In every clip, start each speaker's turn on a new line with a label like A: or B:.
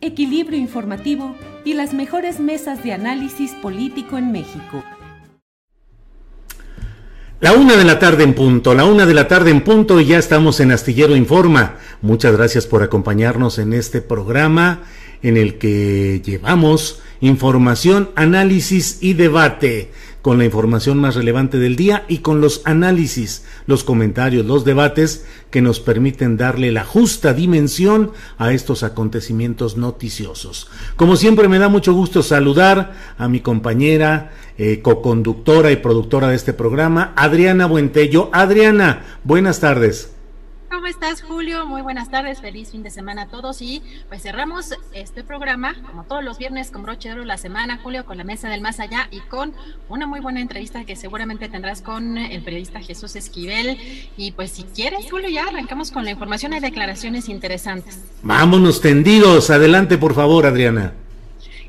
A: equilibrio informativo y las mejores mesas de análisis político en México.
B: La una de la tarde en punto, la una de la tarde en punto y ya estamos en Astillero Informa. Muchas gracias por acompañarnos en este programa en el que llevamos información, análisis y debate con la información más relevante del día y con los análisis, los comentarios, los debates que nos permiten darle la justa dimensión a estos acontecimientos noticiosos. Como siempre me da mucho gusto saludar a mi compañera, eh, coconductora y productora de este programa, Adriana Buentello. Adriana, buenas tardes.
C: ¿Cómo estás, Julio? Muy buenas tardes, feliz fin de semana a todos y pues cerramos este programa, como todos los viernes, con broche de oro la semana, Julio, con la mesa del más allá y con una muy buena entrevista que seguramente tendrás con el periodista Jesús Esquivel. Y pues si quieres, Julio, ya arrancamos con la información, hay declaraciones interesantes.
B: Vámonos tendidos, adelante por favor, Adriana.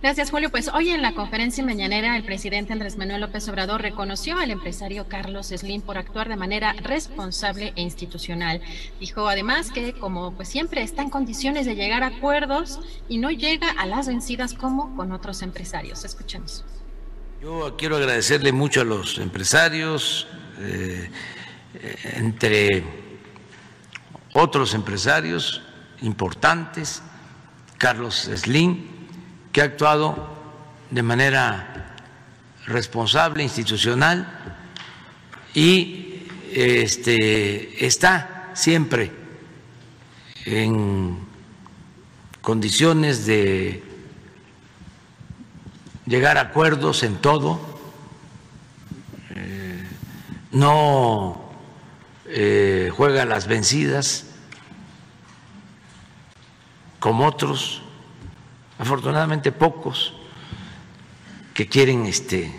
C: Gracias, Julio. Pues hoy en la conferencia mañanera, el presidente Andrés Manuel López Obrador reconoció al empresario Carlos Slim por actuar de manera responsable e institucional. Dijo además que, como pues siempre, está en condiciones de llegar a acuerdos y no llega a las vencidas como con otros empresarios. Escuchemos.
D: Yo quiero agradecerle mucho a los empresarios, eh, entre otros empresarios importantes, Carlos Slim que ha actuado de manera responsable, institucional y este, está siempre en condiciones de llegar a acuerdos en todo, eh, no eh, juega las vencidas como otros afortunadamente pocos que quieren este,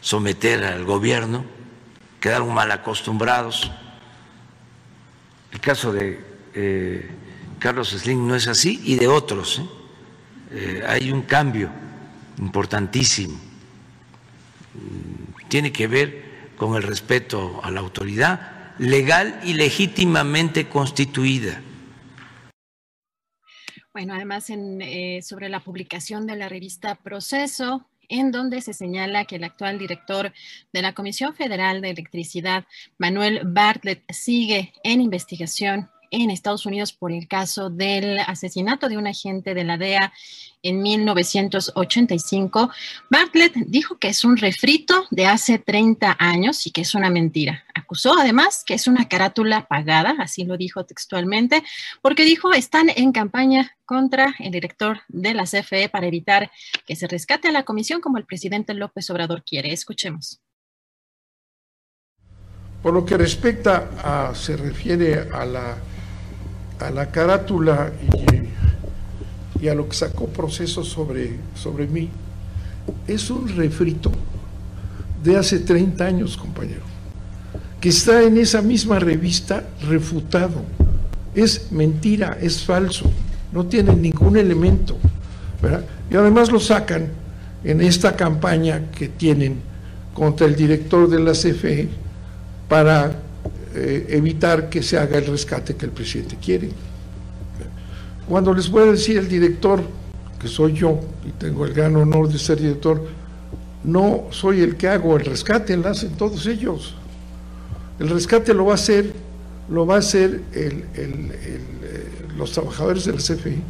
D: someter al gobierno, quedaron mal acostumbrados. El caso de eh, Carlos Slim no es así y de otros. ¿eh? Eh, hay un cambio importantísimo. Tiene que ver con el respeto a la autoridad legal y legítimamente constituida.
C: Bueno, además en, eh, sobre la publicación de la revista Proceso, en donde se señala que el actual director de la Comisión Federal de Electricidad, Manuel Bartlett, sigue en investigación en Estados Unidos por el caso del asesinato de un agente de la DEA en 1985. Bartlett dijo que es un refrito de hace 30 años y que es una mentira. Acusó además que es una carátula pagada, así lo dijo textualmente, porque dijo están en campaña contra el director de la CFE para evitar que se rescate a la comisión como el presidente López Obrador quiere. Escuchemos.
E: Por lo que respecta a, se refiere a la a la carátula y, a lo que sacó proceso sobre, sobre mí, es un refrito de hace 30 años, compañero, que está en esa misma revista refutado. Es mentira, es falso, no tiene ningún elemento. Y además lo sacan en esta campaña que tienen contra el director de la CFE para eh, evitar que se haga el rescate que el presidente quiere. Cuando les a decir el director, que soy yo, y tengo el gran honor de ser director, no soy el que hago el rescate, lo hacen todos ellos. El rescate lo va a hacer, lo va a hacer eh, los trabajadores del CFI,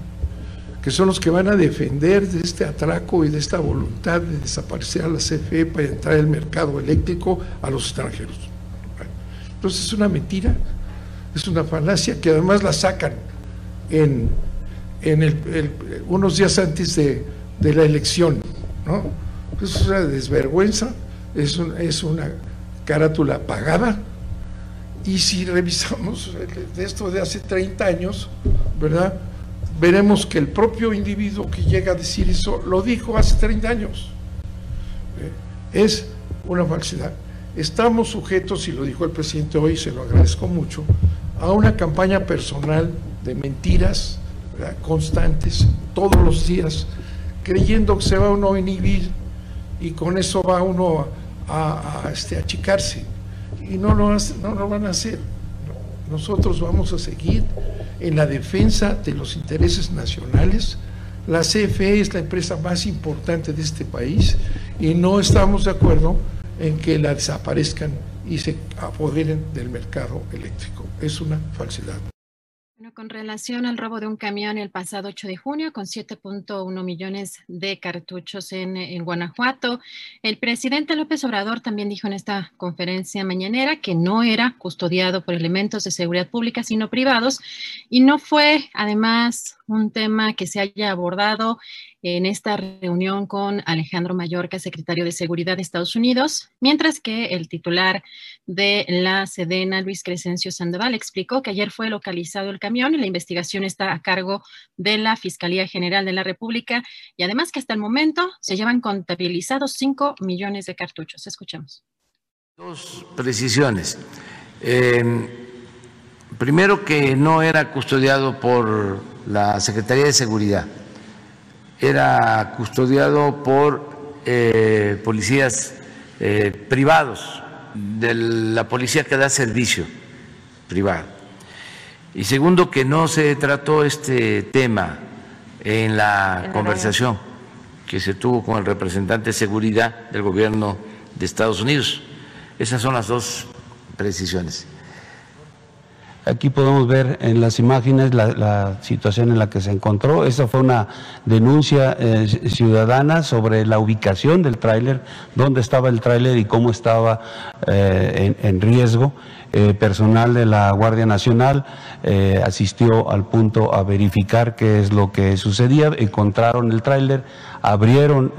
E: que son los que van a defender de este atraco y de esta voluntad de desaparecer a la CFE para entrar el mercado eléctrico a los extranjeros. Entonces es una mentira, es una falacia que además la sacan en, unos días antes de, la elección. ¿no? Es una desvergüenza, es, es una carátula pagada. Y si revisamos esto de hace 30 años, ¿verdad? Veremos que el propio individuo que llega a decir eso lo dijo hace 30 años. ¿Eh? Es una falsedad. Estamos sujetos, y lo dijo el presidente hoy, se lo agradezco mucho, a una campaña personal de mentiras constantes todos los días, creyendo que se va uno a inhibir y con eso va uno a, este, achicarse. Y no lo, no lo van a hacer. Nosotros vamos a seguir en la defensa de los intereses nacionales. La CFE es la empresa más importante de este país y no estamos de acuerdo en que la desaparezcan y se apoderen del mercado eléctrico. Es una falsedad.
C: Bueno, con relación al robo de un camión el pasado 8 de junio con 7.1 millones de cartuchos en, en, Guanajuato, el presidente López Obrador también dijo en esta conferencia mañanera que no era custodiado por elementos de seguridad pública, sino privados, y no fue además un tema que se haya abordado en esta reunión con Alejandro Mayorca, secretario de Seguridad de Estados Unidos, mientras que el titular de la Sedena, Luis Crescencio Sandoval, explicó que ayer fue localizado el camión y la investigación está a cargo de la Fiscalía General de la República y además que hasta el momento se llevan contabilizados 5 millones de cartuchos. Escuchemos.
D: Dos precisiones. Eh, primero que no era custodiado por la Secretaría de Seguridad era custodiado por eh, policías eh, privados, de la policía que da servicio privado. Y segundo, que no se trató este tema en la conversación que se tuvo con el representante de seguridad del gobierno de Estados Unidos. Esas son las dos precisiones.
F: Aquí podemos ver en las imágenes la, situación en la que se encontró. Esa fue una denuncia eh, ciudadana sobre la ubicación del tráiler, dónde estaba el tráiler y cómo estaba eh, en, riesgo. Eh, personal de la Guardia Nacional asistió al punto a verificar qué es lo que sucedía. Encontraron el tráiler, abrieron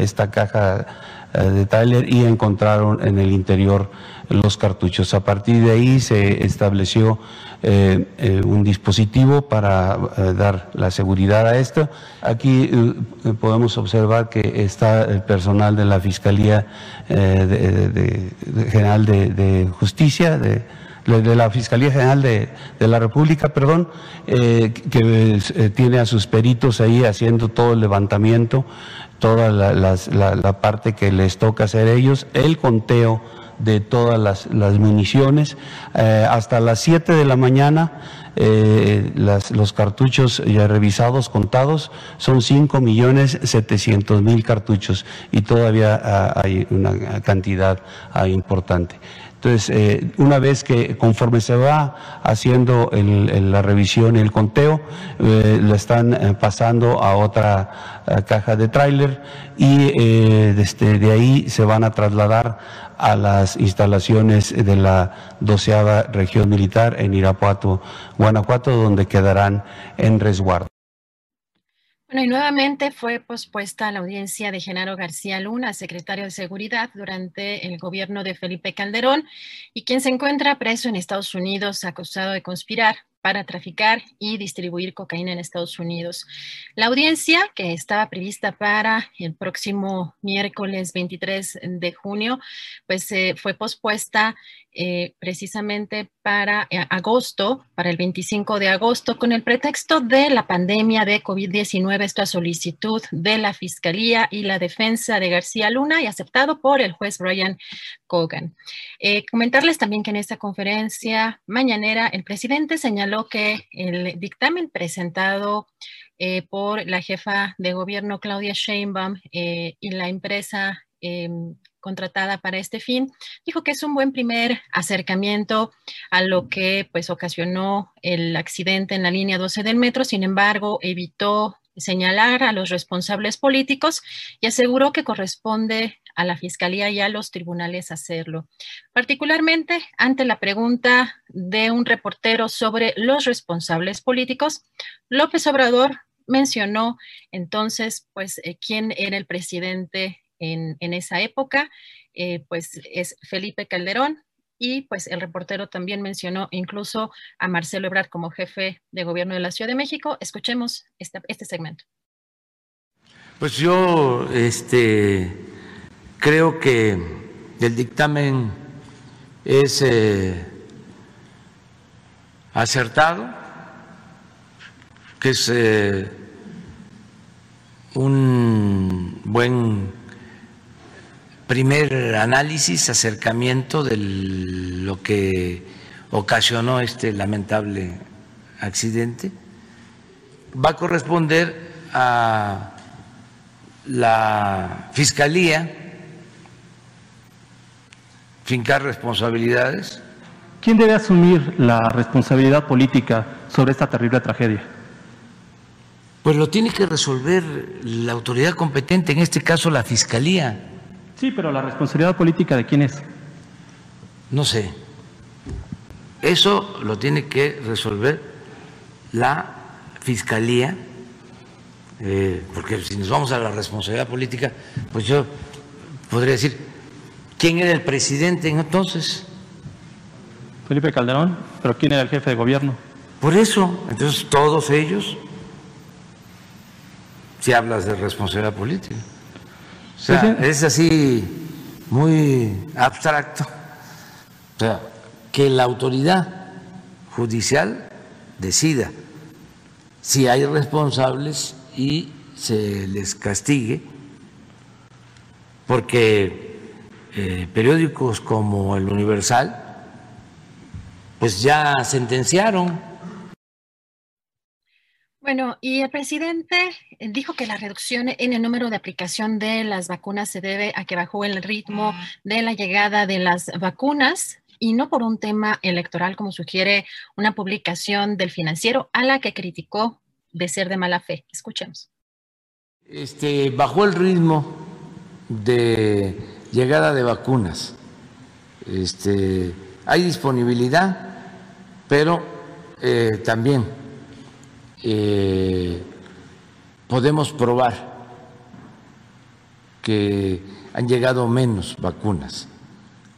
F: esta caja de tráiler y encontraron en el interior los cartuchos. A partir de ahí se estableció eh, eh, un dispositivo para eh, dar la seguridad a esto. Aquí podemos observar que está el personal de la Fiscalía General de, Justicia, de, la Fiscalía General de, la República, perdón, que tiene a sus peritos ahí haciendo todo el levantamiento, toda la parte que les toca hacer ellos, el conteo de todas las, municiones. Eh, hasta las 7 de la mañana eh, los cartuchos ya revisados, contados, son 5 millones 700 mil cartuchos y todavía ah, hay una cantidad ah, importante. Entonces, eh, una vez que conforme se va haciendo la revisión y el conteo, eh, lo están pasando a otra caja de tráiler y desde de ahí se van a trasladar a las instalaciones de la doceava región militar en Irapuato, Guanajuato, donde quedarán en resguardo.
C: Bueno, y nuevamente fue pospuesta la audiencia de Genaro García Luna, secretario de Seguridad, durante el gobierno de Felipe Calderón, y quien se encuentra preso en Estados Unidos acusado de conspirar para traficar y distribuir cocaína en Estados Unidos. La audiencia, que estaba prevista para el próximo miércoles 23 de junio, pues eh, fue pospuesta eh, precisamente para eh, agosto, para el 25 de agosto, con el pretexto de la pandemia de COVID-19, esta solicitud de la Fiscalía y la defensa de García Luna y aceptado por el juez Brian Cogan. Eh, comentarles también que en esta conferencia mañanera el presidente señaló que el dictamen presentado eh, por la jefa de gobierno Claudia Sheinbaum y la empresa em, contratada para este fin, dijo que es un buen primer acercamiento a lo que pues ocasionó el accidente en la línea 12 del metro, sin embargo, evitó señalar a los responsables políticos y aseguró que corresponde a la Fiscalía y a los tribunales hacerlo. Particularmente ante la pregunta de un reportero sobre los responsables políticos, López Obrador mencionó entonces pues eh, quién era el presidente en, esa época, eh, pues es Felipe Calderón, y pues el reportero también mencionó incluso a Marcelo Ebrard como jefe de gobierno de la Ciudad de México. Escuchemos este, este segmento.
D: Pues yo este, creo que el dictamen es eh, acertado, que es eh, un buen primer análisis, acercamiento de lo que ocasionó este lamentable accidente. Va a corresponder a la Fiscalía fincar responsabilidades.
G: ¿Quién debe asumir la responsabilidad política sobre esta terrible tragedia?
D: Pues lo tiene que resolver la autoridad competente, en este caso la Fiscalía.
G: Sí, pero la responsabilidad política de quién es?
D: No sé. Eso lo tiene que resolver la Fiscalía, eh, porque si nos vamos a la responsabilidad política, pues yo podría decir, ¿quién era el presidente entonces?
G: Felipe Calderón, pero ¿quién era el jefe de gobierno?
D: Por eso, entonces todos ellos, si hablas de responsabilidad política. O sea, es así muy abstracto. O sea, que la autoridad judicial decida si hay responsables y se les castigue, porque eh, periódicos como el Universal, pues ya sentenciaron
C: bueno, y el presidente dijo que la reducción en el número de aplicación de las vacunas se debe a que bajó el ritmo de la llegada de las vacunas y no por un tema electoral como sugiere una publicación del financiero a la que criticó de ser de mala fe. Escuchemos.
D: Este, bajó el ritmo de llegada de vacunas. Este, hay disponibilidad, pero eh, también eh, podemos probar que han llegado menos vacunas.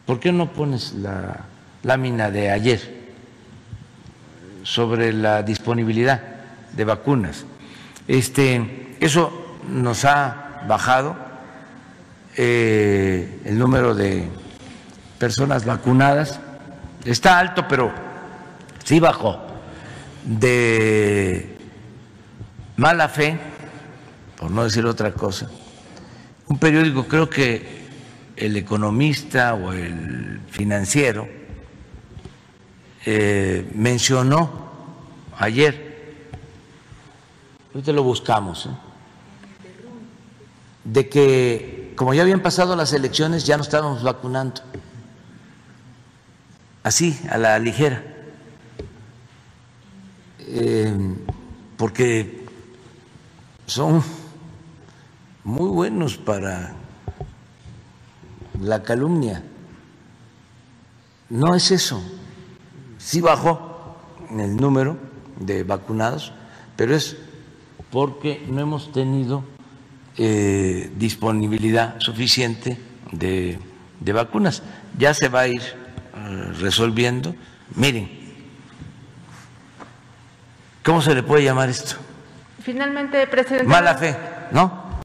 D: ¿Por qué no pones la lámina de ayer sobre la disponibilidad de vacunas? Este, eso nos ha bajado eh, el número de personas vacunadas. Está alto, pero sí bajó de mala fe, por no decir otra cosa, un periódico, creo que el economista o el financiero, eh, mencionó ayer, ahorita lo buscamos, ¿eh? de que como ya habían pasado las elecciones ya no estábamos vacunando, así, a la ligera, eh, porque son muy buenos para la calumnia. No es eso. Sí bajó el número de vacunados, pero es porque no hemos tenido eh, disponibilidad suficiente de, vacunas. Ya se va a ir eh, resolviendo. Miren, ¿cómo se le puede llamar esto?
H: Finalmente, presidente.
D: Mala fe, ¿no?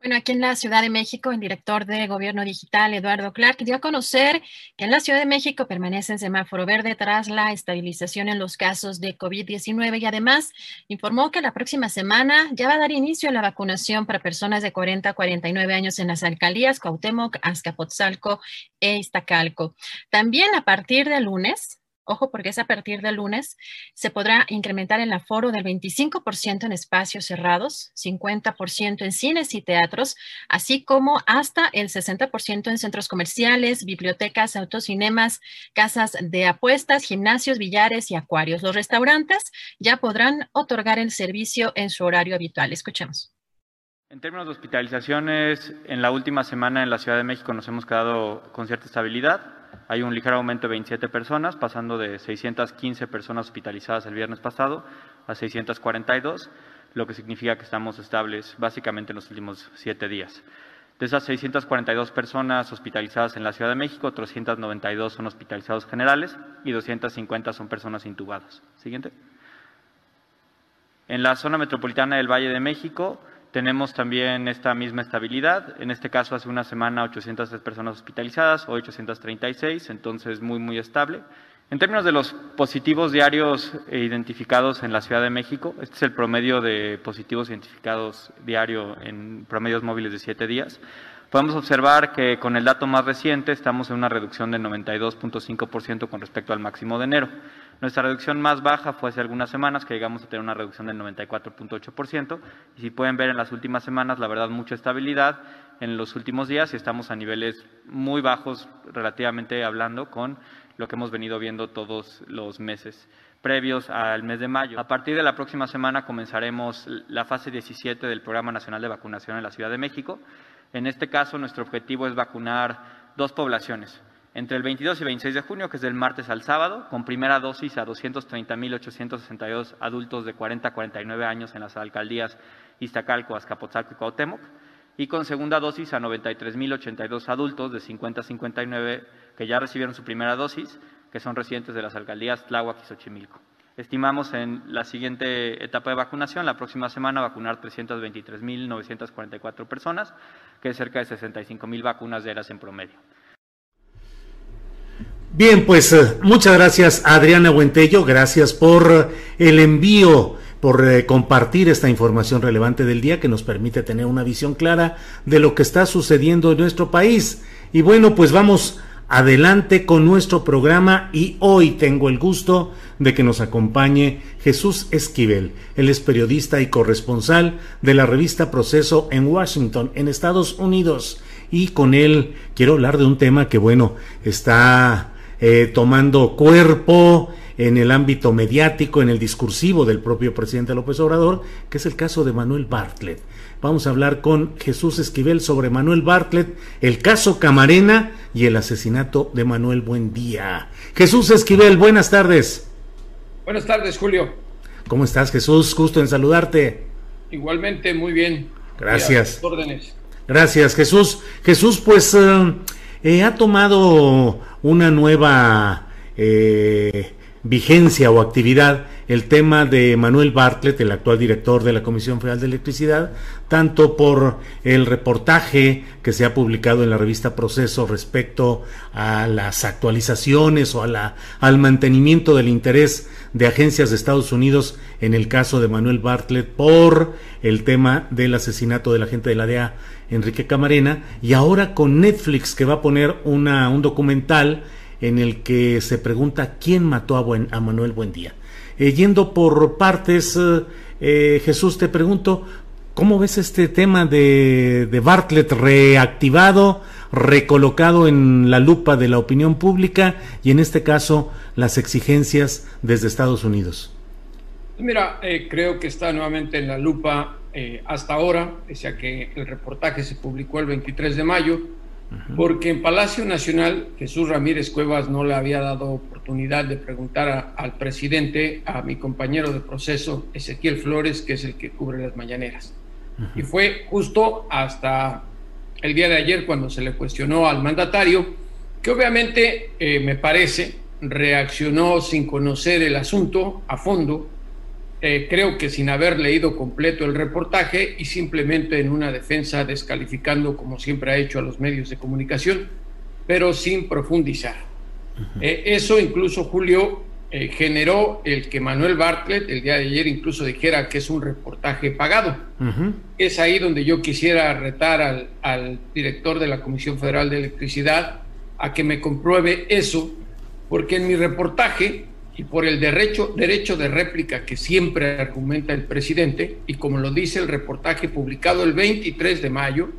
C: Bueno, aquí en la Ciudad de México, el director de Gobierno Digital, Eduardo Clark, dio a conocer que en la Ciudad de México permanece en semáforo verde tras la estabilización en los casos de COVID-19 y además informó que la próxima semana ya va a dar inicio a la vacunación para personas de 40 a 49 años en las alcaldías Cuauhtémoc, Azcapotzalco e Iztacalco. También a partir del lunes, Ojo, porque es a partir del lunes, se podrá incrementar el aforo del 25% en espacios cerrados, 50% en cines y teatros, así como hasta el 60% en centros comerciales, bibliotecas, autocinemas, casas de apuestas, gimnasios, billares y acuarios. Los restaurantes ya podrán otorgar el servicio en su horario habitual. Escuchemos.
H: En términos de hospitalizaciones, en la última semana en la Ciudad de México nos hemos quedado con cierta estabilidad hay un ligero aumento de 27 personas, pasando de 615 personas hospitalizadas el viernes pasado a 642, lo que significa que estamos estables básicamente en los últimos siete días. De esas 642 personas hospitalizadas en la Ciudad de México, 392 son hospitalizados generales y 250 son personas intubadas. Siguiente. En la zona metropolitana del Valle de México, tenemos también esta misma estabilidad. En este caso, hace una semana 803 personas hospitalizadas, hoy 836, entonces muy, muy estable. En términos de los positivos diarios identificados en la Ciudad de México, este es el promedio de positivos identificados diario en promedios móviles de siete días. Podemos observar que con el dato más reciente estamos en una reducción del 92.5% con respecto al máximo de enero. Nuestra reducción más baja fue hace algunas semanas, que llegamos a tener una reducción del 94.8%. Y si pueden ver en las últimas semanas, la verdad, mucha estabilidad en los últimos días y estamos a niveles muy bajos, relativamente hablando, con lo que hemos venido viendo todos los meses previos al mes de mayo. A partir de la próxima semana comenzaremos la fase 17 del Programa Nacional de Vacunación en la Ciudad de México. En este caso, nuestro objetivo es vacunar dos poblaciones entre el 22 y 26 de junio, que es del martes al sábado, con primera dosis a 230.862 adultos de 40 a 49 años en las alcaldías Iztacalco, Azcapotzalco y Cuauhtémoc, y con segunda dosis a 93.082 adultos de 50 a 59 que ya recibieron su primera dosis, que son residentes de las alcaldías Tláhuac y Xochimilco. Estimamos en la siguiente etapa de vacunación, la próxima semana, vacunar 323.944 personas, que es cerca de 65.000 vacunas diarias en promedio.
B: Bien, pues eh, muchas gracias Adriana Buentello, gracias por el envío, por eh, compartir esta información relevante del día que nos permite tener una visión clara de lo que está sucediendo en nuestro país. Y bueno, pues vamos adelante con nuestro programa y hoy tengo el gusto de que nos acompañe Jesús Esquivel. Él es periodista y corresponsal de la revista Proceso en Washington, en Estados Unidos. Y con él quiero hablar de un tema que, bueno, está eh, tomando cuerpo en el ámbito mediático, en el discursivo del propio presidente López Obrador, que es el caso de Manuel Bartlett. Vamos a hablar con Jesús Esquivel sobre Manuel Bartlett, el caso Camarena y el asesinato de Manuel Buendía. Jesús Esquivel, buenas tardes.
I: Buenas tardes, Julio.
B: ¿Cómo estás, Jesús? Gusto en saludarte.
I: Igualmente, muy bien.
B: Gracias. Órdenes. Gracias, Jesús. Jesús, pues eh, eh, ha tomado una nueva eh, vigencia o actividad el tema de Manuel Bartlett, el actual director de la Comisión Federal de Electricidad, tanto por el reportaje que se ha publicado en la revista Proceso respecto a las actualizaciones o a la, al mantenimiento del interés de agencias de Estados Unidos en el caso de Manuel Bartlett por el tema del asesinato del agente de la DEA Enrique Camarena y ahora con Netflix que va a poner una, un documental en el que se pregunta quién mató a, Buen, a Manuel Buendía. Eh, yendo por partes, eh, eh, Jesús, te pregunto, ¿cómo ves este tema de, de Bartlett reactivado, recolocado en la lupa de la opinión pública y en este caso las exigencias desde Estados Unidos?
I: Mira, creo que está nuevamente en la lupa eh, hasta ahora, pese a que el reportaje se publicó el 23 de mayo, porque en Palacio Nacional Jesús Ramírez Cuevas no le había dado oportunidad de preguntar al presidente, a mi compañero de proceso, Ezequiel Flores, que es el que cubre las mañaneras. Y fue justo hasta el día de ayer cuando se le cuestionó al mandatario, que obviamente eh, me parece reaccionó sin conocer el asunto a fondo, eh, creo que sin haber leído completo el reportaje y simplemente en una defensa descalificando como siempre ha hecho a los medios de comunicación, pero sin profundizar. Eh, eso incluso, Julio, eh, generó el que Manuel Bartlett el día de ayer incluso dijera que es un reportaje pagado. Es ahí donde yo quisiera retar al, al director de la Comisión Federal de Electricidad a que me compruebe eso, porque en mi reportaje y por el derecho, derecho de réplica que siempre argumenta el presidente, y como lo dice el reportaje publicado el 23 de mayo,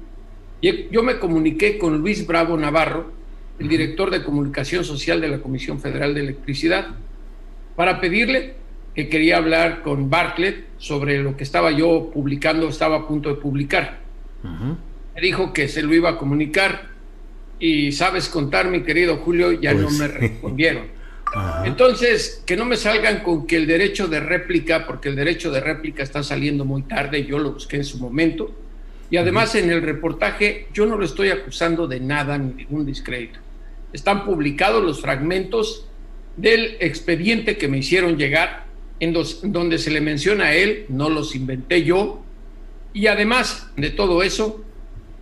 I: yo me comuniqué con Luis Bravo Navarro, el director de comunicación social de la Comisión Federal de Electricidad, para pedirle que quería hablar con Bartlett sobre lo que estaba yo publicando, estaba a punto de publicar. Me dijo que se lo iba a comunicar y sabes contar, mi querido Julio, ya no pues me respondieron. Entonces, que no me salgan con que el derecho de réplica, porque el derecho de réplica está saliendo muy tarde, yo lo busqué en su momento, y además en el reportaje yo no lo estoy acusando de nada, ni ningún discrédito. Están publicados los fragmentos del expediente que me hicieron llegar, en donde se le menciona a él, no los inventé yo, y además de todo eso,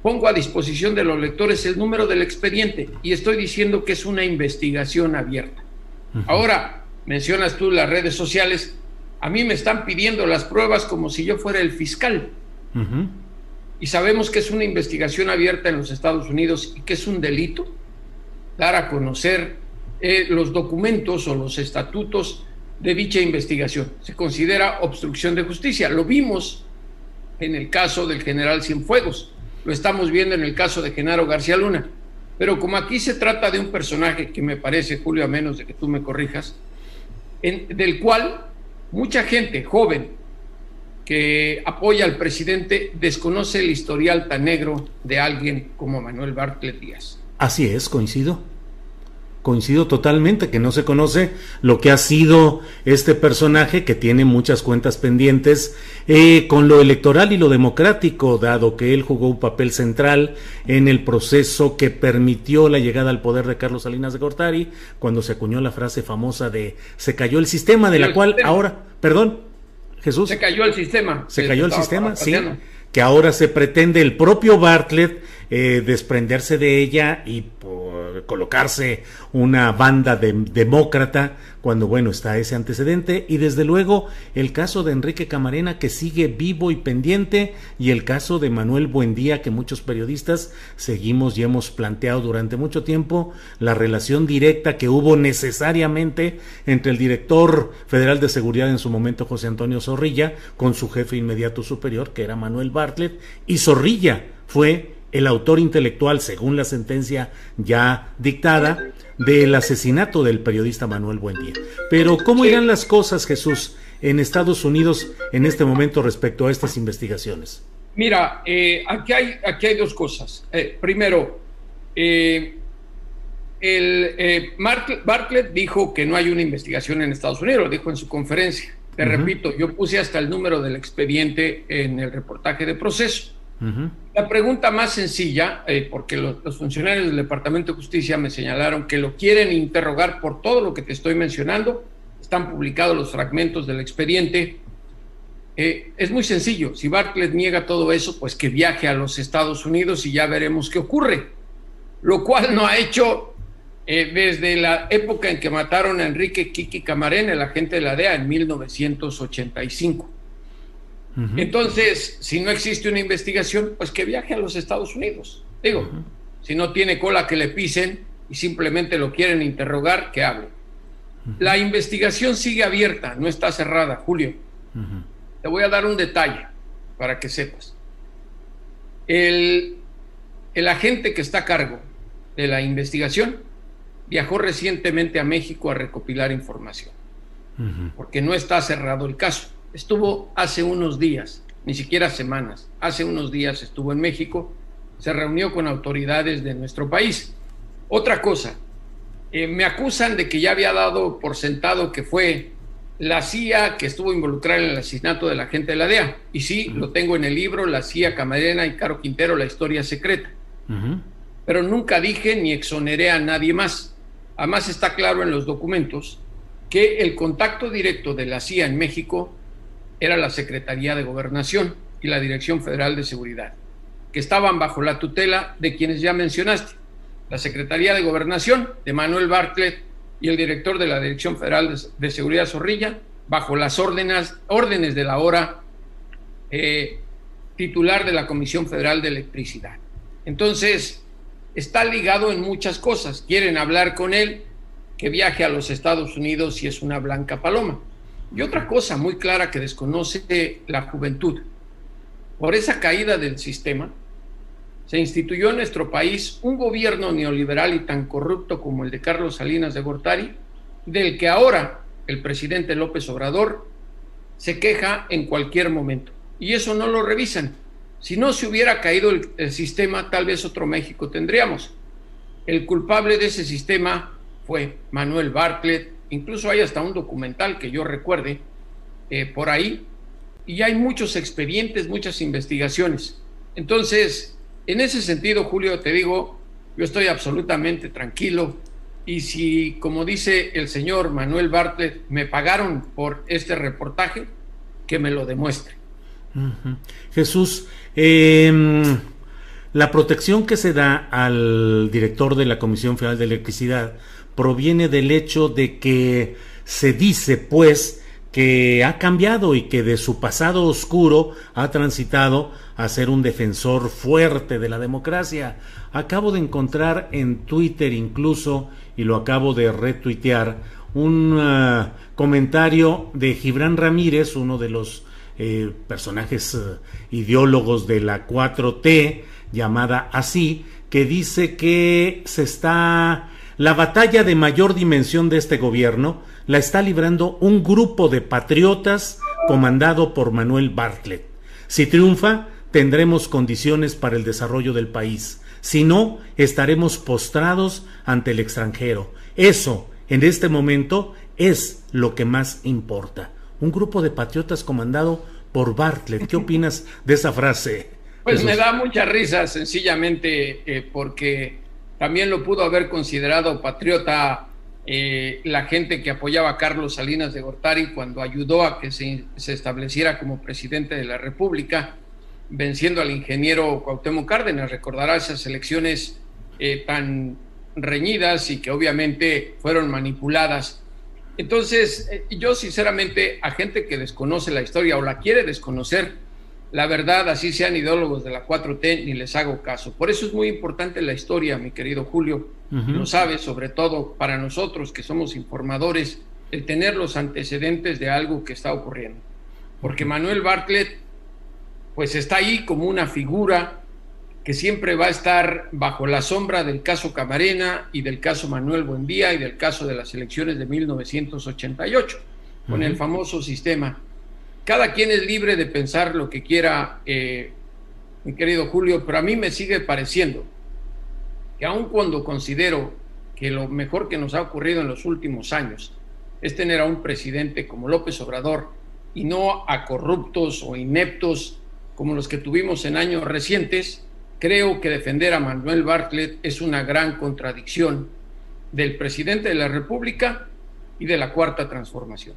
I: pongo a disposición de los lectores el número del expediente y estoy diciendo que es una investigación abierta. Ahora, mencionas tú las redes sociales, a mí me están pidiendo las pruebas como si yo fuera el fiscal. Y sabemos que es una investigación abierta en los Estados Unidos y que es un delito dar a conocer eh, los documentos o los estatutos de dicha investigación. Se considera obstrucción de justicia. Lo vimos en el caso del general Cienfuegos, lo estamos viendo en el caso de Genaro García Luna. Pero como aquí se trata de un personaje que me parece, Julio, a menos de que tú me corrijas, del cual mucha gente joven que apoya al presidente desconoce el historial tan negro de alguien como Manuel Bartlett Díaz.
B: Así es, coincido coincido totalmente que no se conoce lo que ha sido este personaje que tiene muchas cuentas pendientes eh, con lo electoral y lo democrático, dado que él jugó un papel central en el proceso que permitió la llegada al poder de Carlos Salinas de Gortari, cuando se acuñó la frase famosa de se cayó el sistema, de la cual ahora, perdón, Jesús.
I: Se cayó el sistema.
B: Se cayó el sistema, sí. Que ahora se pretende el propio Bartlett eh, desprenderse de ella y por colocarse una banda de, demócrata cuando bueno está ese antecedente. Y desde luego el caso de Enrique Camarena que sigue vivo y pendiente y el caso de Manuel Buendía que muchos periodistas seguimos y hemos planteado durante mucho tiempo la relación directa que hubo necesariamente entre el director federal de seguridad en su momento José Antonio Zorrilla con su jefe inmediato superior que era Manuel Bartlett y Zorrilla fue el autor intelectual, según la sentencia ya dictada, del asesinato del periodista Manuel Buendía. Pero, ¿cómo irán las cosas, Jesús, en Estados Unidos en este momento respecto a estas investigaciones?
I: Mira, eh, aquí, hay, aquí hay dos cosas. Eh, primero, eh, el, Bartlett dijo que no hay una investigación en Estados Unidos, lo dijo en su conferencia. Te repito, yo puse hasta el número del expediente en el reportaje de proceso. La pregunta más sencilla, eh, porque los, funcionarios del Departamento de Justicia me señalaron que lo quieren interrogar por todo lo que te estoy mencionando, están publicados los fragmentos del expediente. Eh, es muy sencillo, si Bartlett niega todo eso, pues que viaje a los Estados Unidos y ya veremos qué ocurre. Lo cual no ha hecho eh, desde la época en que mataron a Enrique Kiki Camarena, el agente de la DEA, en 1985. Entonces, si no existe una investigación, pues que viaje a los Estados Unidos. Digo, si no tiene cola que le pisen y simplemente lo quieren interrogar, que hable. La investigación sigue abierta, no está cerrada, Julio. Te voy a dar un detalle para que sepas. El, el agente que está a cargo de la investigación viajó recientemente a México a recopilar información, porque no está cerrado el caso estuvo hace unos días, ni siquiera semanas, hace unos días estuvo en México, se reunió con autoridades de nuestro país. Otra cosa, eh, me acusan de que ya había dado por sentado que fue la CIA que estuvo involucrada en el asesinato de la gente de la DEA. Y sí, lo tengo en el libro, la CIA Camarena y Caro Quintero, la historia secreta. Pero nunca dije ni exoneré a nadie más. Además está claro en los documentos que el contacto directo de la CIA en México era la Secretaría de Gobernación y la Dirección Federal de Seguridad, que estaban bajo la tutela de quienes ya mencionaste, la Secretaría de Gobernación de Manuel Bartlett y el director de la Dirección Federal de, Seguridad Zorrilla, bajo las órdenes, órdenes de la hora eh, titular de la Comisión Federal de Electricidad. Entonces, está ligado en muchas cosas. Quieren hablar con él, que viaje a los Estados Unidos y es una blanca paloma. Y otra cosa muy clara que desconoce la juventud. Por esa caída del sistema, se instituyó en nuestro país un gobierno neoliberal y tan corrupto como el de Carlos Salinas de Gortari, del que ahora el presidente López Obrador se queja en cualquier momento. Y eso no lo revisan. Si no se hubiera caído el, sistema, tal vez otro México tendríamos. El culpable de ese sistema fue Manuel Bartlett, incluso hay hasta un documental que yo recuerde eh, por ahí, y hay muchos expedientes, muchas investigaciones. Entonces, en ese sentido, Julio, te digo, yo estoy absolutamente tranquilo, y si, como dice el señor Manuel Bartlett, me pagaron por este reportaje, que me lo demuestre.
B: Jesús, eh, la protección que se da al director de la Comisión Federal de Electricidad proviene del hecho de que se dice, pues, que ha cambiado y que de su pasado oscuro ha transitado a ser un defensor fuerte de la democracia. Acabo de encontrar en Twitter incluso, y lo acabo de retuitear, un uh, comentario de Gibran Ramírez, uno de los eh, personajes eh, ideólogos de la 4T, llamada así, que dice que se está la batalla de mayor dimensión de este gobierno la está librando un grupo de patriotas comandado por Manuel Bartlett. Si triunfa, tendremos condiciones para el desarrollo del país. Si no, estaremos postrados ante el extranjero. Eso, en este momento, es lo que más importa un grupo de patriotas comandado por Bartlett. ¿Qué opinas de esa frase?
I: Pues me da mucha risa, sencillamente, eh, porque también lo pudo haber considerado patriota eh, la gente que apoyaba a Carlos Salinas de Gortari cuando ayudó a que se, estableciera como presidente de la República, venciendo al ingeniero Cuauhtémoc Cárdenas. Recordará esas elecciones eh, tan reñidas y que obviamente fueron manipuladas entonces, eh, yo sinceramente a gente que desconoce la historia o la quiere desconocer, la verdad, así sean ideólogos de la 4T, ni les hago caso. Por eso es muy importante la historia, mi querido Julio. Lo sabes, sobre todo para nosotros que somos informadores, el tener los antecedentes de algo que está ocurriendo. Porque Manuel Bartlett, pues está ahí como una figura que siempre va a estar bajo la sombra del caso Camarena y del caso Manuel Buendía y del caso de las elecciones de 1988, con el famoso sistema. Cada quien es libre de pensar lo que quiera, eh, mi querido Julio, pero a mí me sigue pareciendo que aun cuando considero que lo mejor que nos ha ocurrido en los últimos años es tener a un presidente como López Obrador y no a corruptos o ineptos como los que tuvimos en años recientes, Creo que defender a Manuel Bartlett es una gran contradicción del presidente de la República y de la Cuarta Transformación.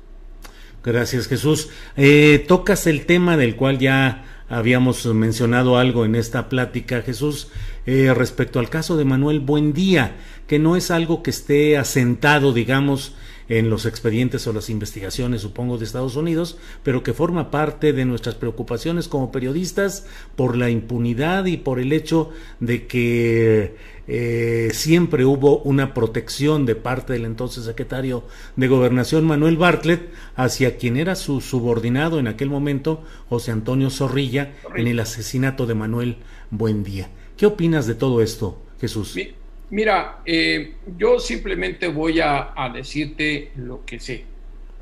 B: Gracias Jesús. Eh, tocas el tema del cual ya habíamos mencionado algo en esta plática, Jesús, eh, respecto al caso de Manuel Buendía, que no es algo que esté asentado, digamos, en los expedientes o las investigaciones, supongo, de Estados Unidos, pero que forma parte de nuestras preocupaciones como periodistas por la impunidad y por el hecho de que eh, siempre hubo una protección de parte del entonces secretario de Gobernación Manuel Bartlett hacia quien era su subordinado en aquel momento, José Antonio Zorrilla, en el asesinato de Manuel Buendía. ¿Qué opinas de todo esto, Jesús?
I: Mira, eh, yo simplemente voy a, decirte lo que sé.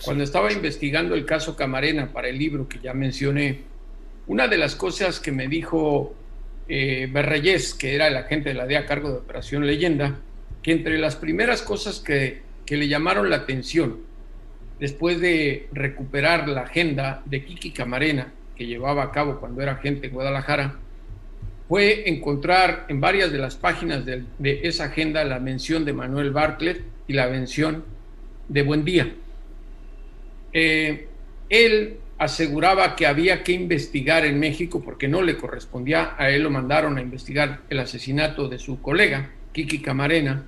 I: Cuando estaba investigando el caso Camarena para el libro que ya mencioné, una de las cosas que me dijo eh, Berreyes, que era el agente de la DEA a cargo de Operación Leyenda, que entre las primeras cosas que, que le llamaron la atención después de recuperar la agenda de Kiki Camarena, que llevaba a cabo cuando era agente en Guadalajara, fue encontrar en varias de las páginas de, esa agenda la mención de Manuel Bartlett y la mención de Buen Día. Eh, él aseguraba que había que investigar en México porque no le correspondía, a él lo mandaron a investigar el asesinato de su colega, Kiki Camarena,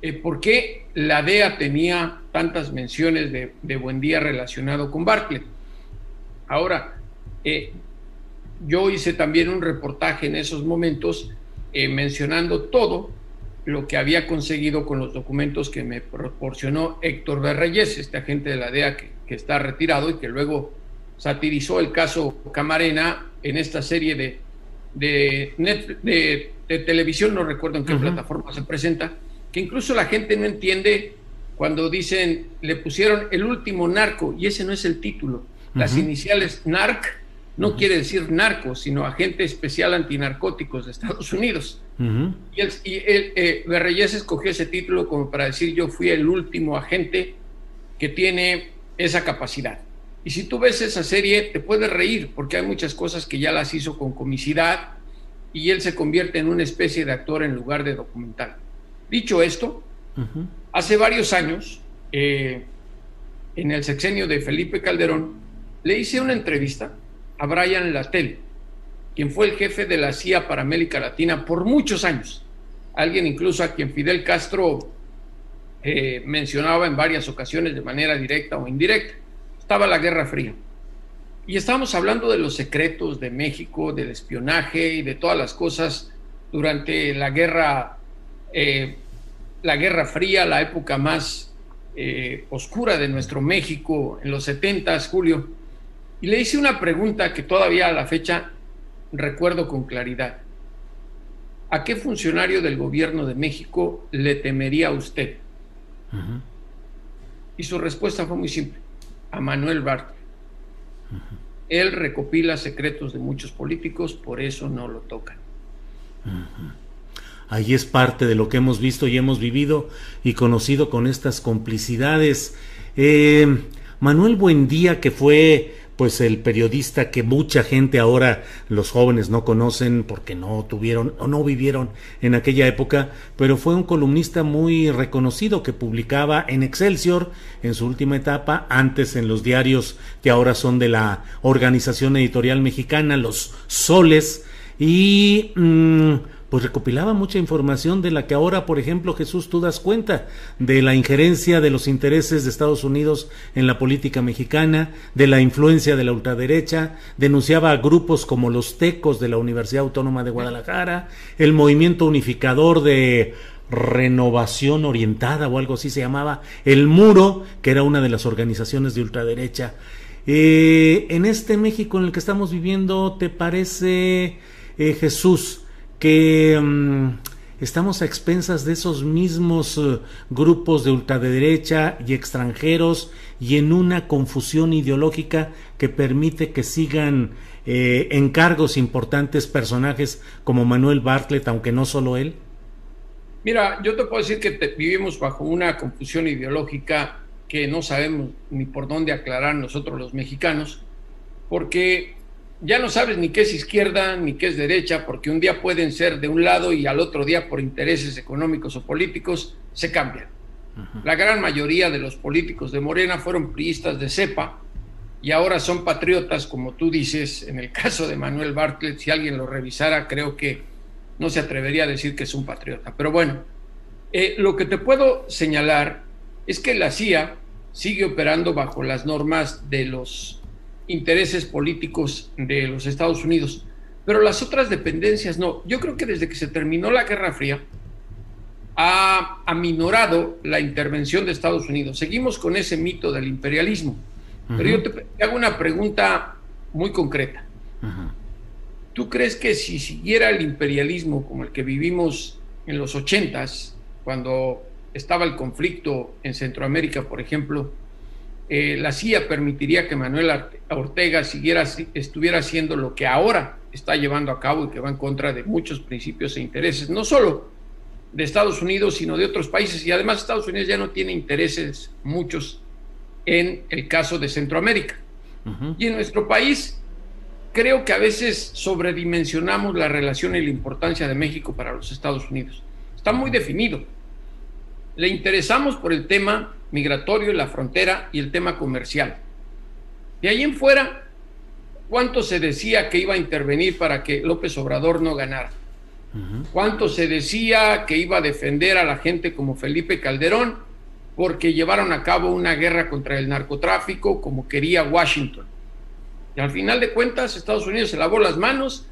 I: eh, ¿por qué la DEA tenía tantas menciones de, de buen día relacionado con Bartlett? Ahora, eh, yo hice también un reportaje en esos momentos eh, mencionando todo lo que había conseguido con los documentos que me proporcionó Héctor Berreyes, este agente de la DEA que, está retirado y que luego satirizó el caso Camarena en esta serie de, de, televisión, no recuerdo en qué plataforma se presenta, que incluso la gente no entiende cuando dicen, le pusieron el último narco, y ese no es el título. Las iniciales NARC no quiere decir narco, sino agente especial antinarcóticos de Estados Unidos. Y, el, y eh, escogió ese título como para decir yo fui el último agente que tiene esa capacidad. Y si tú ves esa serie, te puedes reír, porque hay muchas cosas que ya las hizo con comicidad y él se convierte en una especie de actor en lugar de documental. Dicho esto, hace varios años, eh, en el sexenio de Felipe Calderón, le hice una entrevista a Brian Lattel, quien fue el jefe de la CIA para América Latina por muchos años. Alguien incluso a quien Fidel Castro eh, mencionaba en varias ocasiones de manera directa o indirecta. Estaba la Guerra Fría. Y estábamos hablando de los secretos de México, del espionaje y de todas las cosas durante la guerra, eh, la Guerra Fría, la época más eh, oscura de nuestro México en los 70, Julio. Y le hice una pregunta que todavía a la fecha recuerdo con claridad. ¿A qué funcionario del gobierno de México le temería usted? Y su respuesta fue muy simple, a Manuel Bartlett. Él recopila secretos de muchos políticos, por eso no lo tocan.
B: Ahí es parte de lo que hemos visto y hemos vivido y conocido con estas complicidades. Eh, Manuel Buendía, que fue pues el periodista que mucha gente ahora los jóvenes no conocen porque no tuvieron o no vivieron en aquella época, pero fue un columnista muy reconocido que publicaba en Excelsior en su última etapa, antes en los diarios que ahora son de la Organización Editorial Mexicana, los Soles, y mm, pues recopilaba mucha información de la que ahora, por ejemplo, Jesús, tú das cuenta, de la injerencia de los intereses de Estados Unidos en la política mexicana, de la influencia de la ultraderecha, denunciaba a grupos como los Tecos de la Universidad Autónoma de Guadalajara, el movimiento unificador de renovación orientada o algo así se llamaba, el Muro, que era una de las organizaciones de ultraderecha. Eh, en este México en el que estamos viviendo, ¿te parece, eh, Jesús, que mm, estamos a expensas de esos mismos eh, grupos de ultraderecha y extranjeros y en una confusión ideológica que permite que sigan eh, en cargos importantes personajes como Manuel Bartlett, aunque no solo él?
I: Mira, yo te puedo decir que vivimos bajo una confusión ideológica que no sabemos ni por dónde aclarar nosotros los mexicanos, porque ya no sabes ni qué es izquierda ni qué es derecha, porque un día pueden ser de un lado y al otro día por intereses económicos o políticos se cambian. La gran mayoría de los políticos de Morena fueron priistas de cepa y ahora son patriotas, como tú dices, en el caso de Manuel Bartlett, si alguien lo revisara, creo que no se atrevería a decir que es un patriota. Pero bueno, eh, lo que te puedo señalar es que la CIA sigue operando bajo las normas de los intereses políticos de los Estados Unidos, pero las otras dependencias no. Yo creo que desde que se terminó la Guerra Fría ha aminorado la intervención de Estados Unidos. Seguimos con ese mito del imperialismo, pero yo te, hago una pregunta muy concreta. ¿Tú crees que si siguiera el imperialismo como el que vivimos en los ochentas, cuando estaba el conflicto en Centroamérica, por ejemplo, eh, la CIA permitiría que Manuel Ortega siguiera, estuviera haciendo lo que ahora está llevando a cabo y que va en contra de muchos principios e intereses, no solo de Estados Unidos, sino de otros países. Y además Estados Unidos ya no tiene intereses muchos en el caso de Centroamérica. Y en nuestro país creo que a veces sobredimensionamos la relación y la importancia de México para los Estados Unidos. Está muy definido. Le interesamos por el tema migratorio, la frontera y el tema comercial. De ahí en fuera, ¿cuánto se decía que iba a intervenir para que López Obrador no ganara? ¿Cuánto se decía que iba a defender a la gente como Felipe Calderón porque llevaron a cabo una guerra contra el narcotráfico como quería Washington? Y al final de cuentas, Estados Unidos se lavó las manos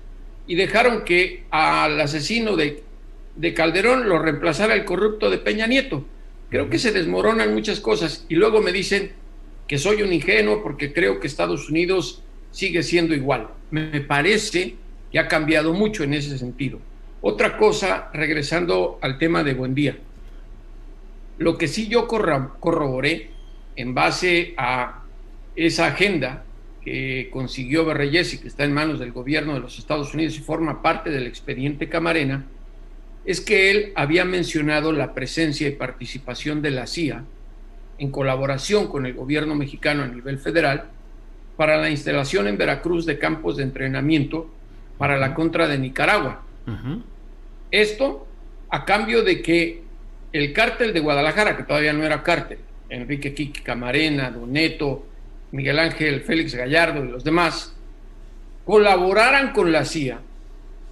I: y dejaron que al asesino de, de Calderón lo reemplazara el corrupto de Peña Nieto. Creo que se desmoronan muchas cosas y luego me dicen que soy un ingenuo porque creo que Estados Unidos sigue siendo igual. Me parece que ha cambiado mucho en ese sentido. Otra cosa, regresando al tema de Buen Día, lo que sí yo corroboré en base a esa agenda que consiguió Berreyes y que está en manos del gobierno de los Estados Unidos y forma parte del expediente Camarena, es que él había mencionado la presencia y participación de la CIA en colaboración con el gobierno mexicano a nivel federal para la instalación en Veracruz de campos de entrenamiento para la contra de Nicaragua. Esto a cambio de que el cártel de Guadalajara, que todavía no era cártel, Enrique Kiki Camarena, Doneto, Miguel Ángel Félix Gallardo y los demás, colaboraran con la CIA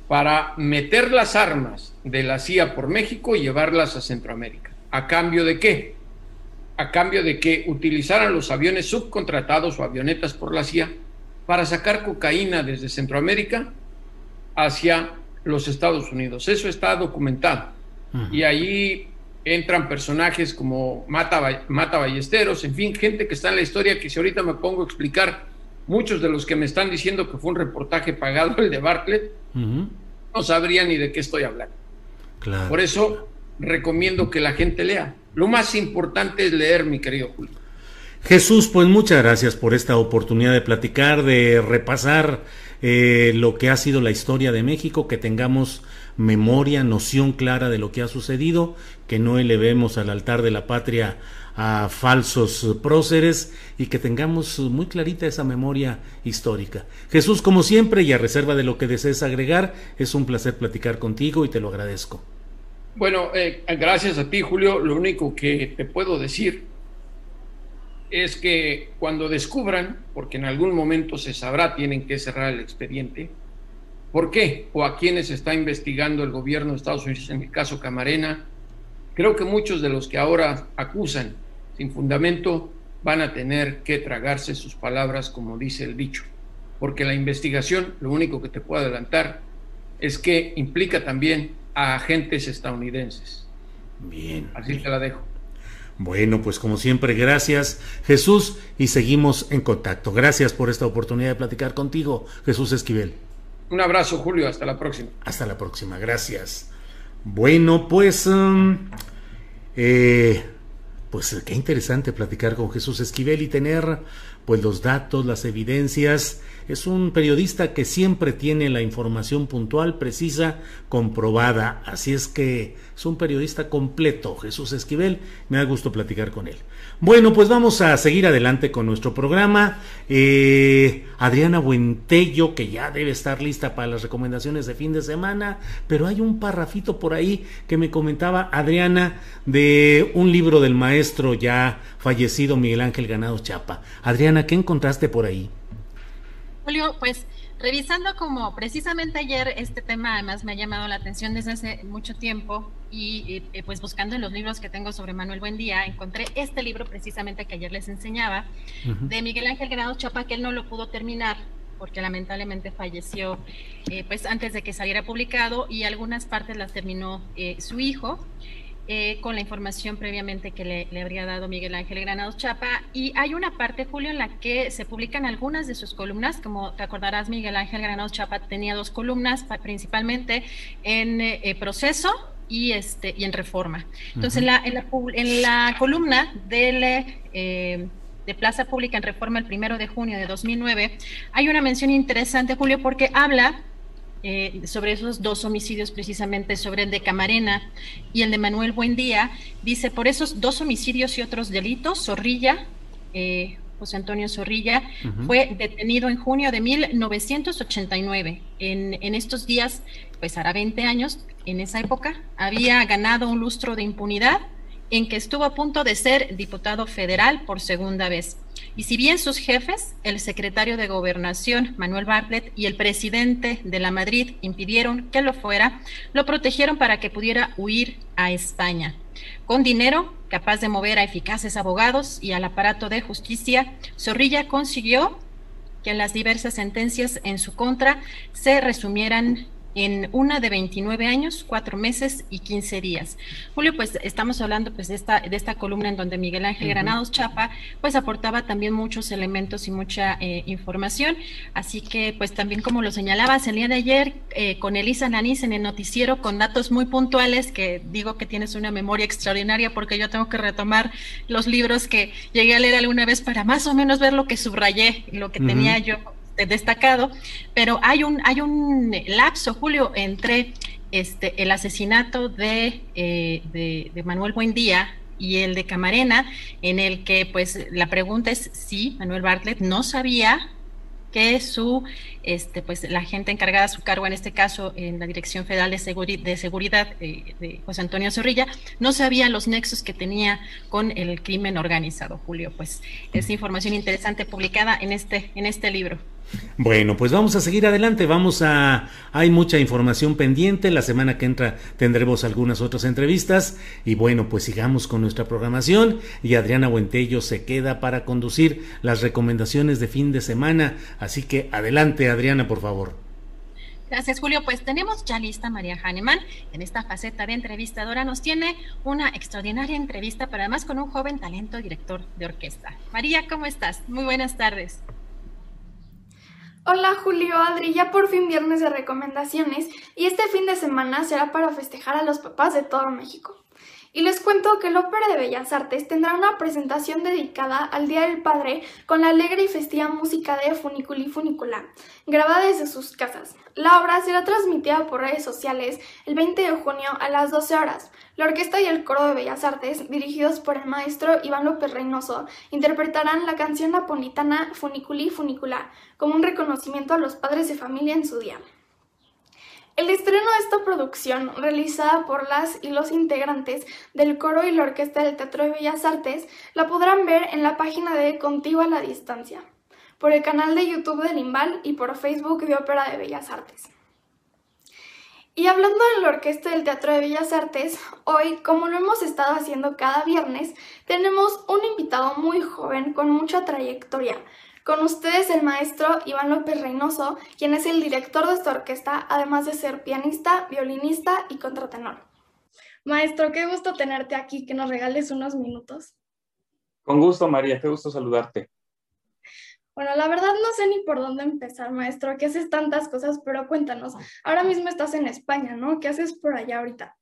I: para meter las armas de la CIA por México y llevarlas a Centroamérica. ¿A cambio de qué? A cambio de que utilizaran los aviones subcontratados o avionetas por la CIA para sacar cocaína desde Centroamérica hacia los Estados Unidos. Eso está documentado. Y ahí entran personajes como Mata, Mata Ballesteros, en fin, gente que está en la historia que si ahorita me pongo a explicar, muchos de los que me están diciendo que fue un reportaje pagado el de Bartlett, no sabrían ni de qué estoy hablando. Por eso recomiendo que la gente lea. Lo más importante es leer, mi querido Julio.
B: Jesús, pues muchas gracias por esta oportunidad de platicar, de repasar eh, lo que ha sido la historia de México, que tengamos memoria, noción clara de lo que ha sucedido, que no elevemos al altar de la patria a falsos próceres y que tengamos muy clarita esa memoria histórica. Jesús, como siempre, y a reserva de lo que desees agregar, es un placer platicar contigo y te lo agradezco.
I: Bueno, eh, gracias a ti, Julio. Lo único que te puedo decir es que cuando descubran, porque en algún momento se sabrá, tienen que cerrar el expediente, ¿por qué? ¿O a quiénes está investigando el gobierno de Estados Unidos en el caso Camarena? Creo que muchos de los que ahora acusan sin fundamento van a tener que tragarse sus palabras como dice el dicho, porque la investigación, lo único que te puedo adelantar, es que implica también a agentes estadounidenses.
B: Bien.
I: Así te la dejo.
B: Bueno, pues como siempre, gracias Jesús y seguimos en contacto. Gracias por esta oportunidad de platicar contigo, Jesús Esquivel.
I: Un abrazo, Julio, hasta la próxima.
B: Hasta la próxima, gracias. Bueno, pues, um, eh, pues qué interesante platicar con Jesús Esquivel y tener pues los datos, las evidencias es un periodista que siempre tiene la información puntual, precisa, comprobada. Así es que es un periodista completo, Jesús Esquivel. Me da gusto platicar con él. Bueno, pues vamos a seguir adelante con nuestro programa. Eh, Adriana Buentello, que ya debe estar lista para las recomendaciones de fin de semana, pero hay un parrafito por ahí que me comentaba Adriana de un libro del maestro ya fallecido Miguel Ángel Ganado Chapa. Adriana, ¿qué encontraste por ahí?
C: Julio, pues revisando como precisamente ayer este tema además me ha llamado la atención desde hace mucho tiempo y, pues buscando en los libros que tengo sobre Manuel Buendía, encontré este libro precisamente que ayer les enseñaba de Miguel Ángel Grado Chapa, que él no lo pudo terminar porque lamentablemente falleció eh, pues antes de que saliera publicado y algunas partes las terminó eh, su hijo. Eh, con la información previamente que le, habría dado Miguel Ángel Granados Chapa. Y hay una parte, Julio, en la que se publican algunas de sus columnas. Como te acordarás, Miguel Ángel Granados Chapa tenía dos columnas, principalmente en eh, Proceso y, este, y en Reforma. Entonces, en, la, en, la, columna del... Eh, de Plaza Pública en Reforma el primero de junio de 2009, hay una mención interesante, Julio, porque habla eh, sobre esos dos homicidios, precisamente sobre el de Camarena y el de Manuel Buendía, dice, por esos dos homicidios y otros delitos, Zorrilla, eh, José Antonio Zorrilla, fue detenido en junio de 1989. En, en estos días, pues hará 20 años, en esa época, había ganado un lustro de impunidad en que estuvo a punto de ser diputado federal por segunda vez. Y si bien sus jefes, el secretario de Gobernación, Manuel Bartlett, y el presidente de la Madrid impidieron que lo fuera, lo protegieron para que pudiera huir a España. Con dinero capaz de mover a eficaces abogados y al aparato de justicia, Zorrilla consiguió que las diversas sentencias en su contra se resumieran en una de 29 años, 4 meses y 15 días. Julio, pues estamos hablando pues de esta, de esta columna en donde Miguel Ángel Granados Chapa pues aportaba también muchos elementos y mucha eh, información. Así que pues también como lo señalabas el día de ayer eh, con Elisa Nanís en el noticiero con datos muy puntuales que digo que tienes una memoria extraordinaria porque yo tengo que retomar los libros que llegué a leer alguna vez para más o menos ver lo que subrayé, lo que tenía yo destacado, pero hay un, hay un lapso, Julio, entre este, el asesinato de, eh, de, Manuel Buendía y el de Camarena, en el que pues la pregunta es si Manuel Bartlett no sabía que su, este, pues la gente encargada a su cargo, en este caso en la Dirección Federal de, de Seguridad eh, de José Antonio Zorrilla, no sabía los nexos que tenía con el crimen organizado, Julio. Pues es información interesante publicada en este, en este libro.
B: Bueno, pues vamos a seguir adelante, vamos a... Hay mucha información pendiente, la semana que entra tendremos algunas otras entrevistas y bueno, pues sigamos con nuestra programación y Adriana Buentello se queda para conducir las recomendaciones de fin de semana, así que adelante Adriana, por favor.
C: Gracias, Julio. Pues tenemos ya lista María Hahnemann. En esta faceta de entrevistadora nos tiene una extraordinaria entrevista, pero además con un joven talento director de orquesta. María, ¿cómo estás? Muy buenas tardes.
J: Hola Julio, Adri, ya por fin viernes de recomendaciones y este fin de semana será para festejar a los papás de todo México. Y les cuento que la Ópera de Bellas Artes tendrá una presentación dedicada al Día del Padre con la alegre y festiva música de Funiculi Funicula, grabada desde sus casas. La obra será transmitida por redes sociales el 20 de junio a las 12 horas. La orquesta y el coro de Bellas Artes, dirigidos por el maestro Iván López Reynoso, interpretarán la canción napolitana Funiculi Funicula como un reconocimiento a los padres de familia en su día. El estreno de esta producción, realizada por las y los integrantes del coro y la orquesta del Teatro de Bellas Artes, la podrán ver en la página de Contigo a la Distancia por el canal de YouTube del Imbal y por Facebook de Ópera de Bellas Artes. Y hablando de la Orquesta del Teatro de Bellas Artes, hoy, como lo hemos estado haciendo cada viernes, tenemos un invitado muy joven con mucha trayectoria. Con ustedes el maestro Iván López Reynoso, quien es el director de esta orquesta, además de ser pianista, violinista y contratenor. Maestro, qué gusto tenerte aquí, que nos regales unos minutos.
K: Con gusto, María, qué gusto saludarte.
J: Bueno, la verdad no sé ni por dónde empezar, maestro, que haces tantas cosas, pero cuéntanos, ahora mismo estás en España, ¿no? ¿Qué haces por allá ahorita?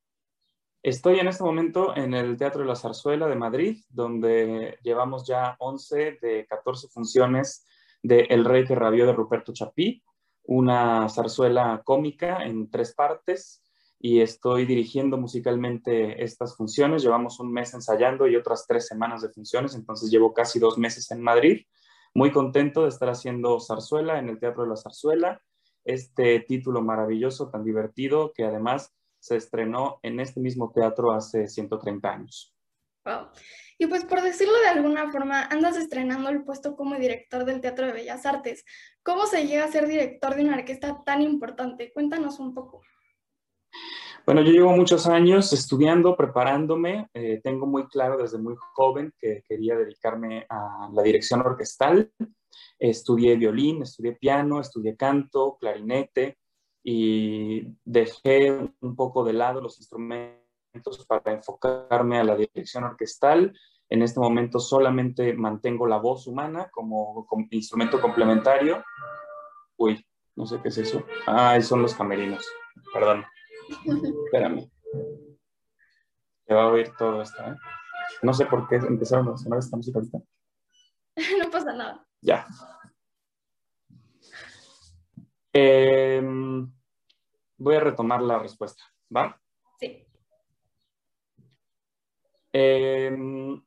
K: Estoy en este momento en el Teatro de la Zarzuela de Madrid, donde llevamos ya 11 de 14 funciones de El Rey que rabió de Ruperto Chapí, una zarzuela cómica en tres partes, y estoy dirigiendo musicalmente estas funciones. Llevamos un mes ensayando y otras tres semanas de funciones, entonces llevo casi dos meses en Madrid muy contento de estar haciendo zarzuela en el Teatro de la Zarzuela, este título maravilloso, tan divertido, que además se estrenó en este mismo teatro hace 130 años.
J: Wow. Y pues por decirlo de alguna forma, andas estrenando el puesto como director del Teatro de Bellas Artes. ¿Cómo se llega a ser director de una orquesta tan importante? Cuéntanos un poco.
K: Bueno, yo llevo muchos años estudiando, preparándome. Eh, tengo muy claro desde muy joven que quería dedicarme a la dirección orquestal. Estudié violín, estudié piano, estudié canto, clarinete y dejé un poco de lado los instrumentos para enfocarme a la dirección orquestal. En este momento solamente mantengo la voz humana como, como instrumento complementario. Uy, no sé qué es eso. Ah, son los camerinos. Perdón. Espérame. Se va a oír todo esto, ¿eh? No sé por qué empezaron a sonar esta música ahorita.
J: No pasa nada.
K: Ya. Em, voy a retomar la respuesta, ¿va?
J: Sí.
K: Em,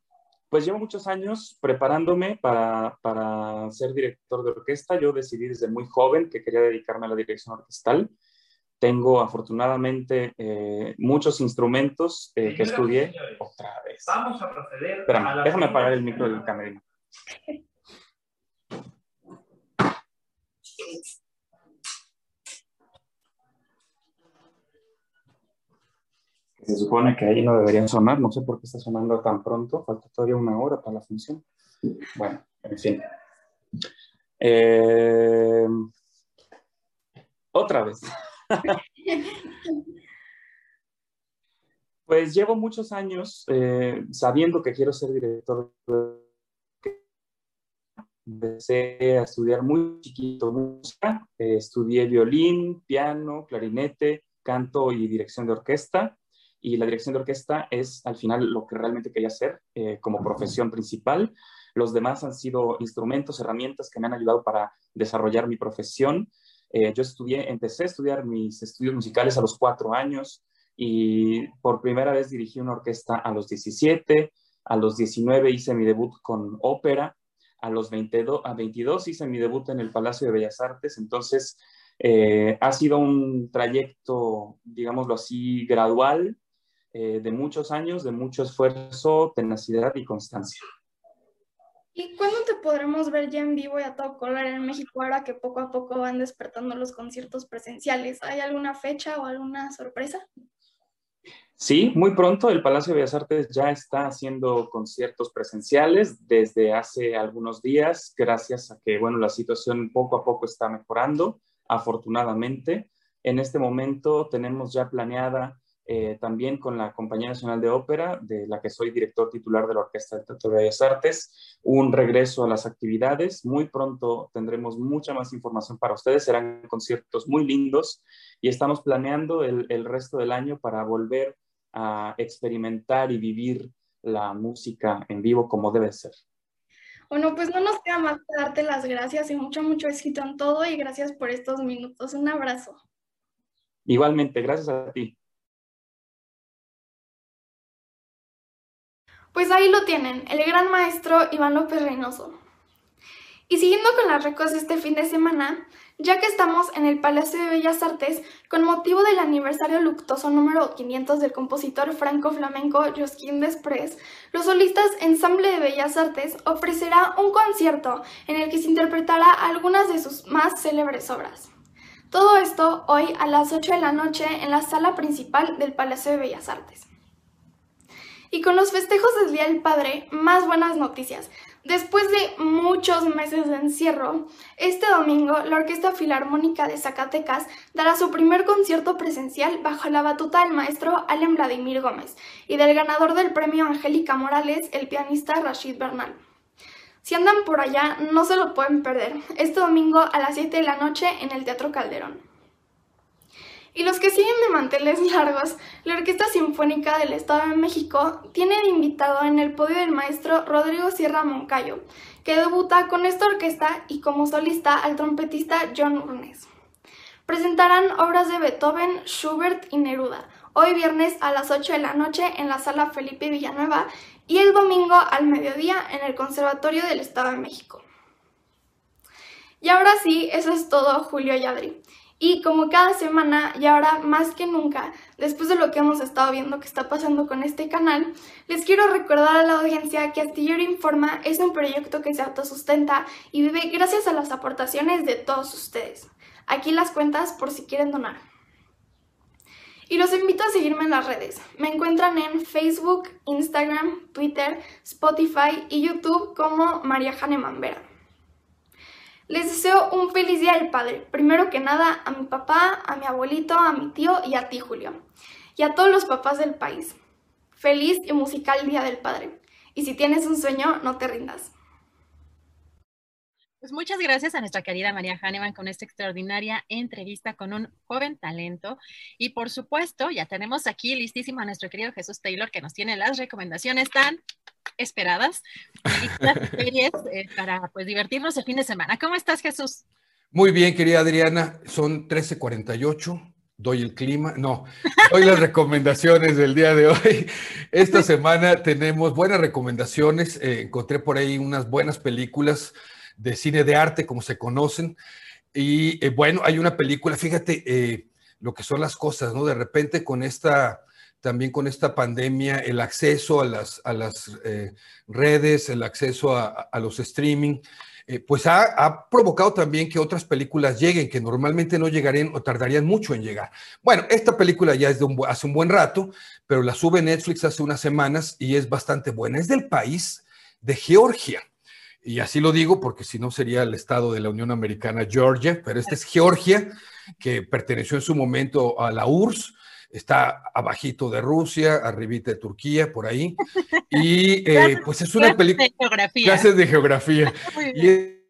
K: pues llevo muchos años preparándome para, para, ser director de orquesta. Yo decidí desde muy joven que quería dedicarme a la dirección orquestal. Tengo afortunadamente eh, muchos instrumentos eh, que estudié. Otra vez.
L: Vamos a proceder.
K: Espérame, déjame apagar el micro del camerino. Se supone que ahí no deberían sonar, no sé por qué está sonando tan pronto, falta todavía una hora para la función. Bueno, en fin. Eh, otra vez. pues llevo muchos años eh, sabiendo que quiero ser director. Empecé a estudiar muy chiquito música, eh, estudié violín, piano, clarinete, canto y dirección de orquesta. Y la dirección de orquesta es al final lo que realmente quería hacer eh, como profesión principal. Los demás han sido instrumentos, herramientas que me han ayudado para desarrollar mi profesión. Eh, yo estudié, empecé a estudiar mis estudios musicales a los cuatro años y por primera vez dirigí una orquesta a los 17, a los 19 hice mi debut con ópera, a los 22, a 22 hice mi debut en el Palacio de Bellas Artes, entonces eh, ha sido un trayecto, digámoslo así, gradual, eh, de muchos años, de mucho esfuerzo, tenacidad y constancia.
J: ¿Y cuándo te podremos ver ya en vivo y a todo color en México ahora que poco a poco van despertando los conciertos presenciales? ¿Hay alguna fecha o alguna sorpresa?
K: Sí, muy pronto el Palacio de Bellas Artes ya está haciendo conciertos presenciales desde hace algunos días, gracias a que, bueno, la situación poco a poco está mejorando, afortunadamente. En este momento tenemos ya planeada eh, también con la Compañía Nacional de Ópera, de la que soy director titular de la Orquesta de Teatro de Bellas Artes, un regreso a las actividades. Muy pronto tendremos mucha más información para ustedes, serán conciertos muy lindos y estamos planeando el, el resto del año para volver a experimentar y vivir la música en vivo como debe ser.
J: Bueno, pues no nos queda más que darte las gracias y mucho, mucho éxito en todo y gracias por estos minutos. Un abrazo.
K: Igualmente, gracias a ti.
J: Pues ahí lo tienen, el gran maestro Iván López Reynoso. Y siguiendo con las recos de este fin de semana, ya que estamos en el Palacio de Bellas Artes con motivo del aniversario luctuoso número 500 del compositor franco-flamenco Josquin Desprez, los solistas Ensamble de Bellas Artes ofrecerá un concierto en el que se interpretará algunas de sus más célebres obras. Todo esto hoy a las 8 de la noche en la sala principal del Palacio de Bellas Artes. Y con los festejos del Día del Padre, más buenas noticias. Después de muchos meses de encierro, este domingo la Orquesta Filarmónica de Zacatecas dará su primer concierto presencial bajo la batuta del maestro Allen Vladimir Gómez y del ganador del premio Angélica Morales, el pianista Rashid Bernal. Si andan por allá, no se lo pueden perder, este domingo a las 7 de la noche en el Teatro Calderón. Y los que siguen de manteles largos, la Orquesta Sinfónica del Estado de México tiene invitado en el podio del maestro Rodrigo Sierra Moncayo, que debuta con esta orquesta y como solista al trompetista John Urnes. Presentarán obras de Beethoven, Schubert y Neruda, hoy viernes a las 8 de la noche en la sala Felipe Villanueva y el domingo al mediodía en el Conservatorio del Estado de México. Y ahora sí, eso es todo, Julio y Adri. Y como cada semana y ahora más que nunca, después de lo que hemos estado viendo que está pasando con este canal, les quiero recordar a la audiencia que Astillero Informa es un proyecto que se autosustenta y vive gracias a las aportaciones de todos ustedes. Aquí las cuentas por si quieren donar. Y los invito a seguirme en las redes. Me encuentran en Facebook, Instagram, Twitter, Spotify y YouTube como María Jane Mambera. Les deseo un feliz Día del Padre. Primero que nada a mi papá, a mi abuelito, a mi tío y a ti, Julio. Y a todos los papás del país. Feliz y musical Día del Padre. Y si tienes un sueño, no te rindas.
C: Pues muchas gracias a nuestra querida María Hahnemann con esta extraordinaria entrevista con un joven talento. Y por supuesto, ya tenemos aquí listísimo a nuestro querido Jesús Taylor que nos tiene las recomendaciones tan esperadas series eh, para pues divertirnos el fin de semana. ¿Cómo estás, Jesús?
L: Muy bien, querida Adriana. Son 13:48. Doy el clima. No, doy las recomendaciones del día de hoy. Esta semana tenemos buenas recomendaciones. Eh, encontré por ahí unas buenas películas de cine de arte, como se conocen. Y eh, bueno, hay una película, fíjate lo que son las cosas, ¿no? De repente con esta también con esta pandemia, el acceso a las, a las eh, redes, el acceso a, a los streaming, eh, pues ha, provocado también que otras películas lleguen, que normalmente no llegarían o tardarían mucho en llegar. Bueno, esta película ya es de un, hace un buen rato, pero la sube Netflix hace unas semanas y es bastante buena. Es del país de Georgia. Y así lo digo porque si no sería el estado de la Unión Americana, Georgia, pero esta es Georgia, que perteneció en su momento a la URSS está abajito de Rusia, arribita de Turquía, por ahí. Y eh, pues es una película... Clases de geografía. y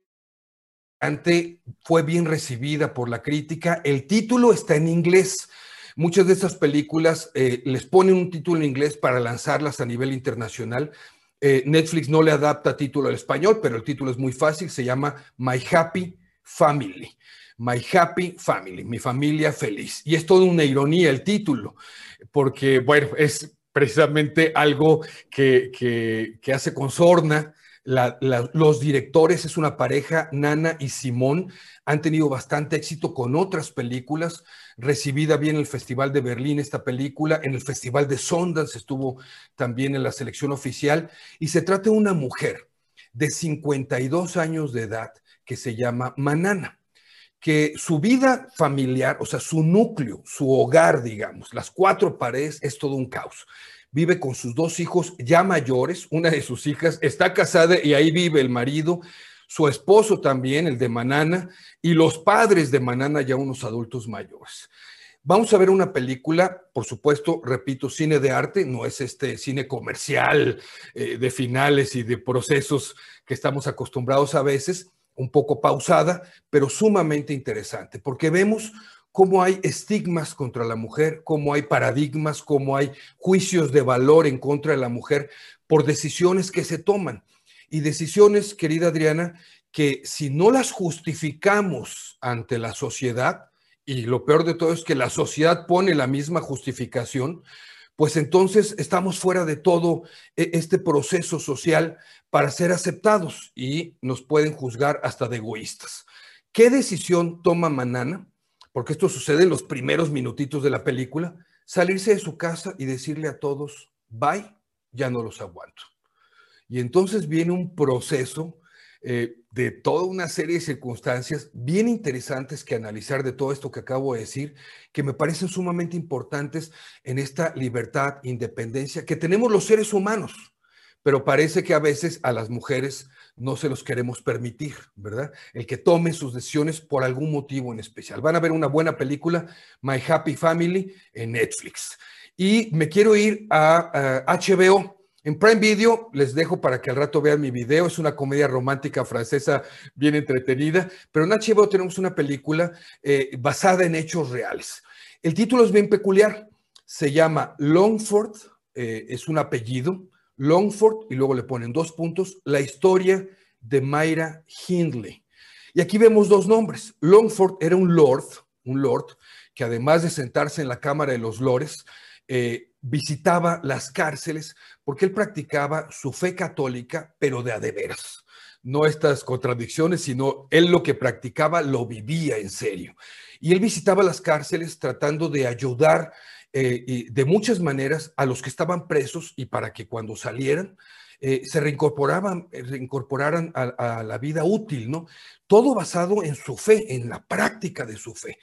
L: fue bien recibida por la crítica. El título está en inglés. Muchas de estas películas eh, les ponen un título en inglés para lanzarlas a nivel internacional. Eh, Netflix no le adapta título al español, pero el título es muy fácil, se llama My Happy Family. My Happy Family, mi familia feliz. Y es toda una ironía el título, porque, bueno, es precisamente algo que, que, hace con sorna. los directores es una pareja, Nana y Simón, han tenido bastante éxito con otras películas, recibida bien en el Festival de Berlín esta película, en el Festival de Sundance estuvo también en la selección oficial, y se trata de una mujer de 52 años de edad que se llama Manana que su vida familiar, o sea, su núcleo, su hogar, digamos, las cuatro paredes, es todo un caos. Vive con sus dos hijos ya mayores, una de sus hijas está casada y ahí vive el marido, su esposo también, el de Manana, y los padres de Manana ya unos adultos mayores. Vamos a ver una película, por supuesto, repito, cine de arte, no es este cine comercial eh, de finales y de procesos que estamos acostumbrados a veces, un poco pausada, pero sumamente interesante, porque vemos cómo hay estigmas contra la mujer, cómo hay paradigmas, cómo hay juicios de valor en contra de la mujer por decisiones que se toman. Y decisiones, querida Adriana, que si no las justificamos ante la sociedad, y lo peor de todo es que la sociedad pone la misma justificación, pues entonces estamos fuera de todo e, este proceso social para ser aceptados y nos pueden juzgar hasta de egoístas. ¿Qué decisión toma Manana? Porque esto sucede en los primeros minutitos de la película, salirse de su casa y decirle a todos, bye, ya no los aguanto. Y entonces viene un proceso eh, de toda una serie de circunstancias bien interesantes que analizar de todo esto que acabo de decir, que me parecen sumamente importantes en esta libertad, independencia que tenemos los seres humanos pero parece que a veces a las mujeres no se los queremos permitir, ¿verdad? El que tome sus decisiones por algún motivo en especial. Van a ver una buena película, My Happy Family, en Netflix. Y me quiero ir a, HBO. En Prime Video les dejo para que al rato vean mi video. Es una comedia romántica francesa bien entretenida, pero en HBO tenemos una película eh, basada en hechos reales. El título es bien peculiar. Se llama Longford, eh, es un apellido, Longford, y luego le ponen dos puntos, la historia de Mayra Hindley. Y aquí vemos dos nombres. Longford era un lord, un lord, que además de sentarse en la Cámara de los Lores, eh, visitaba las cárceles porque él practicaba su fe católica, pero de a de veras. No estas contradicciones, sino él lo que practicaba lo vivía en serio. Y él visitaba las cárceles tratando de ayudar eh, de muchas maneras a los que estaban presos y para que cuando salieran eh, se reincorporaban, eh, reincorporaran a, la vida útil, ¿no? Todo basado en su fe, en la práctica de su fe.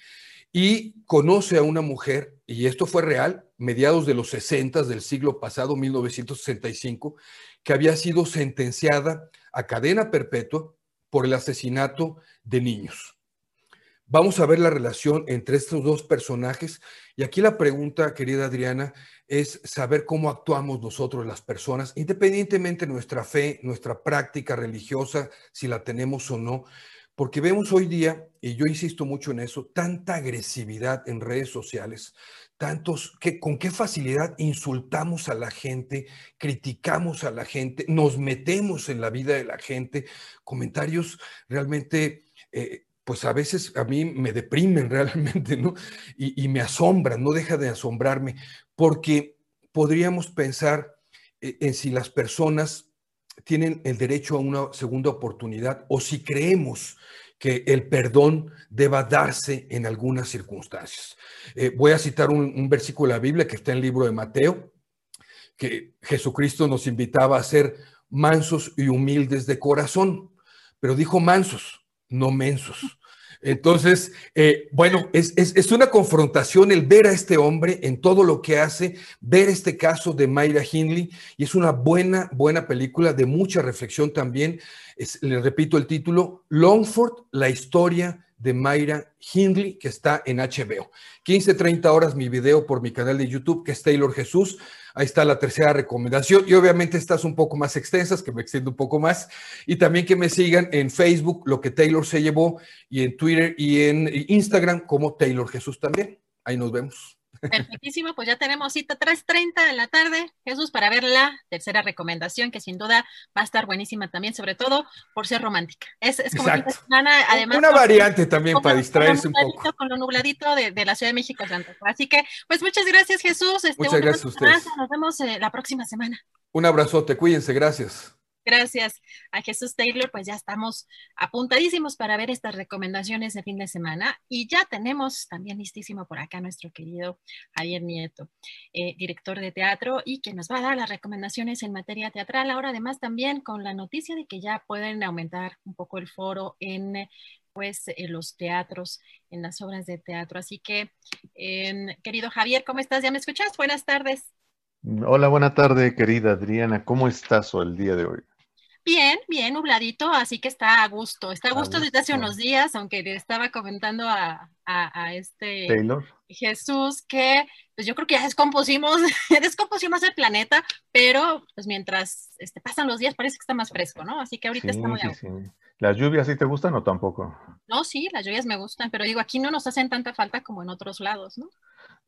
L: Y conoce a una mujer, y esto fue real, mediados de los 60 del siglo pasado, 1965, que había sido sentenciada a cadena perpetua por el asesinato de niños. Vamos a ver la relación entre estos dos personajes y aquí la pregunta, querida Adriana, es saber cómo actuamos nosotros las personas, independientemente de nuestra fe, nuestra práctica religiosa, si la tenemos o no, porque vemos hoy día, y yo insisto mucho en eso, tanta agresividad en redes sociales, tantos, que, con qué facilidad insultamos a la gente, criticamos a la gente, nos metemos en la vida de la gente, comentarios realmente... Eh, pues a veces a mí me deprimen realmente, ¿no? Y, me asombran, no deja de asombrarme, porque podríamos pensar eh, en si las personas tienen el derecho a una segunda oportunidad o si creemos que el perdón deba darse en algunas circunstancias. Eh, voy a citar un, un, versículo de la Biblia que está en el libro de Mateo, que Jesucristo nos invitaba a ser mansos y humildes de corazón, pero dijo mansos, no mensos. Entonces, eh, bueno, es, es, una confrontación el ver a este hombre en todo lo que hace, ver este caso de Mayra Hindley, y es una buena, buena película de mucha reflexión también. le repito el título, Longford, la historia de Mayra Hindley, que está en HBO. 15, 30 horas mi video por mi canal de YouTube, que es Taylor Jesús. Ahí está la tercera recomendación. Y obviamente estas un poco más extensas, que me extiendo un poco más. Y también que me sigan en Facebook, lo que Taylor se llevó, y en Twitter y en Instagram como Taylor Jesús también. Ahí nos vemos.
C: Perfectísimo, pues ya tenemos cita 3.30 de la tarde, Jesús, para ver la tercera recomendación, que sin duda va a estar buenísima también, sobre todo por ser romántica. Es, como
L: semana, además. Una variante también para distraerse un poco.
C: Con lo nubladito de, la Ciudad de México. Así que, pues muchas gracias, Jesús.
L: Este, muchas gracias a ustedes.
C: Nos vemos eh, la próxima semana.
L: Un abrazote, cuídense, gracias.
C: Gracias a Jesús Taylor, pues ya estamos apuntadísimos para ver estas recomendaciones de fin de semana y ya tenemos también listísimo por acá nuestro querido Javier Nieto, eh, director de teatro y que nos va a dar las recomendaciones en materia teatral. Ahora además también con la noticia de que ya pueden aumentar un poco el foro en pues los teatros, en las obras de teatro. Así que, em, querido Javier, ¿cómo estás? ¿Ya me escuchas? Buenas tardes.
M: Hola, buena tarde, querida Adriana. ¿Cómo estás el día de hoy?
C: Bien, bien nubladito, así que está a gusto. Está a gusto desde hace unos días, aunque le estaba comentando a, este Jesús que pues yo creo que ya descompusimos, descompusimos el planeta, pero pues mientras este, pasan los días parece que está más fresco, ¿no? Así que ahorita está muy sí,
M: ¿Las lluvias sí te gustan o tampoco?
C: No, sí, las lluvias me gustan, pero digo, aquí no nos hacen tanta falta como en otros lados, ¿no?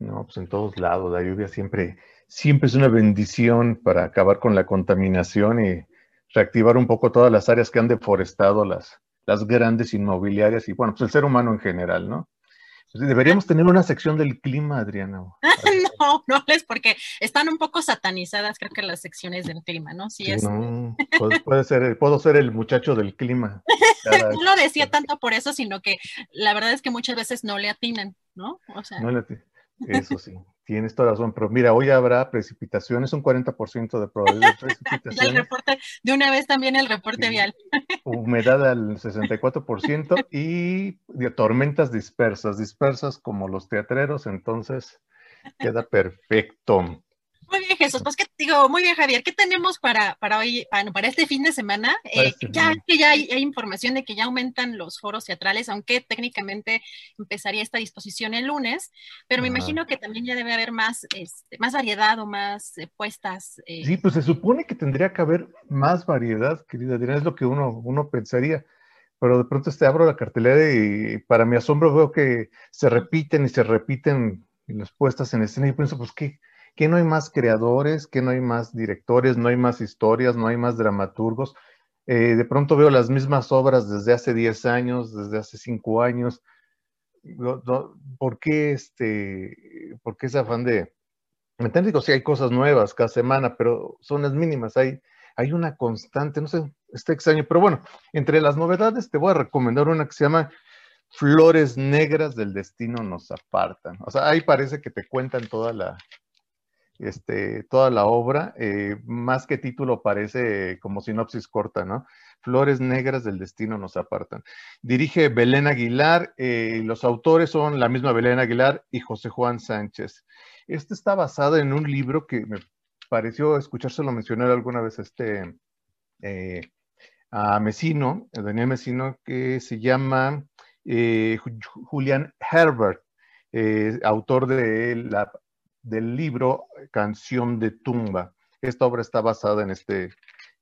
M: No, pues en todos lados, la lluvia siempre, siempre es una bendición para acabar con la contaminación y reactivar un poco todas las áreas que han deforestado las, las grandes inmobiliarias y bueno, pues el ser humano en general, ¿no? Pues deberíamos tener una sección del clima, Adriana.
C: no, no es porque están un poco satanizadas, creo que las secciones del clima, ¿no? Sí, es.
M: No, puede, ser, puedo ser el muchacho del clima.
C: no lo decía tanto por eso, sino que la verdad es que muchas veces no le atinan, ¿no?
M: O sea. No le atinan. Eso sí. Tienes toda razón, pero mira, hoy habrá precipitaciones, un 40% de probabilidad de precipitaciones.
C: el reporte, de una vez también el reporte vial.
M: Humedad al 64% y de tormentas dispersas, dispersas como los teatreros, entonces queda perfecto.
C: Muy bien, Jesús. Pues que digo, muy bien, Javier. ¿Qué tenemos para, para hoy, para, para este fin de semana? Eh, este ya que ya hay, información de que ya aumentan los foros teatrales, aunque técnicamente empezaría esta disposición el lunes, pero me imagino que también ya debe haber más, este, más variedad o más eh, puestas.
M: Eh. Sí, pues se supone que tendría que haber más variedad, querida Adriana, es lo que uno, uno pensaría pero de pronto te abro la cartelera y para mi asombro veo que se repiten y se repiten las puestas en escena y pienso, pues, ¿qué, que no hay más creadores, que no hay más directores, no hay más historias, no hay más dramaturgos. Eh, de pronto veo las mismas obras desde hace 10 años, desde hace 5 años. ¿Por qué, este, por qué ese afán de... Digo, sí hay cosas nuevas cada semana, pero son las mínimas. Hay, hay una constante, no sé, está extraño. Pero bueno, entre las novedades te voy a recomendar una que se llama Flores Negras del Destino nos apartan. O sea, ahí parece que te cuentan toda la, este, toda la obra, eh, más que título parece como sinopsis corta, ¿no? Flores negras del destino nos apartan. Dirige Belén Aguilar, eh, los autores son la misma Belén Aguilar y José Juan Sánchez. Este está basado en un libro que me pareció escuchárselo mencionar alguna vez este, eh, a Mesino, Daniel Mesino, que se llama Julian Herbert, autor de la del libro Canción de Tumba. Esta obra está basada en, este,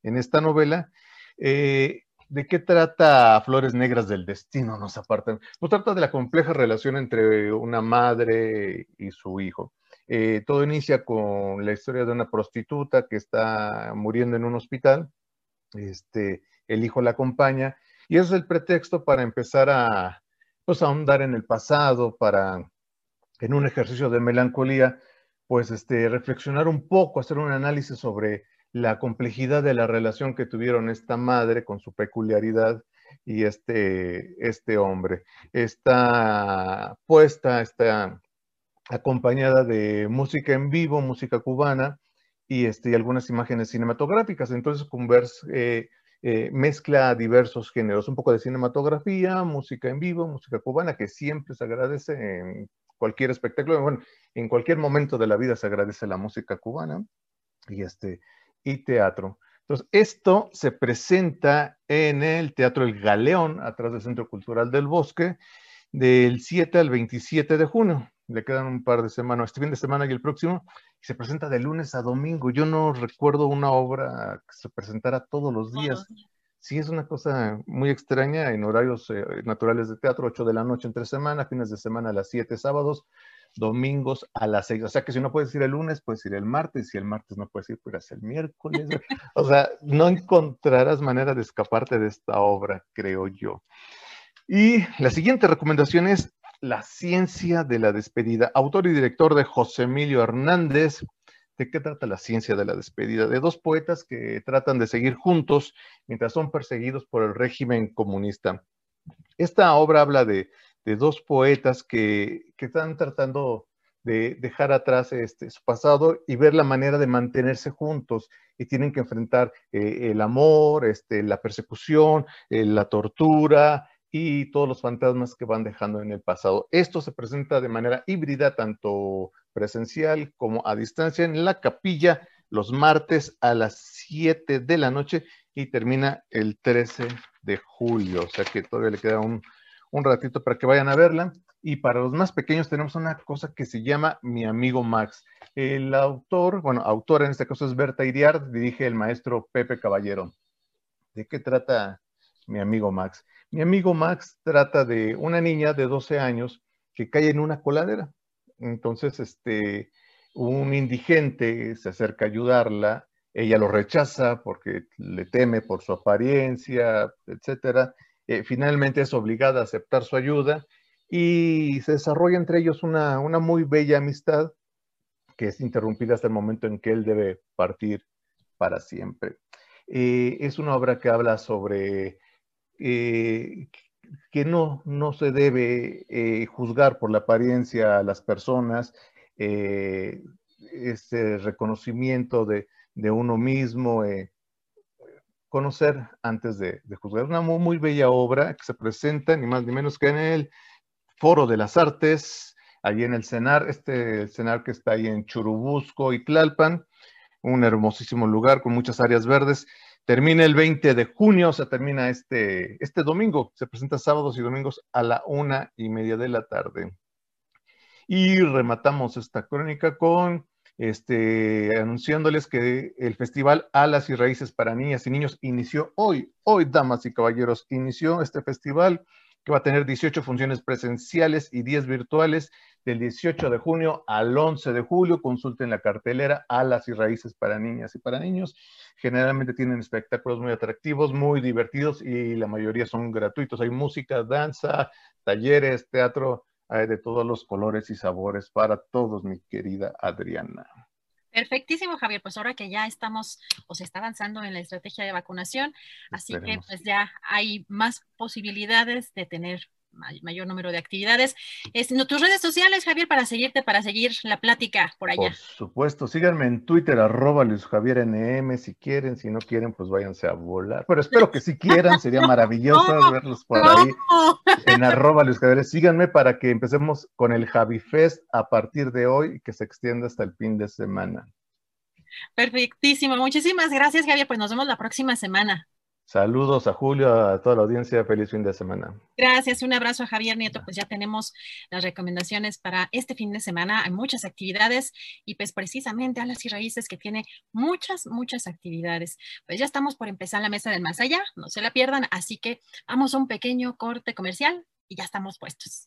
M: en esta novela. Eh, ¿De qué trata Flores Negras del Destino? Nos apartan. Pues trata de la compleja relación entre una madre y su hijo. Eh, todo inicia con la historia de una prostituta que está muriendo en un hospital. Este, el hijo la acompaña y es el pretexto para empezar a, pues, ahondar en el pasado, para, en un ejercicio de melancolía, pues este, reflexionar un poco, hacer un análisis sobre la complejidad de la relación que tuvieron esta madre con su peculiaridad y este, este hombre. Está puesta, está acompañada de música en vivo, música cubana y, este, algunas imágenes cinematográficas. Entonces, Converse eh, eh, mezcla diversos géneros, un poco de cinematografía, música en vivo, música cubana, que siempre se agradece en cualquier espectáculo, bueno, en cualquier momento de la vida se agradece la música cubana y, este, y teatro. Entonces, esto se presenta en el Teatro El Galeón, atrás del Centro Cultural del Bosque, del 7 al 27 de junio. Le quedan un par de semanas, este fin de semana y el próximo, y se presenta de lunes a domingo. Yo no recuerdo una obra que se presentara todos los días. Sí, es una cosa muy extraña en horarios eh, naturales de teatro, 8 de la noche entre semana, fines de semana a las 7 sábados, domingos a las seis. O sea que si no puedes ir el lunes, puedes ir el martes. Si el martes no puedes ir, puedes el miércoles. o sea, no encontrarás manera de escaparte de esta obra, creo yo. Y la siguiente recomendación es La ciencia de la despedida. Autor y director de José Emilio Hernández. ¿De qué trata la ciencia de la despedida? De dos poetas que tratan de seguir juntos mientras son perseguidos por el régimen comunista. Esta obra habla de de dos poetas que, están tratando de dejar atrás este, su pasado y ver la manera de mantenerse juntos y tienen que enfrentar eh, el amor, este, la persecución, eh, la tortura y todos los fantasmas que van dejando en el pasado. Esto se presenta de manera híbrida, tanto presencial como a distancia en la capilla los martes a las 7 de la noche y termina el 13 de julio, o sea que todavía le queda un, un ratito para que vayan a verla. Y para los más pequeños tenemos una cosa que se llama Mi amigo Max. El autor, bueno, autora en este caso es Berta Iriart, dirige el maestro Pepe Caballero. ¿De qué trata mi amigo Max? Mi amigo Max trata de una niña de 12 años que cae en una coladera. Entonces, este, un indigente se acerca a ayudarla, ella lo rechaza porque le teme por su apariencia, etcétera, eh, finalmente es obligada a aceptar su ayuda y se desarrolla entre ellos una, muy bella amistad que es interrumpida hasta el momento en que él debe partir para siempre. Eh, es una obra que habla sobre eh, que no, no se debe juzgar por la apariencia a las personas, ese reconocimiento de, de uno mismo, conocer antes de, juzgar. Una muy, bella obra que se presenta ni más ni menos que en el Foro de las Artes, allí en el CENAR, este CENAR que está ahí en Churubusco y Tlalpan, un hermosísimo lugar con muchas áreas verdes. Termina el 20 de junio, o sea, termina este, este domingo. Se presenta sábados y domingos a la una y media de la tarde. Y rematamos esta crónica con este, anunciándoles que el Festival Alas y Raíces para Niñas y Niños inició hoy. Hoy, damas y caballeros, inició este festival que va a tener 18 funciones presenciales y 10 virtuales del 18 de junio al 11 de julio. Consulten la cartelera Alas y Raíces para Niñas y para Niños. Generalmente tienen espectáculos muy atractivos, muy divertidos y la mayoría son gratuitos. Hay música, danza, talleres, teatro, hay de todos los colores y sabores para todos, mi querida Adriana.
C: Perfectísimo, Javier. Pues ahora que ya estamos o se está avanzando en la estrategia de vacunación, así que pues ya hay más posibilidades de tener mayor número de actividades. Es, tus redes sociales, Javier, para seguirte, para seguir la plática por allá.
M: Por supuesto, síganme en Twitter, arroba Luis Javier NM, si quieren, si no quieren, pues váyanse a volar. Pero espero que si quieran, sería maravilloso verlos por ahí en arroba Luis Javier. Síganme para que empecemos con el Javi Fest a partir de hoy y que se extienda hasta el fin de semana.
C: Perfectísimo, muchísimas gracias, Javier. Pues nos vemos la próxima semana.
M: Saludos a Julio, a toda la audiencia, feliz fin de semana.
C: Gracias, un abrazo a Javier Nieto, pues ya tenemos las recomendaciones para este fin de semana, hay muchas actividades y pues precisamente a las y raíces que tiene muchas, muchas actividades. Pues ya estamos por empezar la mesa del más allá, no se la pierdan, así que vamos a un pequeño corte comercial y ya estamos puestos.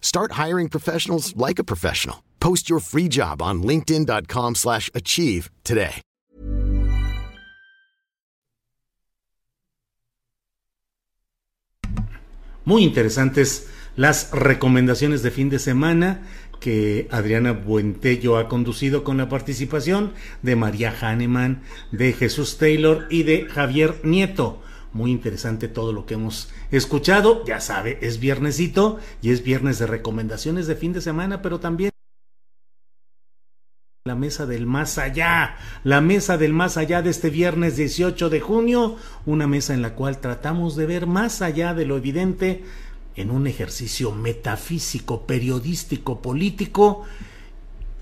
N: Start hiring professionals like a professional. Post your free job on linkedin.com/achieve slash achieve today.
B: Muy interesantes las recomendaciones de fin de semana que Adriana Buentello ha conducido con la participación de María Hahnemann, de Jesús Taylor y de Javier Nieto. Muy interesante todo lo que hemos escuchado. Ya sabe, es viernesito y es viernes de recomendaciones de fin de semana, pero también la mesa del más allá, la mesa del más allá de este viernes 18 de junio, una mesa en la cual tratamos de ver más allá de lo evidente en un ejercicio metafísico, periodístico, político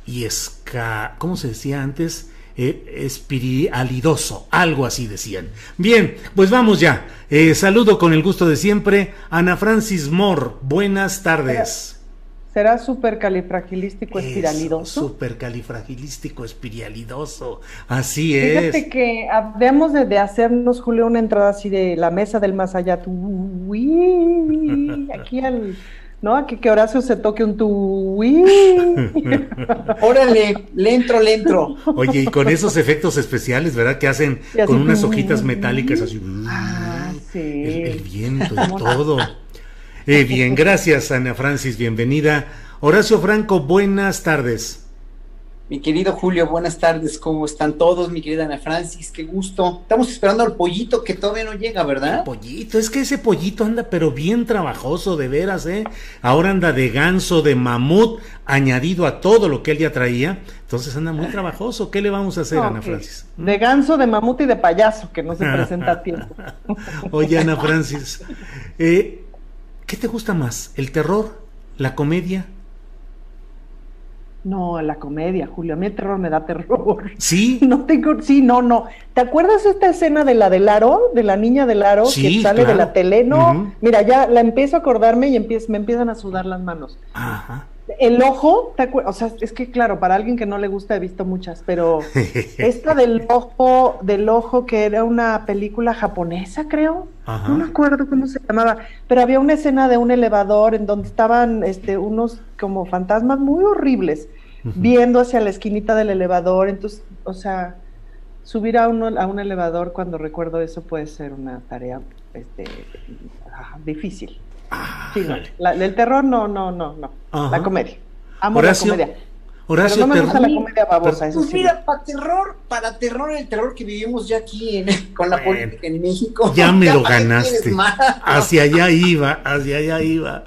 B: y esca, ¿cómo se decía antes? Eh, espiritualidoso, algo así decían. Bien, pues vamos ya. Eh, saludo con el gusto de siempre. Ana Francis Moore, buenas tardes.
O: ¿Será supercalifragilístico espiralidoso?
B: Supercalifragilístico espiralidoso, así es.
O: Fíjate que habíamos de, de, hacernos, Julio, una entrada así de la mesa del más allá, uy, aquí al, ¿no? Aquí que Horacio se toque un tu, uy.
P: Órale, le entro, le entro.
B: Oye, y con esos efectos especiales, ¿verdad? Que hacen
O: así,
B: con unas hojitas metálicas así.
O: Ah, sí.
B: El, el viento y todo. Eh, bien, gracias Ana Francis, bienvenida. Horacio Franco, buenas tardes.
P: Mi querido Julio, buenas tardes, ¿cómo están todos? Mi querida Ana Francis, qué gusto. Estamos esperando al pollito que todavía no llega, ¿verdad?
B: El pollito, es que ese pollito anda pero bien trabajoso, de veras, ¿eh? Ahora anda de ganso, de mamut, añadido a todo lo que él ya traía. Entonces anda muy trabajoso. ¿Qué le vamos a hacer,
O: No,
B: Ana Francis?
O: De ganso, de mamut y de payaso, que no se presenta a tiempo.
B: Oye, Ana Francis, eh, ¿qué te gusta más? ¿El terror? ¿La comedia?
O: No, la comedia, Julio. A mí el terror me da terror.
B: ¿Sí?
O: No tengo, sí, no, no. ¿Te acuerdas esta escena de la del aro, de la niña del aro
B: Sí,
O: que sale de la tele? No, mira, ya la empiezo a acordarme y empiezo, me empiezan a sudar las manos.
B: Ajá.
O: El ojo, ¿te o sea, es que claro, para alguien que no le gusta he visto muchas, pero esta del ojo, del ojo que era una película japonesa, creo.
B: Ajá.
O: No me acuerdo cómo se llamaba, pero había una escena de un elevador en donde estaban este, unos como fantasmas muy horribles viendo hacia la esquinita del elevador. Entonces, o sea, subir a, uno, a un elevador cuando recuerdo eso puede ser una tarea este, difícil. Sí, no, la- el terror no, no, no, no.
B: Ajá.
O: La comedia. Amo
B: Horacio,
O: la comedia.
B: Horacio,
O: Pero no me gusta la comedia babosa, eso
P: Pues
O: sí.
P: mira, para terror, para terror, el terror que vivimos ya aquí en- con la
B: Bueno,
P: política en México.
B: Ya me lo ganaste. Hacia allá iba, hacia allá iba.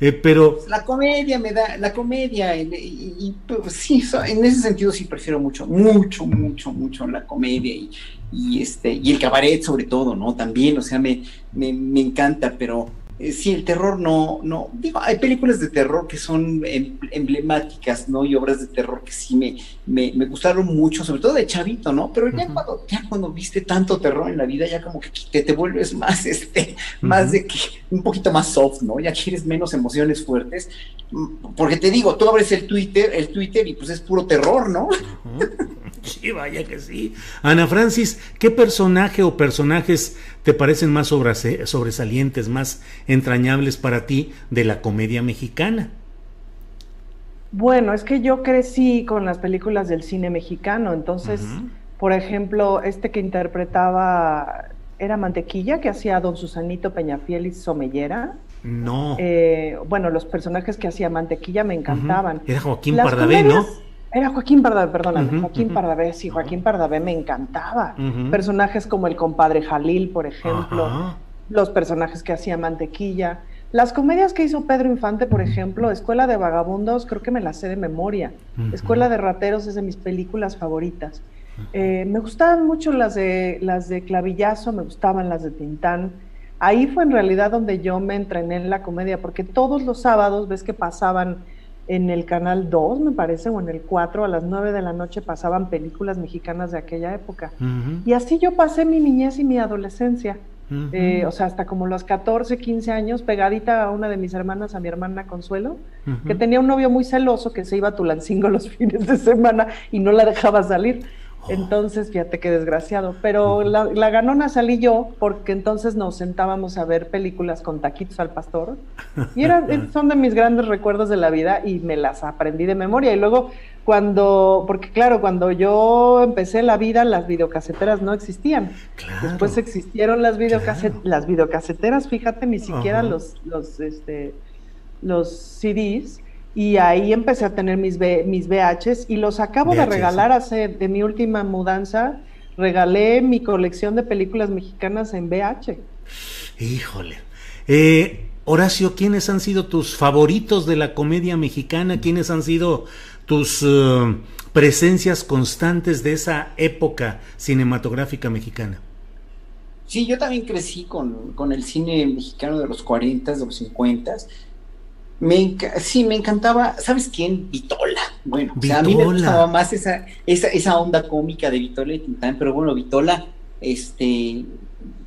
B: Eh, pero
P: La comedia me da, la comedia, y, y- y, pues, sí, so- en ese sentido sí prefiero mucho, mucho, mucho, mucho la comedia y, y, este, y el cabaret sobre todo, ¿no? También, o sea, me, me, me encanta, pero eh, sí, el terror no, no, digo, hay películas de terror que son em- emblemáticas, ¿no? Y obras de terror que sí me, me, me gustaron mucho, sobre todo de chavito, ¿no? Pero ya cuando, ya cuando viste tanto terror en la vida, ya como que te, te vuelves más, este, más de que, un poquito más soft, ¿no? Ya quieres menos emociones fuertes, Mm, porque te digo, tú abres el Twitter, el Twitter y pues es puro terror, ¿no?
B: Sí, vaya que sí. Ana Francis, ¿qué personaje o personajes te parecen más sobrase- sobresalientes, más entrañables para ti de la comedia mexicana?
O: Bueno, es que yo crecí con las películas del cine mexicano, entonces, por ejemplo, este que interpretaba era Mantequilla, que hacía Don Susanito Peñafiel y Somellera.
B: No.
O: Eh, bueno, los personajes que hacía Mantequilla me encantaban.
B: Era Joaquín
O: Las
B: Pardavé, ¿no?
O: Era Joaquín Pardavé, perdóname, Joaquín Pardavé, sí, Joaquín Pardavé me encantaba. Personajes como el compadre Jalil, por ejemplo, los personajes que hacía Mantequilla. Las comedias que hizo Pedro Infante, por ejemplo, Escuela de Vagabundos, creo que me las sé de memoria. Escuela de Rateros es de mis películas favoritas. Eh, me gustaban mucho las de, las de Clavillazo, me gustaban las de Tintán. Ahí fue en realidad donde yo me entrené en la comedia, porque todos los sábados ves que pasaban en el canal 2, me parece, o en el 4, a las 9 de la noche pasaban películas mexicanas de aquella época. Y así yo pasé mi niñez y mi adolescencia. Eh, o sea, hasta como los 14, 15 años, pegadita a una de mis hermanas, a mi hermana Consuelo, que tenía un novio muy celoso que se iba a Tulancingo los fines de semana y no la dejaba salir. Entonces, fíjate qué desgraciado. Pero la, ganona salí yo porque entonces nos sentábamos a ver películas con taquitos al pastor. Y eran, son de mis grandes recuerdos de la vida y me las aprendí de memoria. Y luego cuando, porque claro, cuando yo empecé la vida, las videocaseteras no existían. Después existieron las, las videocaseteras, fíjate, ni siquiera los, los, este, los CDs y ahí empecé a tener mis, mis VHs y los acabo de regalar hace, de mi última mudanza, regalé mi colección de películas mexicanas en VH.
B: Híjole. Eh, Horacio, ¿quiénes han sido tus favoritos de la comedia mexicana? ¿Quiénes han sido tus eh, presencias constantes de esa época cinematográfica mexicana?
P: Sí, yo también crecí con, con el cine mexicano de los 40, de los 50 me sí, me encantaba, ¿sabes quién? Vitola. Bueno, a mí me gustaba más esa, esa, esa onda cómica de Vitola y Tintán, pero bueno, Vitola, este,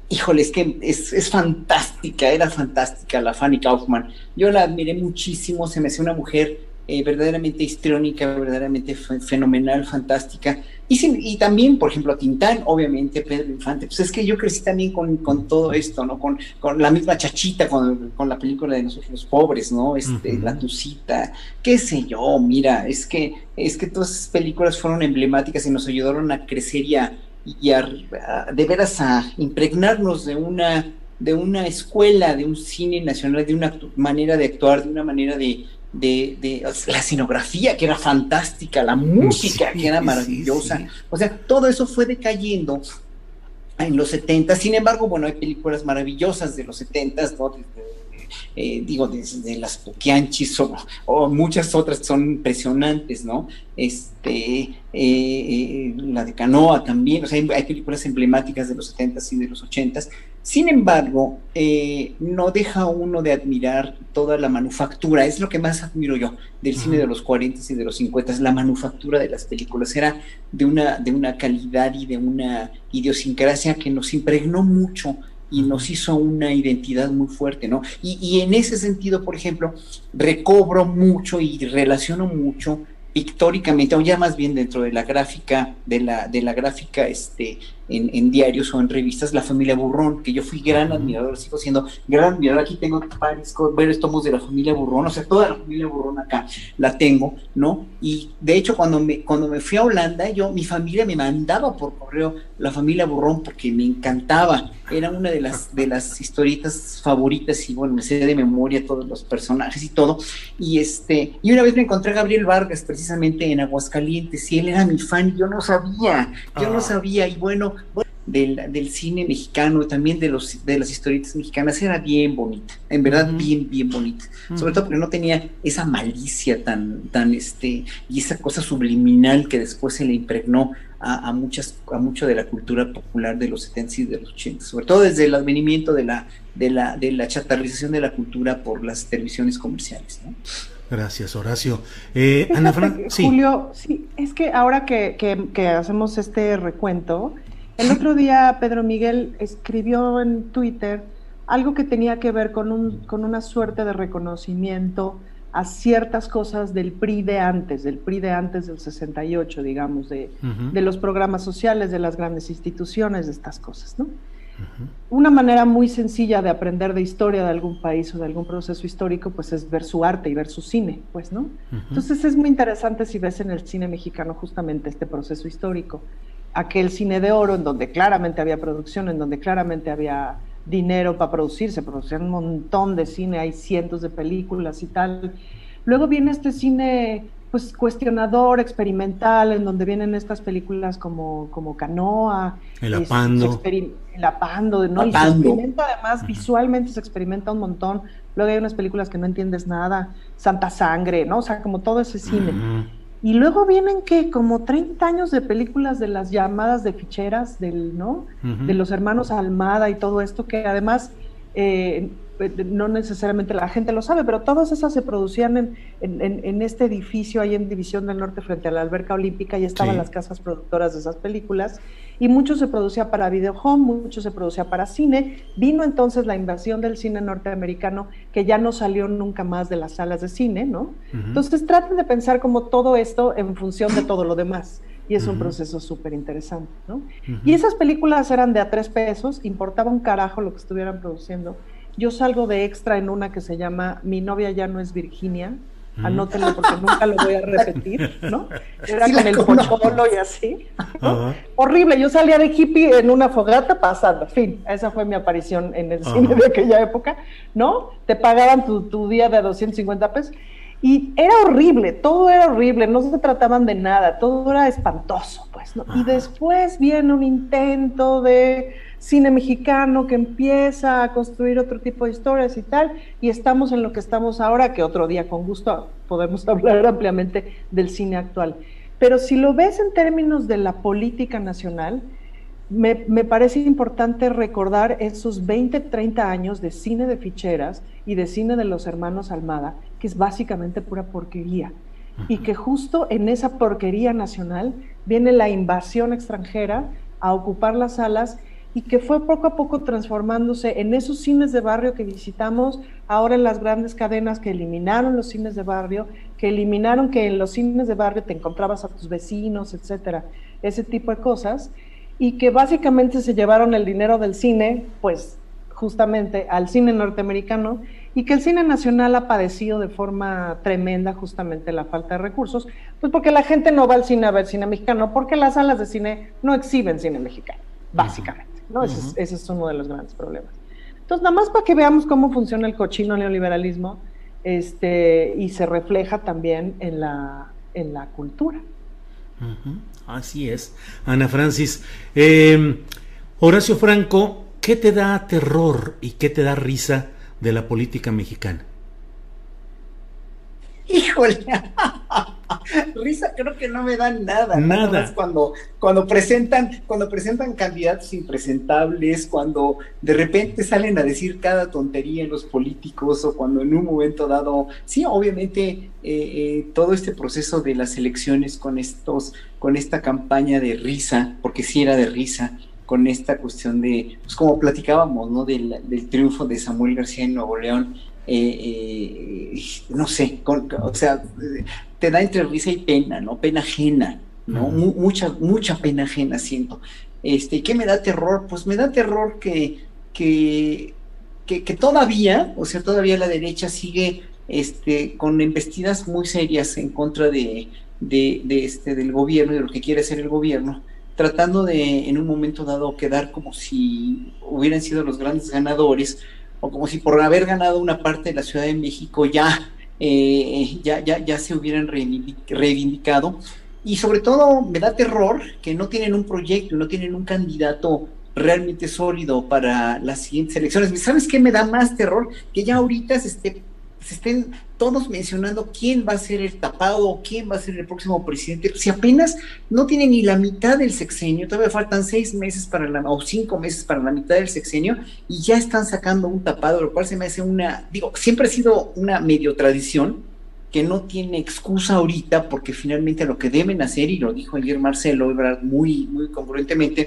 P: híjole, es que es, es, fantástica, era fantástica la Fanny Kaufman. Yo la admiré muchísimo, se me hacía una mujer eh, verdaderamente histriónica, verdaderamente fenomenal, fantástica. Y, y, también, por ejemplo, Tintán, obviamente, Pedro Infante. Pues es que yo crecí también con, con todo esto, ¿no? Con, con, la misma chachita, con, con la película de Nosotros los Pobres, ¿no? Este, La Tucita, qué sé yo, mira, es que, es que todas esas películas fueron emblemáticas y nos ayudaron a crecer y a, y a, de veras a impregnarnos de una de una escuela, de un cine nacional, de una manera de actuar, de una manera de, de, la escenografía que era fantástica, la música que era maravillosa. O sea, todo eso fue decayendo en los 70. Sin embargo, bueno, hay películas maravillosas de los 70, ¿no? Eh, digo, desde las Poquianchis o, muchas otras que son impresionantes, ¿no? Este, eh, eh, la de Canoa también, o sea, hay, películas emblemáticas de los 70s y de los 80s. Sin embargo, no deja uno de admirar toda la manufactura, es lo que más admiro yo del cine de los 40s y de los 50s, la manufactura de las películas era de una, de una calidad y de una idiosincrasia que nos impregnó mucho y nos hizo una identidad muy fuerte, ¿no? Y, en ese sentido, por ejemplo, recobro mucho y relaciono mucho pictóricamente, o ya más bien dentro de la gráfica, de la, de la gráfica este, en, diarios o en revistas, la familia Burrón, que yo fui gran admirador, sigo siendo gran admirador. Aquí tengo varios tomos de la familia Burrón, o sea, toda la familia Burrón acá la tengo, ¿no? Y de hecho, cuando me, cuando me fui a Holanda, yo, mi familia me mandaba por correo la familia Burrón porque me encantaba. Era una de las, de las historietas favoritas y bueno, me sé de memoria todos los personajes y todo. Y este, y una vez me encontré a Gabriel Vargas precisamente en Aguascalientes y él era mi fan y yo no sabía, yo no ah. sabía. Y bueno, del, cine mexicano y también de, los, de las historietas mexicanas era bien bonita, en verdad bien, bien bonita. Sobre todo porque no tenía esa malicia tan, tan, este, y esa cosa subliminal que después se le impregnó a, muchas, a mucho de la cultura popular de los 70 y de los 80, sobre todo desde el advenimiento de la, de la, de la chatarrización de la cultura por las televisiones comerciales.
B: Gracias, Horacio. Eh, Ana
O: Julio, sí, es que ahora que, que hacemos este recuento, el otro día Pedro Miguel escribió en Twitter algo que tenía que ver con, un, con una suerte de reconocimiento a ciertas cosas del PRI de antes, del PRI de antes del 68, digamos, de, de los programas sociales, de las grandes instituciones, de estas cosas, ¿no? Una manera muy sencilla de aprender de historia de algún país o de algún proceso histórico, pues es ver su arte y ver su cine, pues, ¿no? Entonces es muy interesante si ves en el cine mexicano justamente este proceso histórico aquel cine de oro en donde claramente había producción, en donde claramente había dinero para producirse, producían un montón de cine, hay cientos de películas y tal. Luego viene este cine pues cuestionador, experimental, en donde vienen estas películas como, como Canoa,
B: el Apando,
O: el Apando, ¿no? Y se experimenta además, visualmente se experimenta un montón. Luego hay unas películas que no entiendes nada, Santa Sangre, ¿no? O sea, como todo ese cine. Y luego vienen que como 30 años de películas de las llamadas de ficheras del, ¿no? De los hermanos Almada y todo esto, que además eh, no necesariamente la gente lo sabe, pero todas esas se producían en, en, este edificio ahí en División del Norte frente a la alberca olímpica y estaban las casas productoras de esas películas y mucho se producía para home, mucho se producía para cine. Vino entonces la invasión del cine norteamericano que ya no salió nunca más de las salas de cine, ¿no? Entonces traten de pensar como todo esto en función de todo lo demás y es un proceso súper interesante, ¿no? Y esas películas eran de a tres pesos, importaba un carajo lo que estuvieran produciendo yo salgo de extra en una que se llama Mi novia ya no es Virginia. Anótenlo porque nunca lo voy a repetir, ¿no? Era con el pocholo y así. Horrible, yo salía de hippie en una fogata pasando, fin, esa fue mi aparición en el cine de aquella época, ¿no? Te pagaban tu, tu día de 250 pesos y era horrible, todo era horrible, no se trataban de nada, todo era espantoso, pues, ¿no? Y después viene un intento de cine mexicano que empieza a construir otro tipo de historias y tal, y estamos en lo que estamos ahora, que otro día con gusto podemos hablar ampliamente del cine actual. Pero si lo ves en términos de la política nacional, me, parece importante recordar esos 20, 30 años de cine de ficheras y de cine de los hermanos Almada, que es básicamente pura porquería. Y que justo en esa porquería nacional viene la invasión extranjera a ocupar las salas y que fue poco a poco transformándose en esos cines de barrio que visitamos, ahora en las grandes cadenas que eliminaron los cines de barrio, que eliminaron que en los cines de barrio te encontrabas a tus vecinos, etcétera, ese tipo de cosas, y que básicamente se llevaron el dinero del cine, pues justamente al cine norteamericano, y que el cine nacional ha padecido de forma tremenda justamente la falta de recursos, pues porque la gente no va al cine a ver cine mexicano, porque las salas de cine no exhiben cine mexicano, básicamente. ¿No? ese, es, uno de los grandes problemas. Entonces, nada más para que veamos cómo funciona el cochino neoliberalismo este, y se refleja también en la, en la cultura.
B: Así es. Ana Francis, em, Horacio Franco, ¿qué te da terror y qué te da risa de la política mexicana?
P: Híjole, risa creo que no me dan nada.
B: Nada.
P: Cuando, cuando presentan, cuando presentan candidatos impresentables, cuando de repente salen a decir cada tontería en los políticos o cuando en un momento dado, sí, obviamente eh, eh, todo este proceso de las elecciones con estos, con esta campaña de risa, porque sí era de risa, con esta cuestión de, pues como platicábamos, ¿no? Del, del triunfo de Samuel García en Nuevo León eh, eh, no sé, o sea, te da entre risa y pena, ¿no? Pena ajena, ¿no? mucha, mucha pena ajena siento. Este, ¿Qué me da terror? Pues me da terror que, que, que, todavía, o sea, todavía la derecha sigue este, con embestidas muy serias en contra de, de, de, este, del gobierno y de lo que quiere hacer el gobierno, tratando de en un momento dado quedar como si hubieran sido los grandes ganadores, o como si por haber ganado una parte de la Ciudad de México ya, eh, ya, ya, ya se hubieran reivindicado. Y sobre todo me da terror que no tienen un proyecto, no tienen un candidato realmente sólido para las siguientes elecciones. ¿Sabes qué me da más terror? Que ya ahorita se se estén todos mencionando quién va a ser el tapado, quién va a ser el próximo presidente, si apenas no tiene ni la mitad del sexenio, todavía faltan seis meses para la, o cinco meses para la mitad del sexenio, y ya están sacando un tapado, lo cual se me hace una, digo, siempre ha sido una medio tradición, que no tiene excusa ahorita, porque finalmente lo que deben hacer, y lo dijo ayer Marcelo muy, muy congruentemente,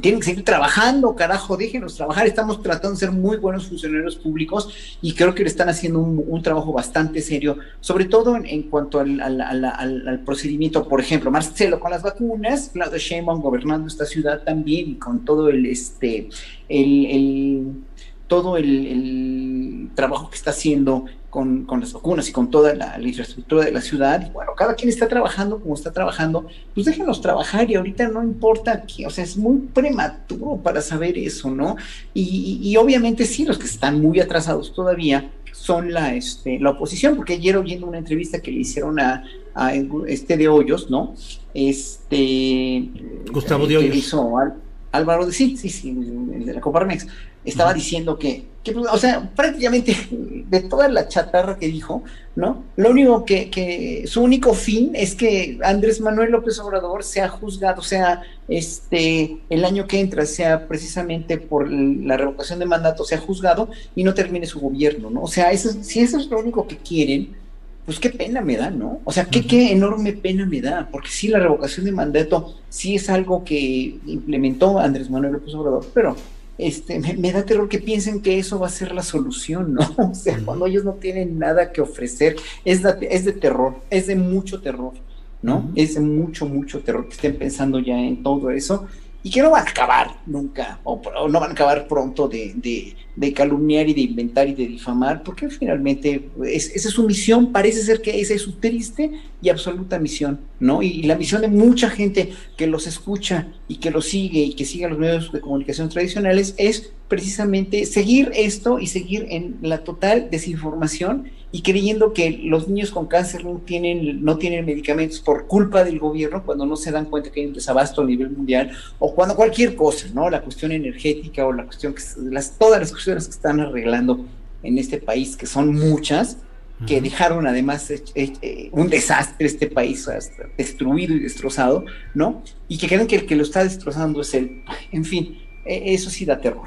P: tienen que seguir trabajando, carajo, déjenos trabajar. Estamos tratando de ser muy buenos funcionarios públicos y creo que le están haciendo un, trabajo bastante serio, sobre todo en, cuanto al, procedimiento, por ejemplo, Marcelo con las vacunas, Claudio Sheinbaum gobernando esta ciudad también y con todo el, este, el todo el, trabajo que está haciendo con, las vacunas y con toda la, infraestructura de la ciudad. Y bueno, cada quien está trabajando como está trabajando, pues déjenos trabajar y ahorita no importa que, o sea, es muy prematuro para saber eso, ¿no? Y, y obviamente sí, los que están muy atrasados todavía, son la, este, la oposición, porque ayer oyendo una entrevista que le hicieron a, este de Hoyos, ¿no? Este...
B: Gustavo de Hoyos.
P: Hizo Álvaro de sí, sí, sí, el de la Coparmex estaba diciendo que, o sea, prácticamente de toda la chatarra que dijo, ¿no? Lo único que, que, su único fin es que Andrés Manuel López Obrador sea juzgado, sea, este, el año que entra, sea precisamente por la revocación de mandato, sea juzgado y no termine su gobierno, ¿no? O sea, eso, si eso es lo único que quieren, pues qué pena me da, ¿no? O sea, qué, qué enorme pena me da, porque sí, la revocación de mandato sí es algo que implementó Andrés Manuel López Obrador, pero este, me, da terror que piensen que eso va a ser la solución, ¿no? O sea, cuando ellos no tienen nada que ofrecer, es de, es de terror, es de mucho terror, ¿no? Es de mucho, mucho terror que estén pensando ya en todo eso y que no van a acabar nunca, o, no van a acabar pronto de, de, calumniar y de inventar y de difamar, porque finalmente esa es su misión, parece ser que esa es su triste y absoluta misión, ¿no? Y, la misión de mucha gente que los escucha y que los sigue y que sigue a los medios de comunicación tradicionales es precisamente seguir esto y seguir en la total desinformación y creyendo que los niños con cáncer no tienen, no tienen medicamentos por culpa del gobierno cuando no se dan cuenta que hay un desabasto a nivel mundial o cuando cualquier cosa, ¿no? La cuestión energética o la cuestión que las, todas las cuestiones que están arreglando en este país, que son muchas, que dejaron además eh, eh, un desastre este país destruido y destrozado, ¿no? Y que creen que el que lo está destrozando es él. En fin, e, eso sí da terror.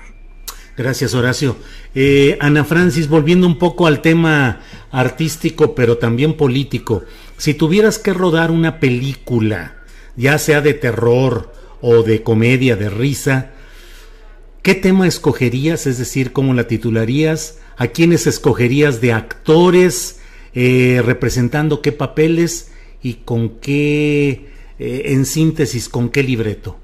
B: Gracias, Horacio. Eh, Ana Francis, volviendo un poco al tema artístico, pero también político. Si tuvieras que rodar una película, ya sea de terror o de comedia, de risa, ¿qué tema escogerías? Es decir, ¿cómo la titularías? ¿A quiénes escogerías de actores? Eh, ¿Representando qué papeles? ¿Y con qué, eh, en síntesis, con qué libreto?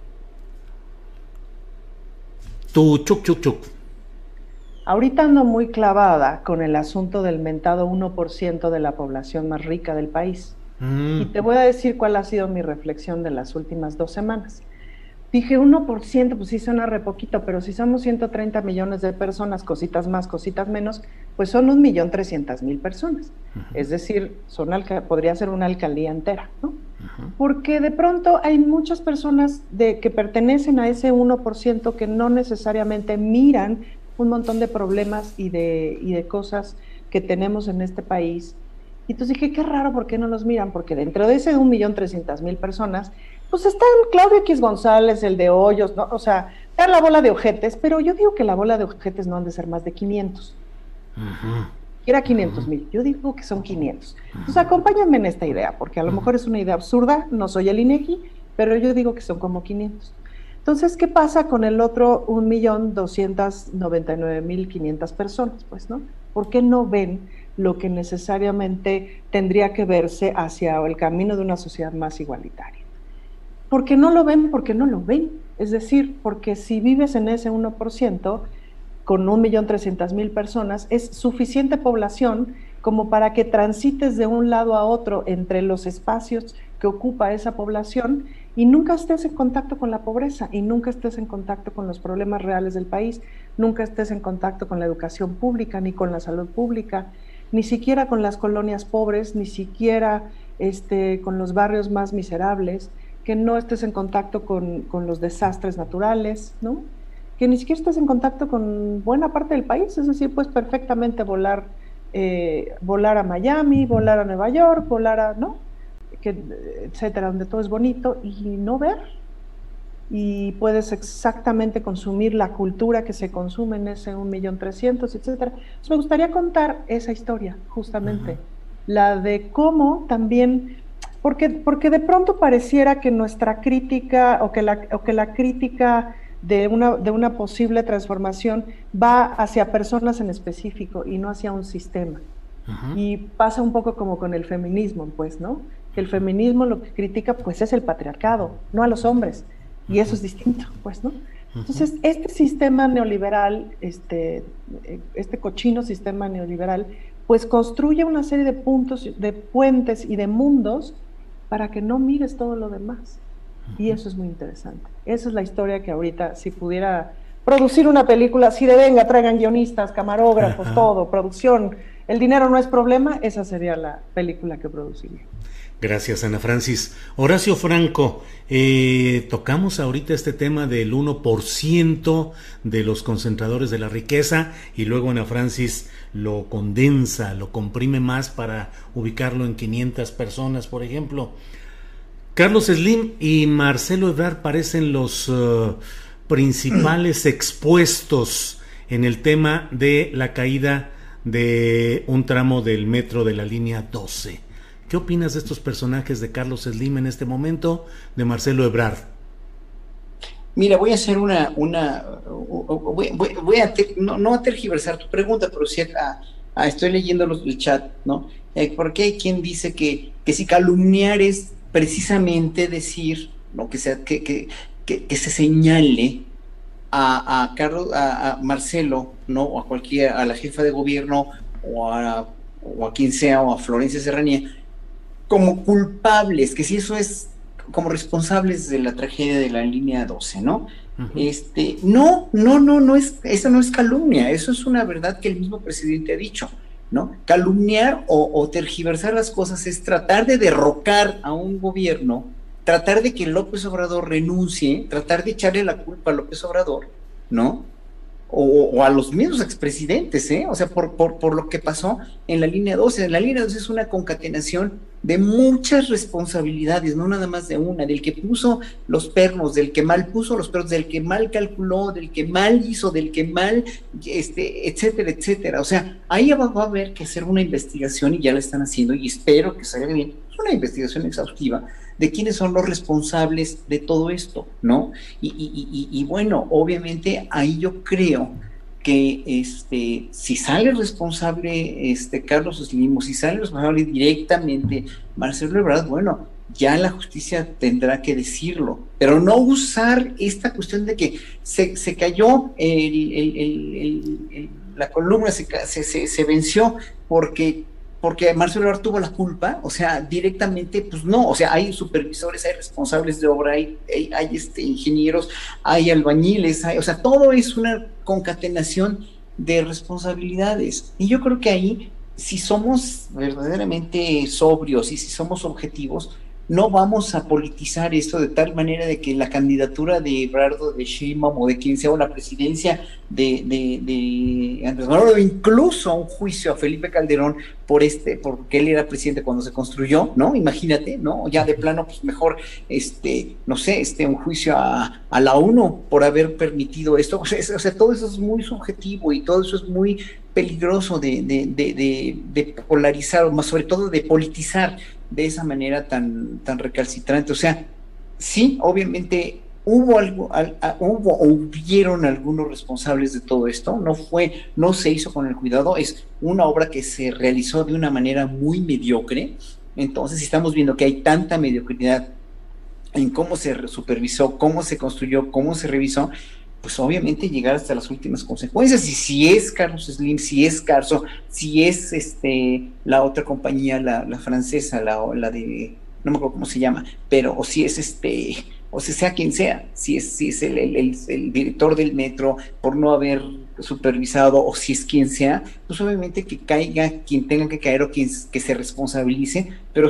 B: Tu chuk, chuk, chuk.
O: Ahorita ando muy clavada con el asunto del mentado 1% de la población más rica del país. Mm. Y te voy a decir cuál ha sido mi reflexión de las últimas dos semanas. Dije 1%, pues sí suena re poquito, pero si somos 130 millones de personas, cositas más, cositas menos, pues son un millón trescientas mil personas. Es decir, son podría ser una alcaldía entera, ¿no? Porque de pronto hay muchas personas de, que pertenecen a ese 1% que no necesariamente miran un montón de problemas y de, y de cosas que tenemos en este país. Y entonces dije, qué raro, ¿por qué no los miran? Porque dentro de ese 1.300.000 personas, pues están Claudio X González, el de Hoyos, ¿no? o sea, está la bola de ojetes, pero yo digo que la bola de ojetes no han de ser más de 500. Era 500 mil, yo digo que son 500. Entonces acompáñenme en esta idea, porque a lo mejor es una idea absurda, no soy el INEGI, pero yo digo que son como 500. Entonces, ¿qué pasa con el otro 1.299.500 personas? Pues, ¿no? ¿Por qué no ven lo que necesariamente tendría que verse hacia el camino de una sociedad más igualitaria? ¿Por qué no lo ven? Porque no lo ven. Es decir, porque si vives en ese 1%, con 1.300.000 personas, es suficiente población como para que transites de un lado a otro entre los espacios que ocupa esa población y nunca estés en contacto con la pobreza y nunca estés en contacto con los problemas reales del país, nunca estés en contacto con la educación pública ni con la salud pública, ni siquiera con las colonias pobres, ni siquiera este, con los barrios más miserables, que no estés en contacto con, los desastres naturales, ¿no? que ni siquiera estés en contacto con buena parte del país, es decir, puedes perfectamente volar, eh, volar a Miami, volar a Nueva York, volar a, ¿no? etcétera, donde todo es bonito y no ver. Y puedes exactamente consumir la cultura que se consume en ese 1.300.000, etcétera. Entonces me gustaría contar esa historia, justamente, la de cómo también, porque, porque de pronto pareciera que nuestra crítica o que la, o que la crítica de una, de una posible transformación va hacia personas en específico y no hacia un sistema. Y pasa un poco como con el feminismo, pues, ¿no? que el feminismo lo que critica pues es el patriarcado, no a los hombres, y eso es distinto, pues, ¿no? Entonces, este sistema neoliberal, este, este cochino sistema neoliberal, pues construye una serie de puntos, de puentes y de mundos para que no mires todo lo demás. Y eso es muy interesante. Esa es la historia que ahorita, si pudiera producir una película así de venga, traigan guionistas, camarógrafos, todo, producción, el dinero no es problema, esa sería la película que produciría.
B: Gracias, Ana Francis. Horacio Franco, eh, tocamos ahorita este tema del 1% de los concentradores de la riqueza y luego Ana Francis lo condensa, lo comprime más para ubicarlo en 500 personas, por ejemplo. Carlos Slim y Marcelo Ebrard parecen los uh, principales expuestos en el tema de la caída de un tramo del metro de la línea 12. ¿Qué opinas de estos personajes de Carlos Slim en este momento, de Marcelo Ebrard?
P: Mira, voy a hacer una, una voy, a, no, a tergiversar tu pregunta, pero sí estoy leyendo los, el chat, ¿no? Eh, porque hay quien dice que, que si calumniar es precisamente decir, ¿no? Que, sea, que, que, que, se señale a, a Carlos, a, Marcelo, ¿no? O a cualquiera, a la jefa de gobierno o a, o a quien sea, o a Florencia Serranía, como culpables, que si eso es como responsables de la tragedia de la línea 12, ¿no? Este, no, no, no, no es, eso no es calumnia, eso es una verdad que el mismo presidente ha dicho, ¿no? Calumniar o, o tergiversar las cosas es tratar de derrocar a un gobierno, tratar de que López Obrador renuncie, tratar de echarle la culpa a López Obrador, ¿no? O, a los mismos expresidentes, ¿eh? o sea, por, por, por, lo que pasó en la línea 12. En la línea 12 es una concatenación de muchas responsabilidades, no nada más de una, del que puso los pernos, del que mal puso los pernos, del que mal calculó, del que mal hizo, del que mal, este, etcétera, etcétera. O sea, ahí va, va a haber que hacer una investigación y ya la están haciendo y espero que salga bien. Es una investigación exhaustiva de quiénes son los responsables de todo esto, ¿no? Y, bueno, obviamente ahí yo creo que este, si sale responsable este, Carlos Slim, si sale responsable directamente Marcelo Ebrard, bueno, ya la justicia tendrá que decirlo, pero no usar esta cuestión de que se, se cayó la columna, se, se, se venció porque porque Marcelo Ebrard tuvo la culpa, o sea, directamente, pues no, o sea, hay supervisores, hay responsables de obra, hay, hay, este, ingenieros, hay albañiles, hay, o sea, todo es una concatenación de responsabilidades. Y yo creo que ahí, si somos verdaderamente sobrios y si somos objetivos, no vamos a politizar esto de tal manera de que la candidatura de Ebrardo de Sheinbaum o de quien sea o la presidencia de, de, Andrés Manuel o incluso un juicio a Felipe Calderón por este, porque él era presidente cuando se construyó, ¿no? Imagínate, ¿no? Ya de plano, pues mejor, este, no sé, este, un juicio a, la ONU por haber permitido esto. O sea, sea, todo eso es muy subjetivo y todo eso es muy peligroso de, de polarizar, o más sobre todo de politizar de esa manera tan, tan recalcitrante. O sea, sí, obviamente hubo algo, hubo o hubieron algunos responsables de todo esto, no fue, no se hizo con el cuidado, es una obra que se realizó de una manera muy mediocre. Entonces, si estamos viendo que hay tanta mediocridad en cómo se supervisó, cómo se construyó, cómo se revisó, pues obviamente llegar hasta las últimas consecuencias. Y si es Carlos Slim, si es Carso, si es este la otra compañía, la, francesa, la de, no me acuerdo cómo se llama, pero o si es este, o si sea quien sea, si es, si es el, el, el director del metro por no haber supervisado o si es quien sea, pues obviamente que caiga quien tenga que caer o quien que se responsabilice, pero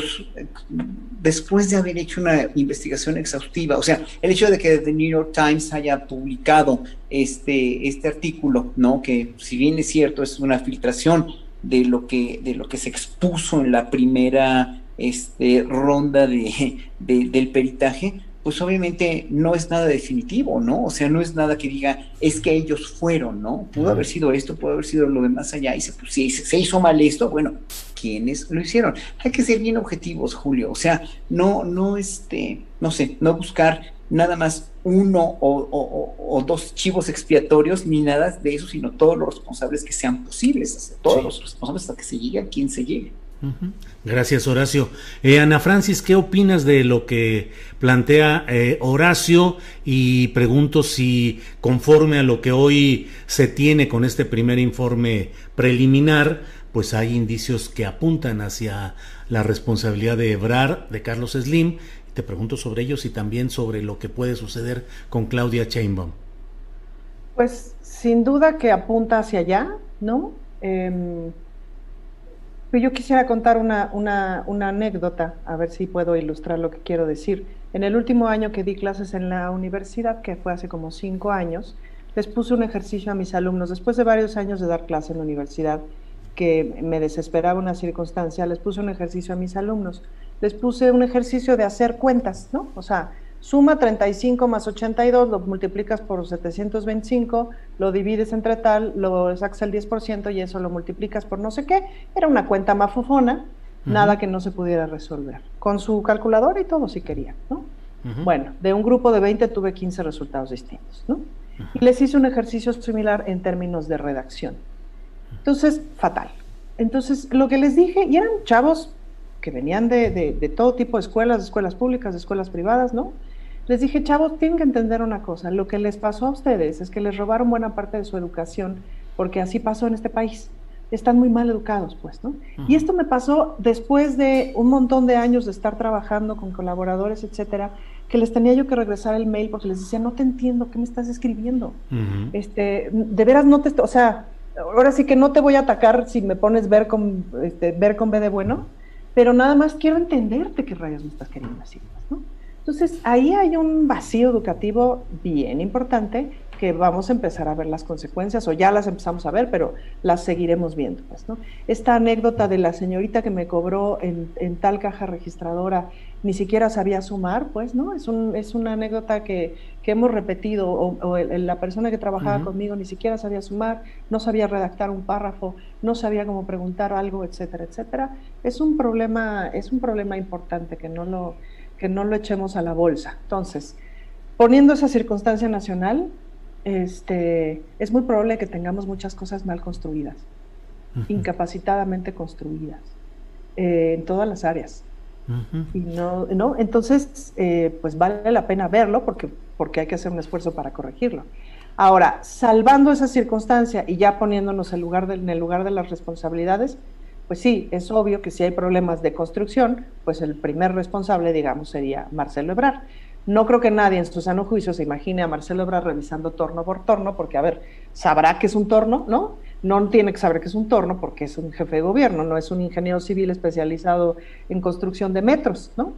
P: después de haber hecho una investigación exhaustiva, o sea, el hecho de que The New York Times haya publicado este, este artículo, ¿no? Que si bien es cierto, es una filtración de lo que, de lo que se expuso en la primera este, ronda de, del peritaje, pues obviamente no es nada definitivo, ¿no? O sea, no es nada que diga, es que ellos fueron, ¿no? Pudo haber sido esto, pudo haber sido lo de más allá, y se, pues, si se hizo mal esto, bueno, ¿quiénes lo hicieron? Hay que ser bien objetivos, Julio, o sea, no, no, este, no sé, no buscar nada más uno o, dos chivos expiatorios, ni nada de eso, sino todos los responsables que sean posibles, todos los responsables hasta que se llegue a quien se llegue.
B: Gracias, Horacio. Eh, Ana Francis, ¿qué opinas de lo que plantea eh, Horacio? Y pregunto si, conforme a lo que hoy se tiene con este primer informe preliminar, pues hay indicios que apuntan hacia la responsabilidad de Ebrar, de Carlos Slim. Te pregunto sobre ellos y también sobre lo que puede suceder con Claudia Chainbaum.
O: Pues sin duda que apunta hacia allá, ¿no? Em, Pero yo quisiera contar una, una, una anécdota, a ver si puedo ilustrar lo que quiero decir. En el último año que di clases en la universidad, que fue hace como cinco años, les puse un ejercicio a mis alumnos, después de varios años de dar clase en la universidad, que me desesperaba una circunstancia, les puse un ejercicio a mis alumnos. Les puse un ejercicio de hacer cuentas, ¿no? O sea, suma 35 más 82, lo multiplicas por 725, lo divides entre tal, lo sacas el 10% y eso lo multiplicas por no sé qué. Era una cuenta mafufona, nada que no se pudiera resolver. Con su calculadora y todo si quería, ¿no? Bueno, de un grupo de 20 tuve 15 resultados distintos, ¿no? Y les hice un ejercicio similar en términos de redacción. Entonces, fatal. Entonces, lo que les dije, y eran chavos que venían de, de, todo tipo de escuelas, de escuelas públicas, de escuelas privadas, ¿no? Les dije, chavos, tienen que entender una cosa, lo que les pasó a ustedes es que les robaron buena parte de su educación, porque así pasó en este país. Están muy mal educados, pues, ¿no? Y esto me pasó después de un montón de años de estar trabajando con colaboradores, etcétera, que les tenía yo que regresar el mail porque les decía, no te entiendo, ¿qué me estás escribiendo? este, de veras no te, o sea, ahora sí que no te voy a atacar si me pones ver con, este, ver con B de bueno, pero nada más quiero entenderte qué rayos me estás queriendo decir, ¿no? Entonces, ahí hay un vacío educativo bien importante que vamos a empezar a ver las consecuencias, o ya las empezamos a ver, pero las seguiremos viendo. Pues, ¿no? Esta anécdota de la señorita que me cobró en, en tal caja registradora ni siquiera sabía sumar, pues, ¿no? Es, un, es una anécdota que, que hemos repetido, o, la persona que trabajaba conmigo ni siquiera sabía sumar, no sabía redactar un párrafo, no sabía cómo preguntar algo, etcétera, etcétera. Es un problema, es un problema importante que no lo, que no lo echemos a la bolsa. Entonces, poniendo esa circunstancia nacional, este, es muy probable que tengamos muchas cosas mal construidas, incapacitadamente construidas, eh, en todas las áreas. Y no, no, entonces, eh, pues vale la pena verlo porque, porque hay que hacer un esfuerzo para corregirlo. Ahora, salvando esa circunstancia y ya poniéndonos en, lugar en el lugar de las responsabilidades, pues sí, es obvio que si hay problemas de construcción, pues el primer responsable, digamos, sería Marcelo Ebrard. No creo que nadie en su sano juicio se imagine a Marcelo Ebrard revisando torno por torno, porque, a ver, sabrá que es un torno, ¿no? No tiene que saber que es un torno porque es un jefe de gobierno, no es un ingeniero civil especializado en construcción de metros, ¿no?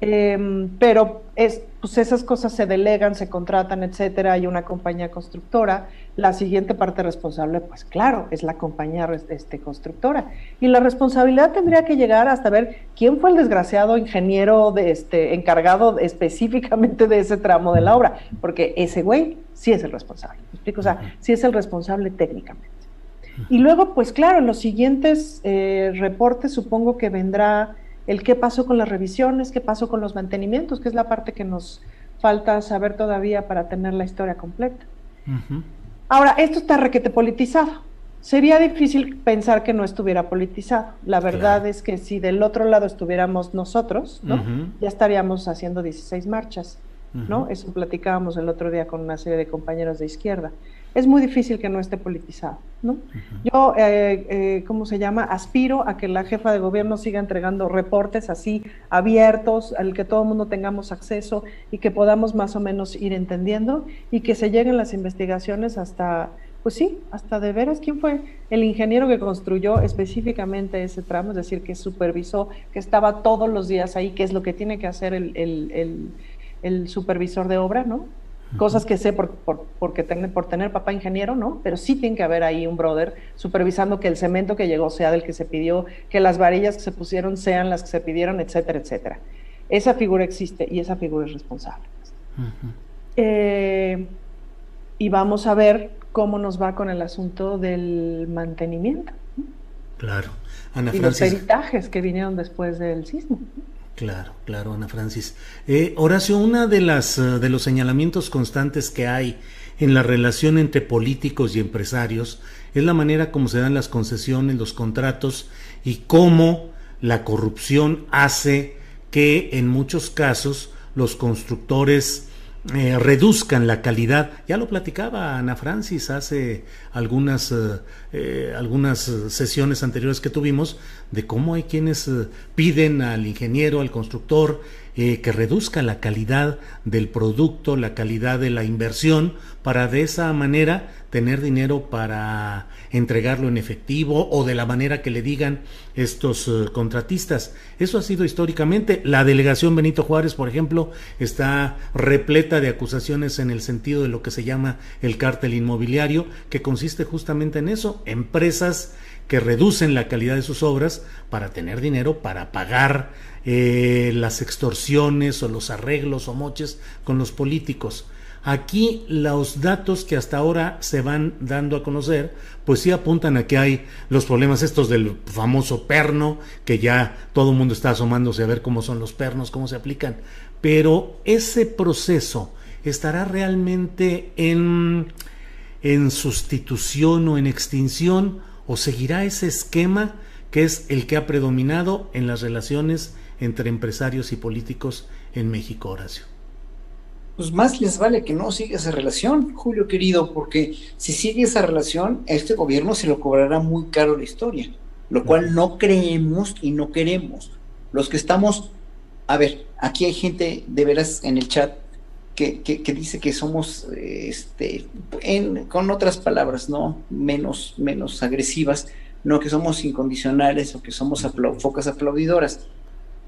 O: Em, pero es, pues esas cosas se delegan, se contratan, etcétera, hay una compañía constructora. La siguiente parte responsable, pues claro, es la compañía este, constructora. Y la responsabilidad tendría que llegar hasta ver quién fue el desgraciado ingeniero de este, encargado específicamente de ese tramo de la obra, porque ese güey sí es el responsable. ¿me explico? O sea, sí es el responsable técnicamente. Y luego, pues claro, en los siguientes eh, reportes supongo que vendrá el qué pasó con las revisiones, qué pasó con los mantenimientos, que es la parte que nos falta saber todavía para tener la historia completa. Ahora, esto está requete politizado. Sería difícil pensar que no estuviera politizado. La verdad es que si del otro lado estuviéramos nosotros, ¿no? ya estaríamos haciendo 16 marchas. ¿no? Eso platicábamos el otro día con una serie de compañeros de izquierda es muy difícil que no esté politizado, ¿no? Yo, eh, eh, ¿cómo se llama? Aspiro a que la jefa de gobierno siga entregando reportes así abiertos, al que todo el mundo tengamos acceso y que podamos más o menos ir entendiendo y que se lleguen las investigaciones hasta, pues sí, hasta de veras quién fue el ingeniero que construyó específicamente ese tramo, es decir, que supervisó, que estaba todos los días ahí, que es lo que tiene que hacer el, el, el supervisor de obra, ¿no? Cosas que sé por, por, porque por tener papá ingeniero, ¿no? Pero sí tiene que haber ahí un brother supervisando que el cemento que llegó sea del que se pidió, que las varillas que se pusieron sean las que se pidieron, etcétera, etcétera. Esa figura existe y esa figura es responsable. Eh, y vamos a ver cómo nos va con el asunto del mantenimiento.
B: Claro. Ana
O: y los peritajes que vinieron después del sismo.
B: Claro, claro, Ana Francis. Eh, Horacio, una de las eh, de los señalamientos constantes que hay en la relación entre políticos y empresarios es la manera como se dan las concesiones, los contratos y cómo la corrupción hace que en muchos casos los constructores eh, reduzcan la calidad. Ya lo platicaba Ana Francis hace algunas, eh, algunas sesiones anteriores que tuvimos de cómo hay quienes piden al ingeniero, al constructor, que reduzca la calidad del producto, la calidad de la inversión, para de esa manera tener dinero para entregarlo en efectivo o de la manera que le digan estos eh, contratistas. Eso ha sido históricamente. La delegación Benito Juárez, por ejemplo, está repleta de acusaciones en el sentido de lo que se llama el cártel inmobiliario, que consiste justamente en eso, empresas que reducen la calidad de sus obras para tener dinero para pagar eh, las extorsiones o los arreglos o moches con los políticos. Aquí los datos que hasta ahora se van dando a conocer, pues sí apuntan a que hay los problemas estos del famoso perno, que ya todo el mundo está asomándose a ver cómo son los pernos, cómo se aplican. Pero ese proceso estará realmente en, en sustitución o en extinción o seguirá ese esquema que es el que ha predominado en las relaciones entre empresarios y políticos en México, Horacio
P: pues más les vale que no siga esa relación, Julio querido, porque si sigue esa relación, este gobierno se lo cobrará muy caro la historia, lo cual no creemos y no queremos. Los que estamos, a ver, aquí hay gente de veras en el chat que, que, dice que somos, este, en, con otras palabras, ¿no? Menos, menos agresivas, no que somos incondicionales o que somos focas aplaudidoras.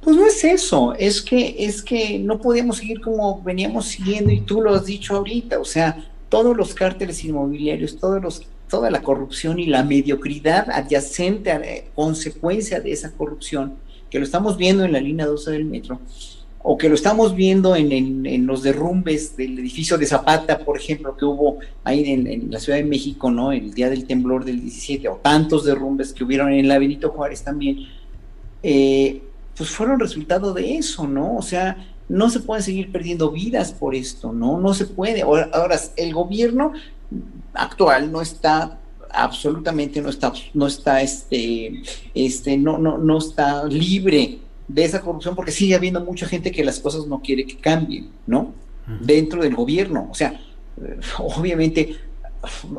P: Pues no es eso, es que, es que no podíamos seguir como veníamos siguiendo y tú lo has dicho ahorita, o sea, todos los cárteles inmobiliarios, todos los, toda la corrupción y la mediocridad adyacente a la consecuencia de esa corrupción, que lo estamos viendo en la línea 12 del metro, o que lo estamos viendo en, los derrumbes del edificio de Zapata, por ejemplo, que hubo ahí en, la Ciudad de México, ¿no? El día del temblor del 17, o tantos derrumbes que hubieron en la Benito Juárez también. Eh, pues fueron resultado de eso, ¿no? O sea, no se pueden seguir perdiendo vidas por esto, ¿no? No se puede. Ahora, el gobierno actual no está absolutamente no está no está este este no no no está libre de esa corrupción porque sigue habiendo mucha gente que las cosas no quiere que cambien, ¿no? Dentro del gobierno, o sea, eh, obviamente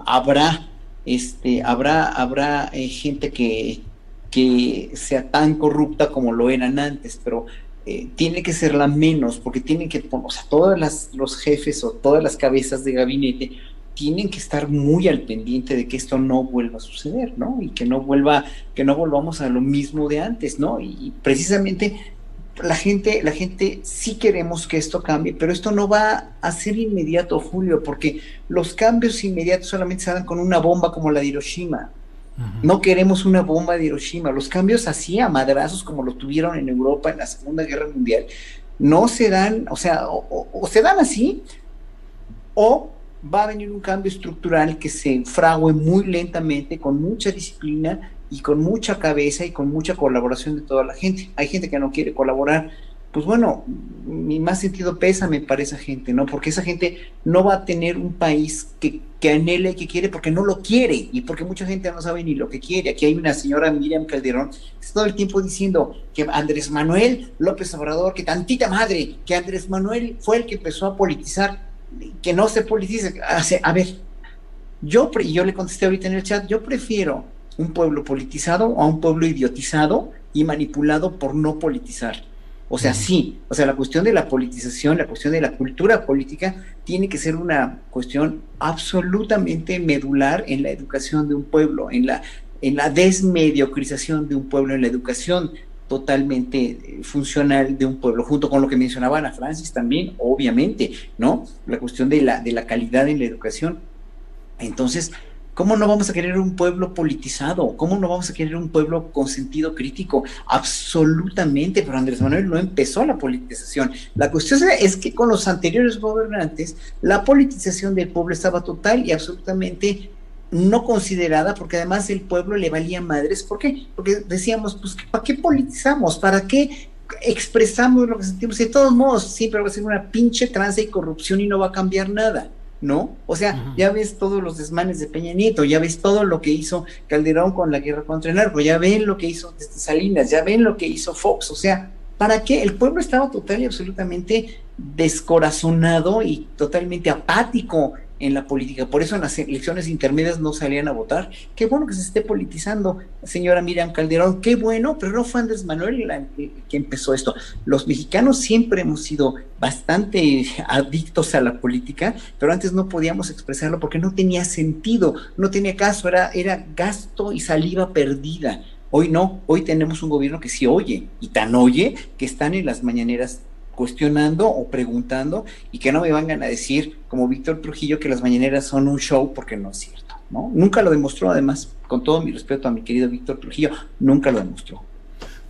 P: habrá este habrá habrá eh, gente que que sea tan corrupta como lo eran antes, pero eh, tiene que ser la menos, porque tienen que, o sea, todos los jefes o todas las cabezas de gabinete tienen que estar muy al pendiente de que esto no vuelva a suceder, ¿no? Y que no vuelva, que no volvamos a lo mismo de antes, ¿no? Y, precisamente la gente, la gente sí queremos que esto cambie, pero esto no va a ser inmediato, Julio, porque los cambios inmediatos solamente se dan con una bomba como la de Hiroshima. No queremos una bomba de Hiroshima. Los cambios así a madrazos como lo tuvieron en Europa en la Segunda Guerra Mundial no se dan, o sea, o, se dan así, o va a venir un cambio estructural que se frague muy lentamente, con mucha disciplina y con mucha cabeza y con mucha colaboración de toda la gente. Hay gente que no quiere colaborar pues bueno, mi más sentido pésame para esa gente, ¿no? Porque esa gente no va a tener un país que, que anhele y que quiere porque no lo quiere y porque mucha gente no sabe ni lo que quiere. Aquí hay una señora Miriam Calderón que está todo el tiempo diciendo que Andrés Manuel López Obrador, que tantita madre, que Andrés Manuel fue el que empezó a politizar, que no se politice. A ver, yo, yo le contesté ahorita en el chat, yo prefiero un pueblo politizado a un pueblo idiotizado y manipulado por no politizar. O sea, sí, o sea, la cuestión de la politización, la cuestión de la cultura política tiene que ser una cuestión absolutamente medular en la educación de un pueblo, en la, en la desmediocrización de un pueblo, en la educación totalmente eh, funcional de un pueblo, junto con lo que mencionaba Ana Francis también, obviamente, ¿no? La cuestión de la, de la calidad en la educación. Entonces, ¿Cómo no vamos a querer un pueblo politizado? ¿Cómo no vamos a querer un pueblo con sentido crítico? Absolutamente, pero Andrés Manuel no empezó la politización. La cuestión es que con los anteriores gobernantes, la politización del pueblo estaba total y absolutamente no considerada, porque además el pueblo le valía madres. ¿Por qué? Porque decíamos, pues, ¿para qué politizamos? ¿Para qué expresamos lo que sentimos? De todos modos, siempre va a ser una pinche tranza y corrupción y no va a cambiar nada. ¿no? O sea, ya ves todos los desmanes de Peña Nieto, ya ves todo lo que hizo Calderón con la guerra contra el narco, ya ven lo que hizo Salinas, ya ven lo que hizo Fox, o sea, ¿para qué? El pueblo estaba total y absolutamente descorazonado y totalmente apático en la política. Por eso en las elecciones intermedias no salían a votar. Qué bueno que se esté politizando, señora Miriam Calderón, qué bueno, pero no fue Andrés Manuel que empezó esto. Los mexicanos siempre hemos sido bastante adictos a la política, pero antes no podíamos expresarlo porque no tenía sentido, no tenía caso, era, era gasto y saliva perdida. Hoy no, hoy tenemos un gobierno que sí oye, y tan oye que están en las mañaneras cuestionando o preguntando y que no me vengan a decir, como Víctor Trujillo, que las mañaneras son un show porque no es cierto, ¿no? Nunca lo demostró, además, con todo mi respeto a mi querido Víctor Trujillo, nunca lo demostró.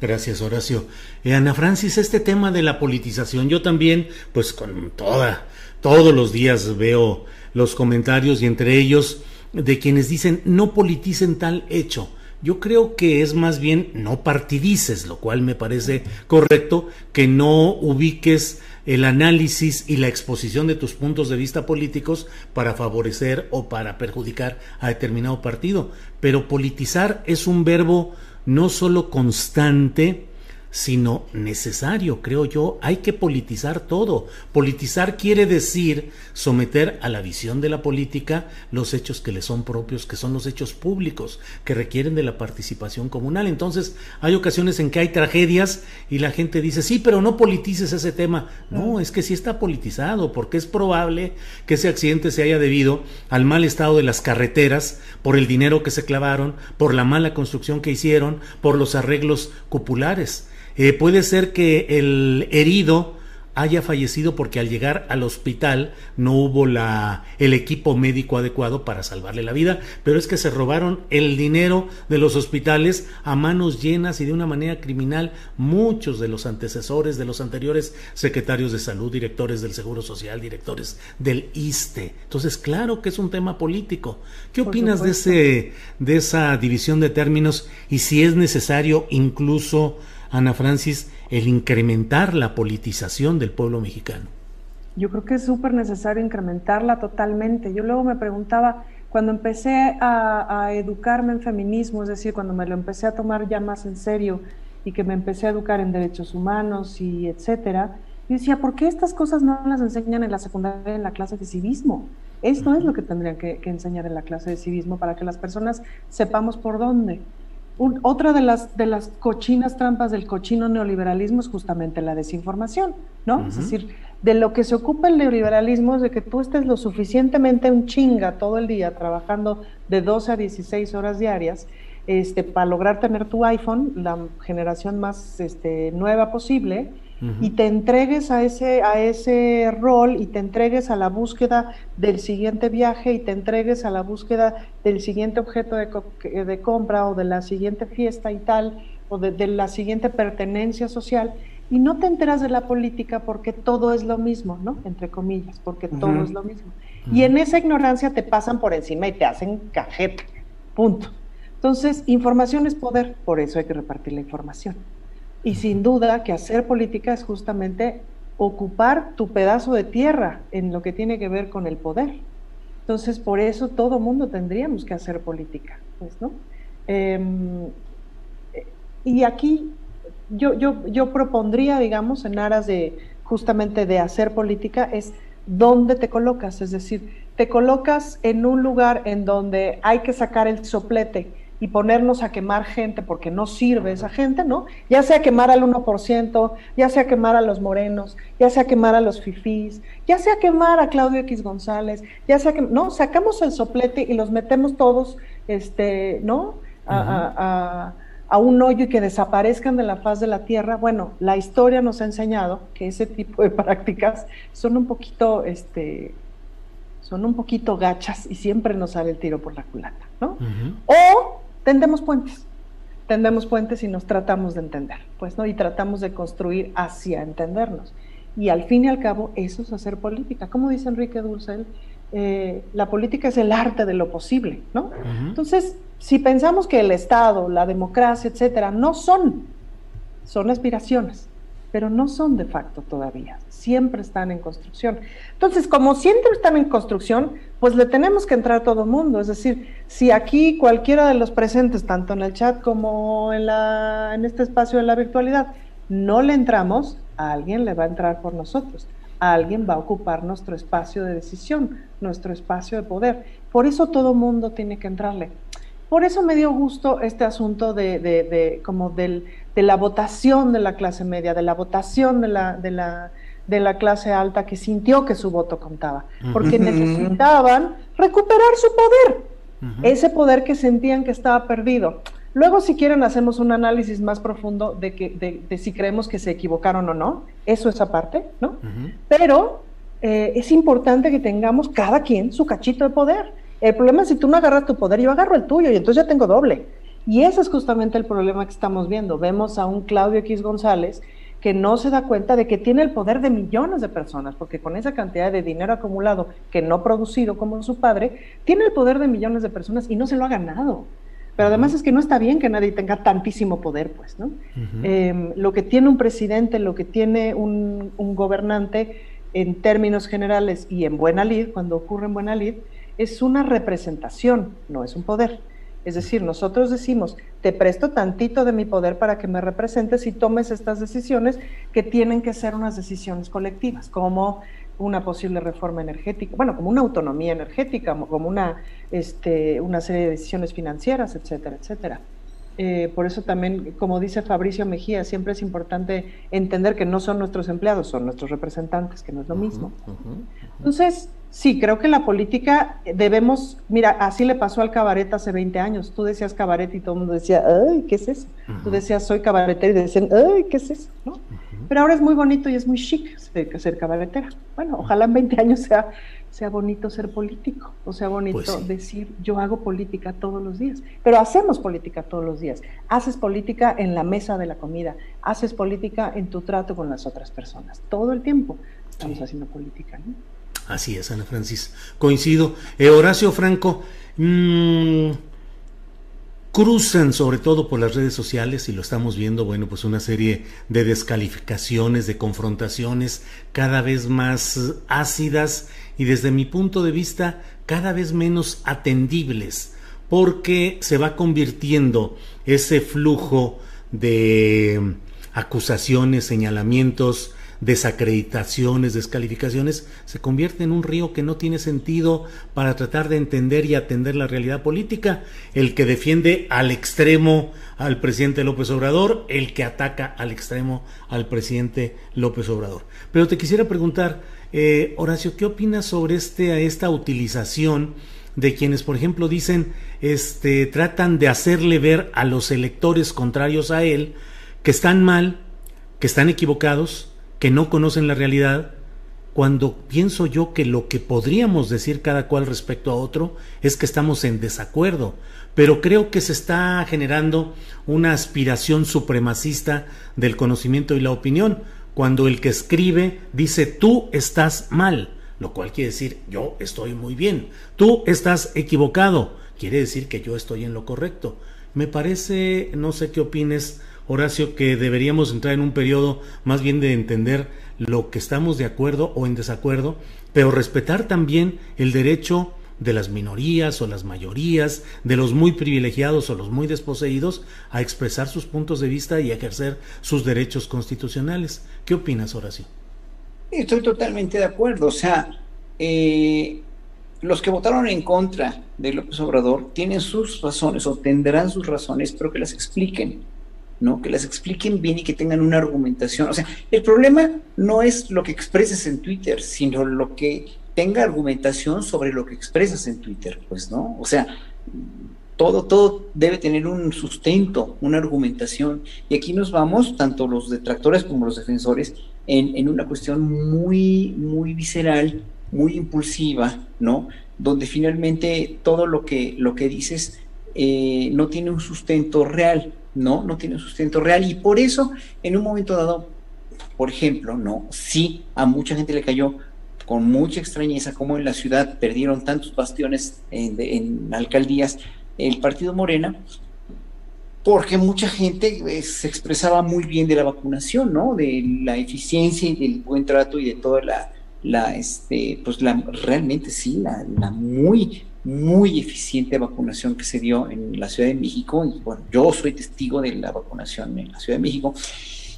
B: Gracias, Horacio. Eh, Ana Francis, este tema de la politización, yo también, pues con toda, todos los días veo los comentarios y entre ellos de quienes dicen no politicen tal hecho. Yo creo que es más bien no partidices, lo cual me parece correcto, que no ubiques el análisis y la exposición de tus puntos de vista políticos para favorecer o para perjudicar a determinado partido. Pero politizar es un verbo no solo constante, sino necesario, creo yo. Hay que politizar todo. Politizar quiere decir someter a la visión de la política los hechos que le son propios, que son los hechos públicos, que requieren de la participación comunal. Entonces, hay ocasiones en que hay tragedias y la gente dice, sí, pero no politices ese tema. No, es que sí está politizado, porque es probable que ese accidente se haya debido al mal estado de las carreteras, por el dinero que se clavaron, por la mala construcción que hicieron, por los arreglos cupulares. Eh, puede ser que el herido haya fallecido porque al llegar al hospital no hubo la, el equipo médico adecuado para salvarle la vida, pero es que se robaron el dinero de los hospitales a manos llenas y de una manera criminal muchos de los antecesores de los anteriores secretarios de salud, directores del Seguro Social, directores del ISTE. Entonces, claro que es un tema político. ¿Qué opinas de ese de esa división de términos y si es necesario incluso Ana Francis, el incrementar la politización del pueblo mexicano?
O: Yo creo que es súper necesario incrementarla totalmente. Yo luego me preguntaba, cuando empecé a, educarme en feminismo, es decir, cuando me lo empecé a tomar ya más en serio y que me empecé a educar en derechos humanos y etcétera, yo decía, ¿por qué estas cosas no las enseñan en la secundaria, en la clase de civismo? Esto es lo que tendrían que enseñar en la clase de civismo para que las personas sepamos por dónde otra de las, de las cochinas trampas del cochino neoliberalismo es justamente la desinformación, ¿no? Es decir, de lo que se ocupa el neoliberalismo es de que tú estés lo suficientemente un chinga todo el día trabajando de 12 a 16 horas diarias este, para lograr tener tu iPhone, la generación más este, nueva posible, y te entregues a ese, a ese rol y te entregues a la búsqueda del siguiente viaje y te entregues a la búsqueda del siguiente objeto de, de compra o de la siguiente fiesta y tal, o de, la siguiente pertenencia social, y no te enteras de la política porque todo es lo mismo, ¿no? Entre comillas, porque todo es lo mismo. Y en esa ignorancia te pasan por encima y te hacen cajeta, punto. Entonces, información es poder, por eso hay que repartir la información. Y sin duda que hacer política es justamente ocupar tu pedazo de tierra en lo que tiene que ver con el poder. Entonces, por eso todo mundo tendríamos que hacer política, pues, ¿no? Em, y aquí yo, yo, yo propondría, digamos, en aras de justamente de hacer política, es dónde te colocas, es decir, te colocas en un lugar en donde hay que sacar el soplete y ponernos a quemar gente porque no sirve esa gente, ¿no? Ya sea quemar al 1%, ya sea quemar a los morenos, ya sea quemar a los fifís, ya sea quemar a Claudio X González, ya sea que, no, sacamos el soplete y los metemos todos, este, ¿no? A, a un hoyo y que desaparezcan de la faz de la tierra. Bueno, la historia nos ha enseñado que ese tipo de prácticas son un poquito, este, son un poquito gachas y siempre nos sale el tiro por la culata, ¿no? O tendemos puentes, tendemos puentes y nos tratamos de entender, pues, ¿no? Y tratamos de construir hacia entendernos. Y al fin y al cabo, eso es hacer política. Como dice Enrique Dulcel, eh, la política es el arte de lo posible, ¿no? Entonces, si pensamos que el Estado, la democracia, etcétera, no son, son aspiraciones, pero no son de facto todavía, siempre están en construcción. Entonces, como siempre están en construcción, pues le tenemos que entrar a todo mundo, es decir, si aquí cualquiera de los presentes, tanto en el chat como en, la, en este espacio de la virtualidad, no le entramos, a alguien le va a entrar por nosotros. alguien va a ocupar nuestro espacio de decisión, nuestro espacio de poder. Por eso todo mundo tiene que entrarle. Por eso me dio gusto este asunto de, como del, de la votación de la clase media, de la votación de la, de la, de la clase alta que sintió que su voto contaba, porque necesitaban recuperar su poder, ese poder que sentían que estaba perdido. Luego, si quieren, hacemos un análisis más profundo de, que, de, si creemos que se equivocaron o no. Eso es aparte, ¿no? Pero eh, es importante que tengamos cada quien su cachito de poder. El problema es si tú no agarras tu poder, yo agarro el tuyo y entonces ya tengo doble. Y ese es justamente el problema que estamos viendo. Vemos a un Claudio X González que no se da cuenta de que tiene el poder de millones de personas, porque con esa cantidad de dinero acumulado que no producido como su padre, tiene el poder de millones de personas y no se lo ha ganado. Pero además es que no está bien que nadie tenga tantísimo poder, pues, ¿no? Em, lo que tiene un presidente, lo que tiene un, gobernante en términos generales y en buena lid, cuando ocurre en buena lid, es una representación, no es un poder. Es decir, nosotros decimos, te presto tantito de mi poder para que me representes y tomes estas decisiones que tienen que ser unas decisiones colectivas, como una posible reforma energética, bueno, como una autonomía energética, como una, este, una serie de decisiones financieras, etcétera, etcétera. Eh, por eso también, como dice Fabricio Mejía, siempre es importante entender que no son nuestros empleados, son nuestros representantes, que no es lo mismo. Entonces, sí, creo que la política debemos, mira, así le pasó al cabaret hace 20 años. Tú decías cabaret y todo el mundo decía, ay, ¿qué es eso? Tú decías, soy cabaretero y decían, ay, ¿qué es eso? ¿No? Pero ahora es muy bonito y es muy chic ser, ser cabaretera. Bueno, ojalá en 20 años sea, sea bonito ser político, o sea bonito pues decir yo hago política todos los días. Pero hacemos política todos los días. Haces política en la mesa de la comida, haces política en tu trato con las otras personas. Todo el tiempo estamos haciendo política. ¿no?
B: Así es, Ana Francis. Coincido. Eh, Horacio Franco, mmm, cruzan sobre todo por las redes sociales y lo estamos viendo, bueno, pues una serie de descalificaciones, de confrontaciones cada vez más ácidas y desde mi punto de vista cada vez menos atendibles, porque se va convirtiendo ese flujo de acusaciones, señalamientos, desacreditaciones, descalificaciones, se convierte en un río que no tiene sentido para tratar de entender y atender la realidad política. El que defiende al extremo al presidente López Obrador, el que ataca al extremo al presidente López Obrador. Pero te quisiera preguntar, eh, Horacio, ¿qué opinas sobre este, esta utilización de quienes, por ejemplo, dicen, este, tratan de hacerle ver a los electores contrarios a él que están mal, que están equivocados, que no conocen la realidad, cuando pienso yo que lo que podríamos decir cada cual respecto a otro es que estamos en desacuerdo, pero creo que se está generando una aspiración supremacista del conocimiento y la opinión, cuando el que escribe dice tú estás mal, lo cual quiere decir yo estoy muy bien, tú estás equivocado, quiere decir que yo estoy en lo correcto. Me parece, no sé qué opines, Horacio, que deberíamos entrar en un periodo más bien de entender lo que estamos de acuerdo o en desacuerdo, pero respetar también el derecho de las minorías o las mayorías, de los muy privilegiados o los muy desposeídos, a expresar sus puntos de vista y ejercer sus derechos constitucionales. ¿Qué opinas, Horacio?
P: Estoy totalmente de acuerdo. O sea, eh, los que votaron en contra de López Obrador tienen sus razones o tendrán sus razones, pero que las expliquen. ¿No? Que las expliquen bien y que tengan una argumentación. O sea, el problema no es lo que expreses en Twitter, sino lo que tenga argumentación sobre lo que expresas en Twitter, pues, ¿no? O sea, todo, todo debe tener un sustento, una argumentación. Y aquí nos vamos, tanto los detractores como los defensores, en, en una cuestión muy, muy visceral, muy impulsiva, ¿no? Donde finalmente todo lo que, lo que dices eh, no tiene un sustento real. ¿No? No tiene sustento real y por eso en un momento dado, por ejemplo, ¿no? Sí, a mucha gente le cayó con mucha extrañeza como en la ciudad perdieron tantos bastiones en, alcaldías el partido Morena, porque mucha gente eh, se expresaba muy bien de la vacunación, ¿no? De la eficiencia y del buen trato y de toda la, la este, pues la, realmente sí, la, la muy muy eficiente vacunación que se dio en la Ciudad de México, y bueno, yo soy testigo de la vacunación en la Ciudad de México,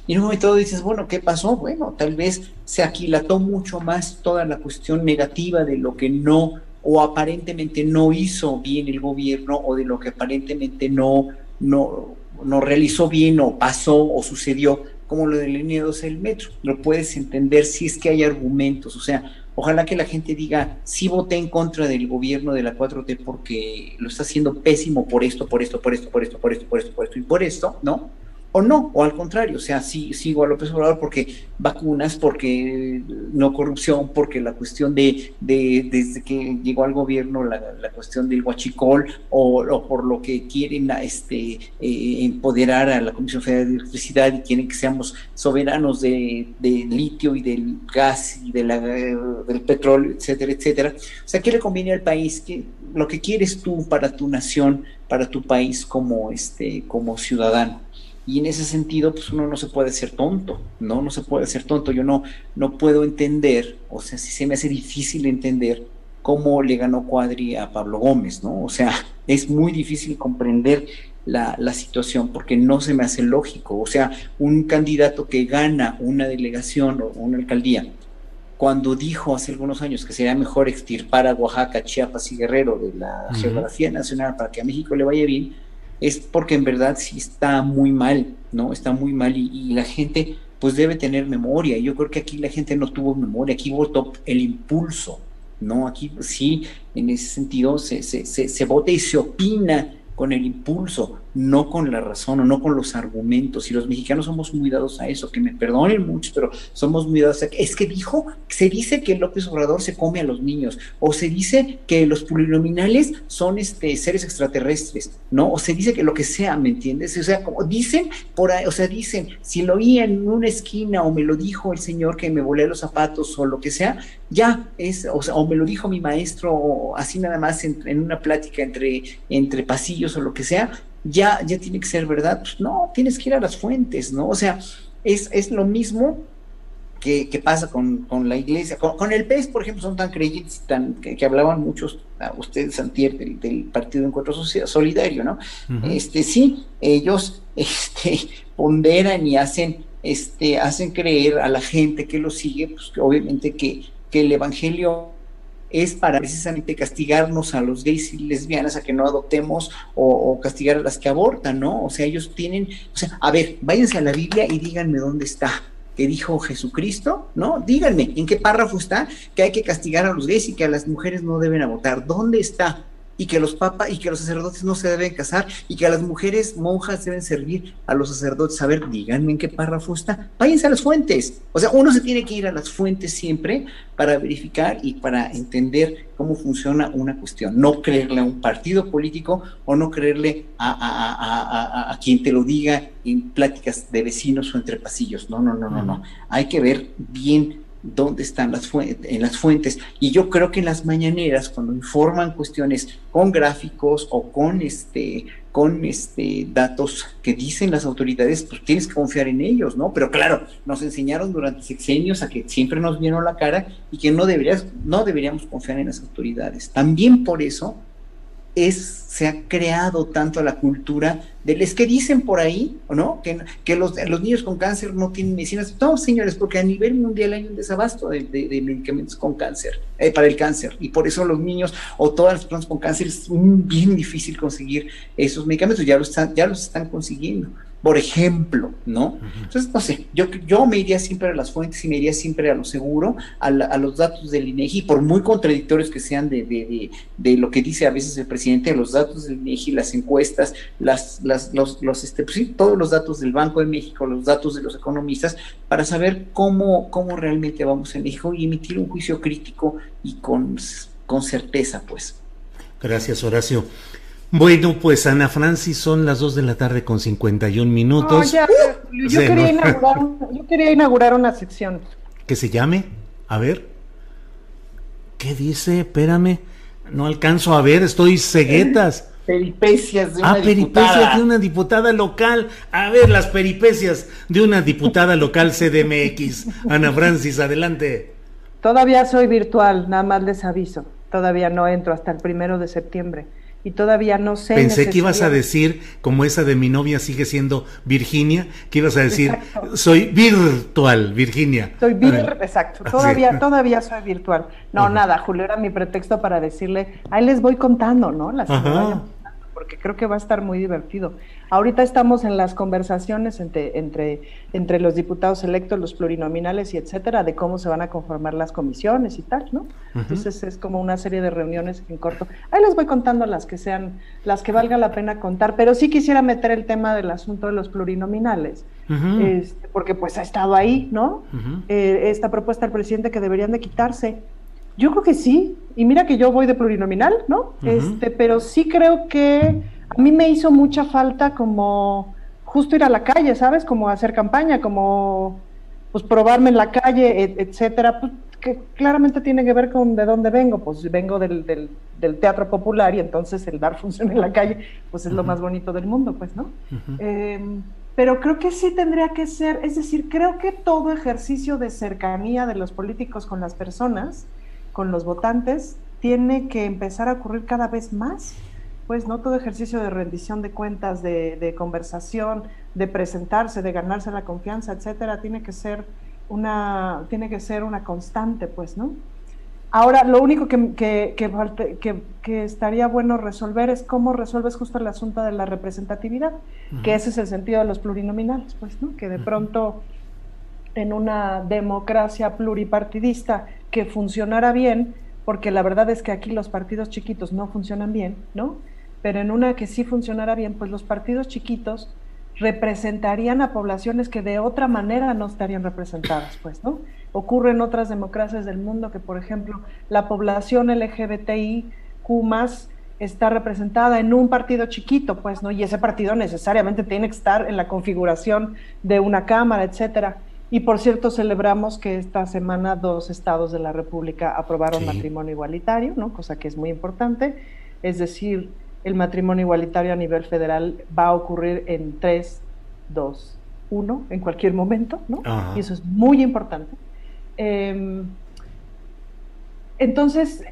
P: Y en un momento dices, bueno, ¿qué pasó? Bueno, tal vez se aquilató mucho más toda la cuestión negativa de lo que no o aparentemente no hizo bien el gobierno o de lo que aparentemente no, no, no realizó bien o pasó o sucedió, como lo del línea 12 del metro. Lo puedes entender si es que hay argumentos, o sea, ojalá que la gente diga, sí voté en contra del gobierno de la 4T porque lo está haciendo pésimo por esto, por esto, por esto, por esto, por esto, por esto, por esto y por esto, ¿no? O no, o al contrario, o sea, sí sigo a López Obrador porque vacunas, porque no corrupción, porque la cuestión de, de desde que llegó al gobierno la, cuestión del huachicol o, por lo que quieren este, eh, empoderar a la Comisión Federal de Electricidad y quieren que seamos soberanos de, litio y del gas y de la, del petróleo, etcétera, etcétera. O sea, ¿qué le conviene al país? ¿Qué, lo que quieres tú para tu nación, para tu país como, este, como ciudadano? Y en ese sentido, pues uno no se puede ser tonto, ¿no? No se puede ser tonto. Yo no, no puedo entender, o sea, si se me hace difícil entender cómo le ganó Cuadri a Pablo Gómez, ¿no? O sea, es muy difícil comprender la, la, situación porque no se me hace lógico. O sea, un candidato que gana una delegación o una alcaldía, cuando dijo hace algunos años que sería mejor extirpar a Oaxaca, Chiapas y Guerrero de la geografía nacional para que a México le vaya bien, es porque en verdad sí está muy mal, ¿no? Está muy mal y, la gente pues debe tener memoria. Yo creo que aquí la gente no tuvo memoria, aquí votó el impulso, ¿no? Aquí sí, en ese sentido se, se, se, se vota y se opina con el impulso, no con la razón o no con los argumentos. Y los mexicanos somos muy dados a eso, que me perdonen mucho, pero somos muy dados a que es que dijo, se dice que López Obrador se come a los niños, o se dice que los plurinominales son este, seres extraterrestres, ¿no? O se dice que lo que sea, ¿me entiendes? O sea, como dicen por ahí, o sea, dicen, si lo oí en una esquina o me lo dijo el señor que me volé los zapatos o lo que sea, ya es, o sea, o me lo dijo mi maestro, o así nada más en, en una plática entre, entre pasillos o lo que sea, ya, ya tiene que ser verdad. Pues no, tienes que ir a las fuentes, ¿no? O sea, es, es lo mismo que, pasa con, la iglesia. Con, el PES, por ejemplo, son tan creyentes tan, que, hablaban muchos, a ustedes, Antier, del, del Partido de Encuentro Solidario, ¿no? Este, sí, ellos este, ponderan y hacen, este, hacen creer a la gente que lo sigue, pues obviamente que, que el Evangelio es para precisamente castigarnos a los gays y lesbianas a que no adoptemos o, castigar a las que abortan, ¿no? O sea, ellos tienen, o sea, a ver, váyanse a la Biblia y díganme dónde está que dijo Jesucristo, ¿no? Díganme, ¿en qué párrafo está que hay que castigar a los gays y que a las mujeres no deben abortar? ¿Dónde está? Y que los papas y que los sacerdotes no se deben casar y que las mujeres monjas deben servir a los sacerdotes. A ver, díganme en qué párrafo está. Váyanse a las fuentes. O sea, uno se tiene que ir a las fuentes siempre para verificar y para entender cómo funciona una cuestión. No creerle a un partido político o no creerle a, a, a, a quien te lo diga en pláticas de vecinos o entre pasillos. No, no, no, no, no. Hay que ver bien dónde están las fuentes, en las fuentes. Y yo creo que en las mañaneras, cuando informan cuestiones con gráficos o con este con este datos que dicen las autoridades, pues tienes que confiar en ellos, ¿no? Pero claro, nos enseñaron durante sexenios a que siempre nos vieron la cara y que no deberías, no deberíamos confiar en las autoridades. También por eso es, se ha creado tanto la cultura de les que dicen por ahí, ¿no? Que, que los, los niños con cáncer no tienen medicinas. No, señores, porque a nivel mundial hay un desabasto de, medicamentos con cáncer, eh, para el cáncer. Y por eso los niños o todas las personas con cáncer es bien difícil conseguir esos medicamentos. Ya los están, ya los están consiguiendo por ejemplo, ¿no? Entonces, no sé, yo, yo me iría siempre a las fuentes y me iría siempre a lo seguro, a, los datos del INEGI, por muy contradictorios que sean de, de, de, lo que dice a veces el presidente, los datos del INEGI, las encuestas, las, las, los, los este, pues sí, todos los datos del Banco de México, los datos de los economistas, para saber cómo, cómo realmente vamos en México y emitir un juicio crítico y con, con certeza, pues.
B: Gracias, Horacio. Bueno, pues Ana Francis, son las 2 de la tarde con 51 minutos.
O: yo, quería inaugurar, yo quería inaugurar una sección.
B: ¿Que se llame? A ver. ¿Qué dice? Espérame. No alcanzo a ver, estoy ceguetas.
P: Peripecias de una
B: ah, peripecias de una diputada local. A ver, las peripecias de una diputada local CDMX. Ana Francis, adelante.
O: Todavía soy virtual, nada más les aviso. Todavía no entro hasta el primero de septiembre y todavía no sé.
B: Pensé que ibas a decir, como esa de mi novia sigue siendo Virginia, que ibas a decir, soy virtual, Virginia.
O: Soy virtual, exacto, todavía, todavía soy virtual. No, nada, Julio, era mi pretexto para decirle, ahí les voy contando, ¿no? Las porque creo que va a estar muy divertido. Ahorita estamos en las conversaciones entre, entre, entre los diputados electos, los plurinominales y etcétera, de cómo se van a conformar las comisiones y tal, ¿no? Entonces es como una serie de reuniones en corto. Ahí les voy contando las que sean, las que valga la pena contar, pero sí quisiera meter el tema del asunto de los plurinominales, este, porque pues ha estado ahí, ¿no? Eh, esta propuesta del presidente que deberían de quitarse. Yo creo que sí, y mira que yo voy de plurinominal, ¿no? Este, pero sí creo que a mí me hizo mucha falta como justo ir a la calle, ¿sabes? Como hacer campaña, como pues probarme en la calle, etcétera, pues, que claramente tiene que ver con de dónde vengo, pues vengo del, del, teatro popular y entonces el dar función en la calle, pues es lo más bonito del mundo, pues, ¿no? Em, pero creo que sí tendría que ser, es decir, creo que todo ejercicio de cercanía de los políticos con las personas, con los votantes tiene que empezar a ocurrir cada vez más, pues no todo ejercicio de rendición de cuentas, de, conversación, de presentarse, de ganarse la confianza, etcétera, tiene que ser una, tiene que ser una constante, pues, ¿no? Ahora, lo único que, que, que, estaría bueno resolver es cómo resuelves justo el asunto de la representatividad, que ese es el sentido de los plurinominales, pues, ¿no? Que de pronto en una democracia pluripartidista que funcionara bien, porque la verdad es que aquí los partidos chiquitos no funcionan bien, ¿no? Pero en una que sí funcionara bien, pues los partidos chiquitos representarían a poblaciones que de otra manera no estarían representadas, pues, ¿no? Ocurre en otras democracias del mundo que, por ejemplo, la población LGBTI más está representada en un partido chiquito, pues, ¿no? Y ese partido necesariamente tiene que estar en la configuración de una cámara, etcétera. Y por cierto, celebramos que esta semana dos estados de la República aprobaron matrimonio igualitario, ¿no? cosa que es muy importante. Es decir, el matrimonio igualitario a nivel federal va a ocurrir en 3, 2, 1, en cualquier momento, ¿no? Y eso es muy importante. Em, entonces,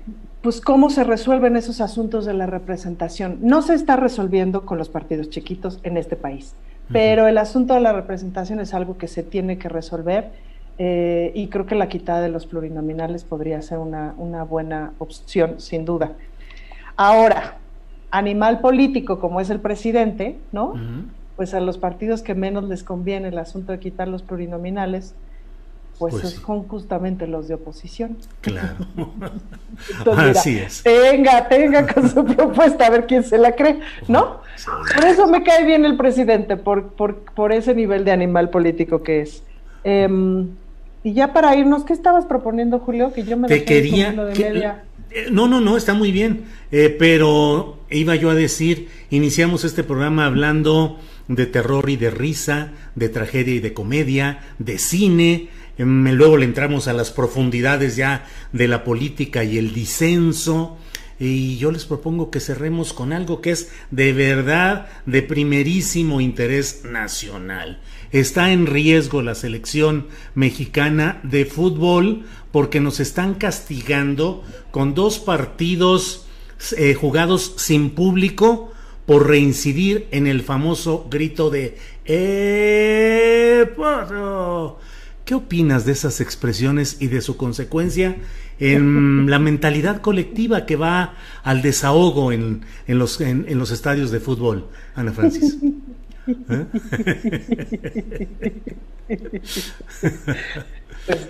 O: pues, ¿cómo se resuelven esos asuntos de la representación? No se está resolviendo con los partidos chiquitos en este país. Pero el asunto de la representación es algo que se tiene que resolver eh, y creo que la quitada de los plurinominales podría ser una, buena opción, sin duda. Ahora, animal político como es el presidente, ¿no? Pues a los partidos que menos les conviene el asunto de quitar los plurinominales, pues, pues son justamente los de oposición.
B: Claro.
O: Así es. Tenga, tenga con su propuesta, a ver quién se la cree, ¿no? Por eso me cae bien el presidente, por, por, por ese nivel de animal político que es. Em, y ya para irnos, ¿qué estabas proponiendo, Julio? Que yo me
B: Te quería. Eh, no, no, no, está muy bien. Eh, pero iba yo a decir, iniciamos este programa hablando de terror y de risa, de tragedia y de comedia, de cine luego le entramos a las profundidades ya de la política y el disenso. Y yo les propongo que cerremos con algo que es de verdad de primerísimo interés nacional. Está en riesgo la selección mexicana de fútbol porque nos están castigando con dos partidos eh, jugados sin público por reincidir en el famoso grito de ¡Eh, ¿Qué opinas de esas expresiones y de su consecuencia en la mentalidad colectiva que va al desahogo en, los, en, los estadios de fútbol, Ana Francis?
O: ¿Eh?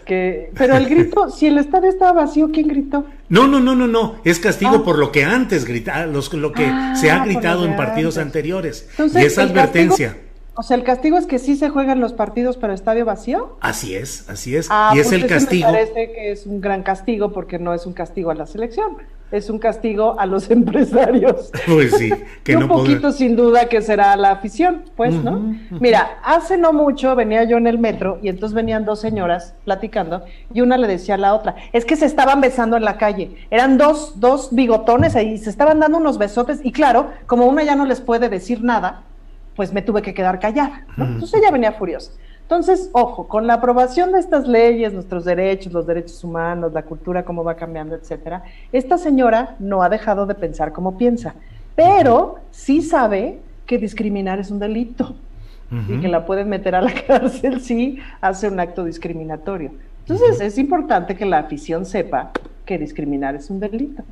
O: que, pero el grito, si el estadio estaba vacío, ¿quién gritó?
B: No, no, no, no, no, es castigo ah. por lo que antes grita, los, lo que se ha ah, gritado en partidos anteriores. y esa advertencia.
O: O sea, el castigo es que sí se juegan los partidos pero estadio vacío.
B: Así es, así es. Ah, y es pues el castigo.
O: Me parece que es un gran castigo porque no es un castigo a la selección, es un castigo a los empresarios.
B: Pues sí,
O: que y un poquito sin duda que será la afición, pues, ¿no? Mira, hace no mucho venía yo en el metro y entonces venían dos señoras platicando y una le decía a la otra, es que se estaban besando en la calle. Eran dos, dos bigotones ahí, se estaban dando unos besotes y claro, como una ya no les puede decir nada pues me tuve que quedar callada. Entonces ella venía furiosa. Entonces, ojo, con la aprobación de estas leyes, nuestros derechos, los derechos humanos, la cultura, cómo va cambiando, etcétera, esta señora no ha dejado de pensar como piensa. pero sí sabe que discriminar es un delito y que la pueden meter a la cárcel si hace un acto discriminatorio. Entonces es importante que la afición sepa que discriminar es un delito.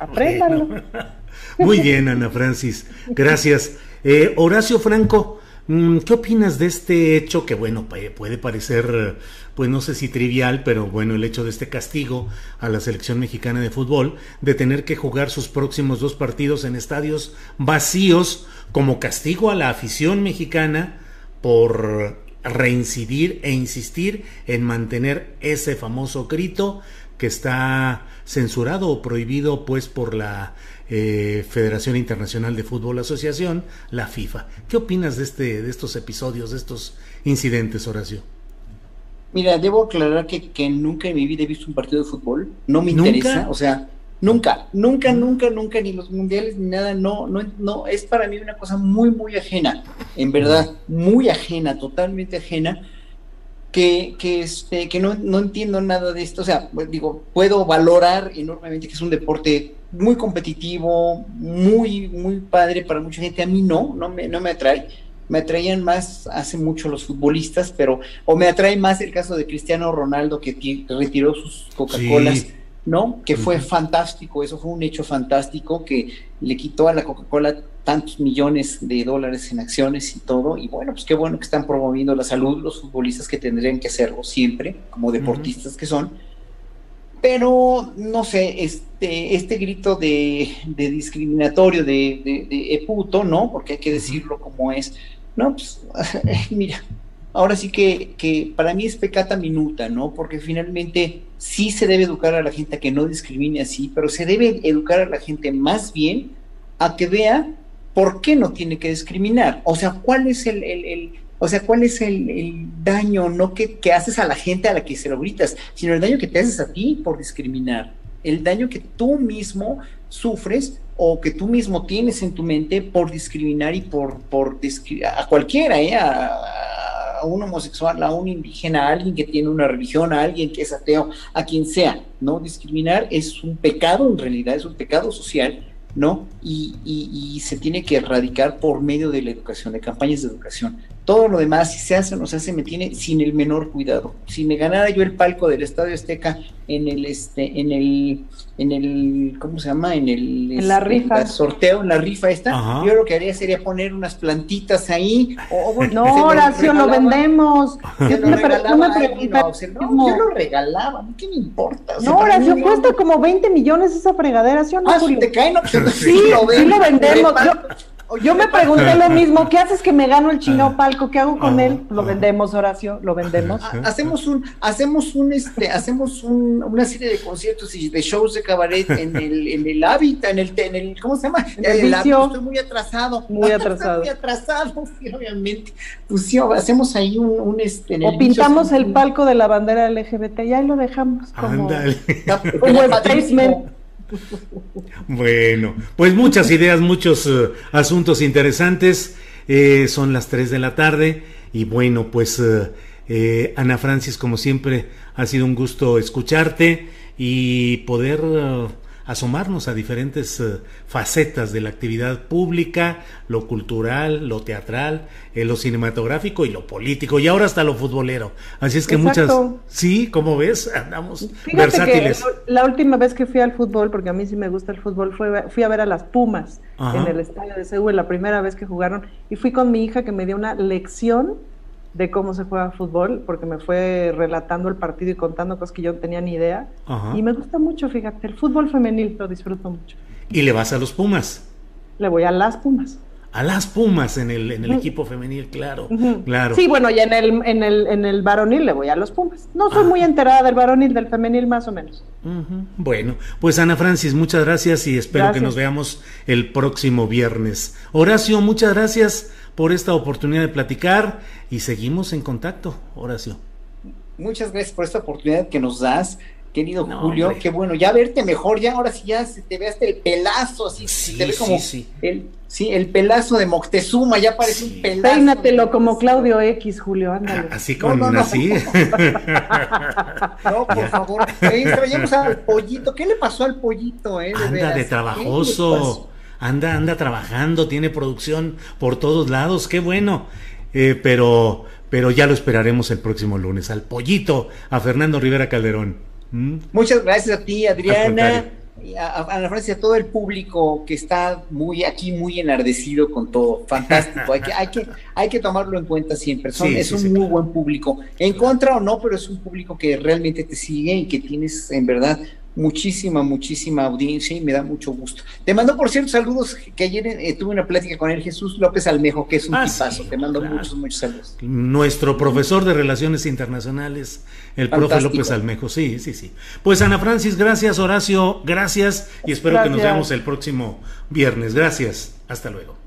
B: Apréndanlo. Muy bien, Ana Francis. Gracias. Eh, Horacio Franco, mm, ¿qué opinas de este hecho que, bueno, puede parecer, pues no sé si trivial, pero bueno, el hecho de este castigo a la selección mexicana de fútbol, de tener que jugar sus próximos dos partidos en estadios vacíos como castigo a la afición mexicana por reincidir e insistir en mantener ese famoso grito que está censurado o prohibido pues por la eh, Federación Internacional de Fútbol Asociación, la FIFA. ¿Qué opinas de este, de estos episodios, de estos incidentes, Horacio?
P: Mira, debo aclarar que, que nunca en mi vida he visto un partido de fútbol, no me interesa, o sea, nunca, nunca, nunca, nunca, ni los mundiales ni nada, no, no, no, es para mí una cosa muy, muy ajena, en verdad, muy ajena, totalmente ajena que, que, este, que no, no, entiendo nada de esto. O sea, pues, digo, puedo valorar enormemente que es un deporte muy competitivo, muy, muy padre para mucha gente. A mí no, no me, no me atrae. Me atraían más hace mucho los futbolistas, pero, o me atrae más el caso de Cristiano Ronaldo que retiró sus Coca-Colas. ¿no? Que fue fantástico, eso fue un hecho fantástico que le quitó a la Coca-Cola tantos millones de dólares en acciones y todo, y bueno, pues qué bueno que están promoviendo la salud los futbolistas que tendrían que hacerlo siempre, como deportistas que son, pero no sé, este, este grito de, discriminatorio, de, de, puto, ¿no? Porque hay que decirlo como es, no, pues mira, ahora sí que, que para mí es pecata minuta, ¿no? Porque finalmente sí se debe educar a la gente a que no discrimine así, pero se debe educar a la gente más bien a que vea por qué no tiene que discriminar. O sea, cuál es el, el, o sea, cuál es el, daño, no que, haces a la gente a la que se lo gritas, sino el daño que te haces a ti por discriminar, el daño que tú mismo sufres o que tú mismo tienes en tu mente por discriminar y por, por a cualquiera, ¿eh? a un homosexual, a un indígena, a alguien que tiene una religión, a alguien que es ateo, a quien sea, ¿no? Discriminar es un pecado en realidad, es un pecado social, ¿no? Y, y se tiene que erradicar por medio de la educación, de campañas de educación. Todo lo demás, si se hace o no se hace, me tiene sin el menor cuidado. Si me ganara yo el palco del Estadio Azteca en el, este, en el, en el, ¿cómo se llama? En el
O: en la este, rifa.
P: sorteo, en la rifa esta, yo lo que haría sería poner unas plantitas ahí. O,
O: no, Horacio, lo, vendemos.
P: Yo, lo regalaba, no, yo lo regalaba, ¿qué me importa?
O: no, Horacio, cuesta como 20 millones esa fregadera, ¿sí o no?
P: Ah, si te caen, no,
O: sí, sí, lo, vendemos. Yo me pregunté lo mismo, ¿qué haces que me gano el chino palco? ¿Qué hago con él? Lo vendemos, Horacio, lo vendemos.
P: Hacemos un, hacemos un, este, hacemos un, una serie de conciertos y de shows de cabaret en el, en el hábitat, en el, en el, ¿cómo se llama?
O: En el
P: Estoy muy atrasado.
O: Muy atrasado.
P: muy atrasado, sí, obviamente. Pues sí, hacemos ahí un, un este.
O: o pintamos el palco de la bandera LGBT y ahí lo dejamos como, como statement.
B: Bueno, pues muchas ideas, muchos eh, asuntos interesantes. Eh, son las 3 de la tarde y bueno, pues eh, Ana Francis, como siempre, ha sido un gusto escucharte y poder asomarnos a diferentes eh, facetas de la actividad pública, lo cultural, lo teatral, eh, lo cinematográfico y lo político, y ahora hasta lo futbolero. Así es que muchas, sí, como ves, andamos versátiles.
O: la última vez que fui al fútbol, porque a mí sí me gusta el fútbol, fue, fui a ver a las Pumas en el estadio de Seúl, la primera vez que jugaron, y fui con mi hija que me dio una lección de cómo se juega fútbol, porque me fue relatando el partido y contando cosas que yo no tenía ni idea. Y me gusta mucho, fíjate, el fútbol femenil lo disfruto mucho.
B: ¿Y le vas a los Pumas?
O: Le voy a las Pumas.
B: A las Pumas en el, en el equipo femenil, claro, claro.
O: Sí, bueno, y en el, en, el, en el varonil le voy a los Pumas. No soy muy enterada del varonil, del femenil más o menos.
B: Bueno, pues Ana Francis, muchas gracias y espero que nos veamos el próximo viernes. Horacio, muchas gracias por esta oportunidad de platicar y seguimos en contacto, Horacio.
P: Muchas gracias por esta oportunidad que nos das. querido Julio. Qué bueno, ya verte mejor, ya ahora sí ya se te ve hasta el pelazo, así
B: sí,
P: te ve como
B: sí,
P: el sí, el pelazo de Moctezuma, ya parece un pelazo.
O: Peínatelo como Claudio X, Julio, ándale.
B: Así con
P: no, no,
B: así.
P: no, por favor. traemos al pollito. ¿Qué le pasó al pollito, eh? De
B: anda
P: veras?
B: de trabajoso. Anda, anda trabajando, tiene producción por todos lados, qué bueno. Eh, pero, pero ya lo esperaremos el próximo lunes. Al pollito, a Fernando Rivera Calderón. ¿Mm?
P: Muchas gracias a ti, Adriana, a, a Ana Francia, a todo el público que está muy aquí, muy enardecido con todo. Fantástico. hay, que, hay, que, hay que tomarlo en cuenta siempre. Son-
B: Sí,
P: es
B: sí,
P: un
B: sí,
P: muy buen público. En contra o no, pero es un público que realmente te sigue y que tienes, en verdad, muchísima, muchísima audiencia y me da mucho gusto. Te mando, por cierto, saludos que ayer eh, tuve una plática con él, Jesús López Almejo, que es un
B: Ah,
P: tipazo.
B: sí,
P: Te mando
B: claro.
P: muchos, muchos saludos.
B: Nuestro profesor de Relaciones Internacionales, el profe. López Almejo. Sí, sí, sí. Pues Ana Francis, gracias. Horacio, gracias. Y espero que nos veamos el próximo viernes. Gracias. Hasta luego.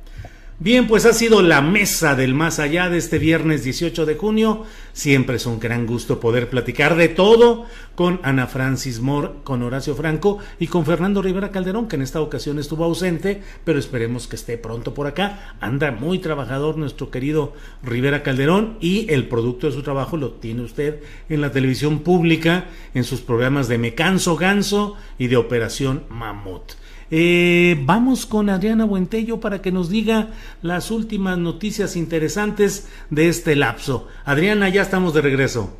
B: Bien, pues ha sido la mesa del más allá de este viernes 18 de junio. Siempre es un gran gusto poder platicar de todo con Ana Francis Moore, con Horacio Franco y con Fernando Rivera Calderón, que en esta ocasión estuvo ausente, pero esperemos que esté pronto por acá. Anda muy trabajador nuestro querido Rivera Calderón y el producto de su trabajo lo tiene usted en la televisión pública, en sus programas de Me Canso Ganso y de Operación Mamut. Eh, vamos con Adriana Buentello para que nos diga las últimas noticias interesantes de este lapso. Adriana, ya estamos de regreso.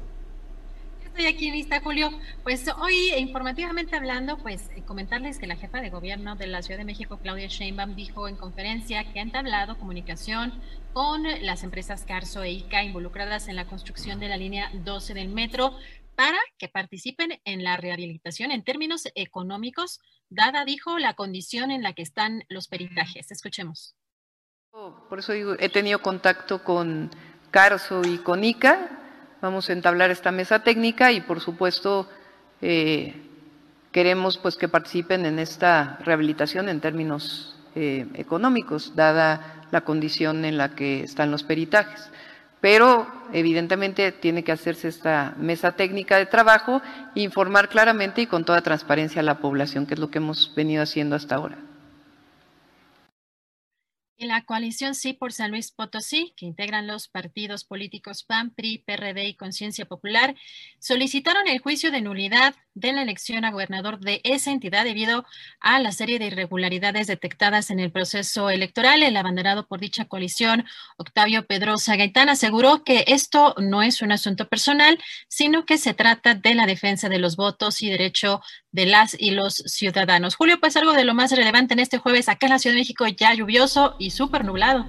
C: Estoy aquí lista, Julio. Pues hoy, informativamente hablando, pues eh, comentarles que la jefa de gobierno de la Ciudad de México, Claudia Sheinbaum, dijo en conferencia que ha entablado comunicación con las empresas Carso e ICA involucradas en la construcción de la línea 12 del metro para que participen en la rehabilitación en términos económicos, dada, dijo, la condición en la que están los peritajes. Escuchemos.
Q: Por eso digo, he tenido contacto con Carso y con ICA. Vamos a entablar esta mesa técnica y, por supuesto, eh, queremos pues que participen en esta rehabilitación en términos eh, económicos, dada la condición en la que están los peritajes. Pero, evidentemente, tiene que hacerse esta mesa técnica de trabajo, informar claramente y con toda transparencia a la población, que es lo que hemos venido haciendo hasta ahora.
C: Y la coalición Sí por San Luis Potosí, que integran los partidos políticos PAN, PRI, PRD y Conciencia Popular, solicitaron el juicio de nulidad de la elección a gobernador de esa entidad debido a la serie de irregularidades detectadas en el proceso electoral. El abanderado por dicha coalición, Octavio Pedrosa Gaitán, aseguró que esto no es un asunto personal, sino que se trata de la defensa de los votos y derecho de las y los ciudadanos. Julio, pues algo de lo más relevante en este jueves acá en la Ciudad de México ya lluvioso y súper nublado.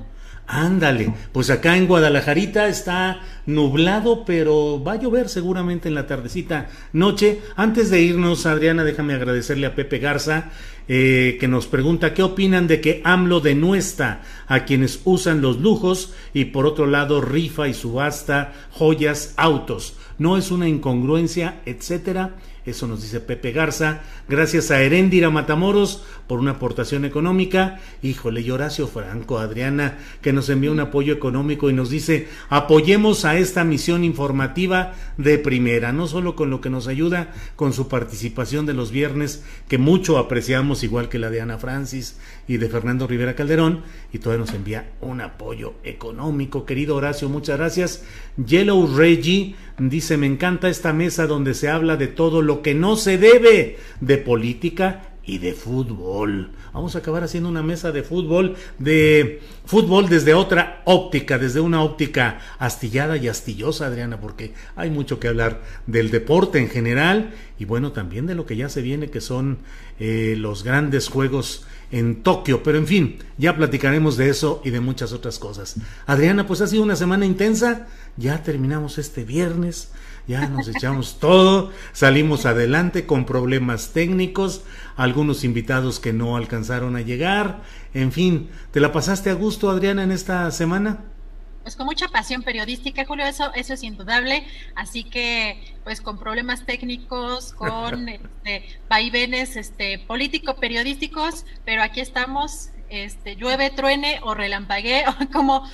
B: Ándale, pues acá en Guadalajarita está nublado, pero va a llover seguramente en la tardecita noche. Antes de irnos, Adriana, déjame agradecerle a Pepe Garza, eh, que nos pregunta qué opinan de que AMLO denuesta a quienes usan los lujos y por otro lado rifa y subasta joyas, autos. No es una incongruencia, etcétera. Eso nos dice Pepe Garza. Gracias a Heréndira Matamoros por una aportación económica. Híjole, y Horacio Franco, Adriana, que nos envía un apoyo económico y nos dice, apoyemos a esta misión informativa de primera, no solo con lo que nos ayuda, con su participación de los viernes, que mucho apreciamos, igual que la de Ana Francis y de Fernando Rivera Calderón, y todavía nos envía un apoyo económico. Querido Horacio, muchas gracias. Yellow Reggie dice, me encanta esta mesa donde se habla de todo lo que no se debe, de política y de fútbol. Vamos a acabar haciendo una mesa de fútbol, de fútbol desde otra óptica, desde una óptica astillada y astillosa, Adriana, porque hay mucho que hablar del deporte en general y bueno, también de lo que ya se viene, que son eh, los grandes juegos en Tokio. Pero en fin, ya platicaremos de eso y de muchas otras cosas. Adriana, pues ha sido una semana intensa. Ya terminamos este viernes. Ya nos echamos todo, salimos adelante con problemas técnicos, algunos invitados que no alcanzaron a llegar, en fin, ¿te la pasaste a gusto Adriana en esta semana?
C: Pues con mucha pasión periodística, Julio, eso, eso es indudable. Así que, pues con problemas técnicos, con este, vaivenes este, político-periodísticos, pero aquí estamos este, llueve, truene o relampaguee, como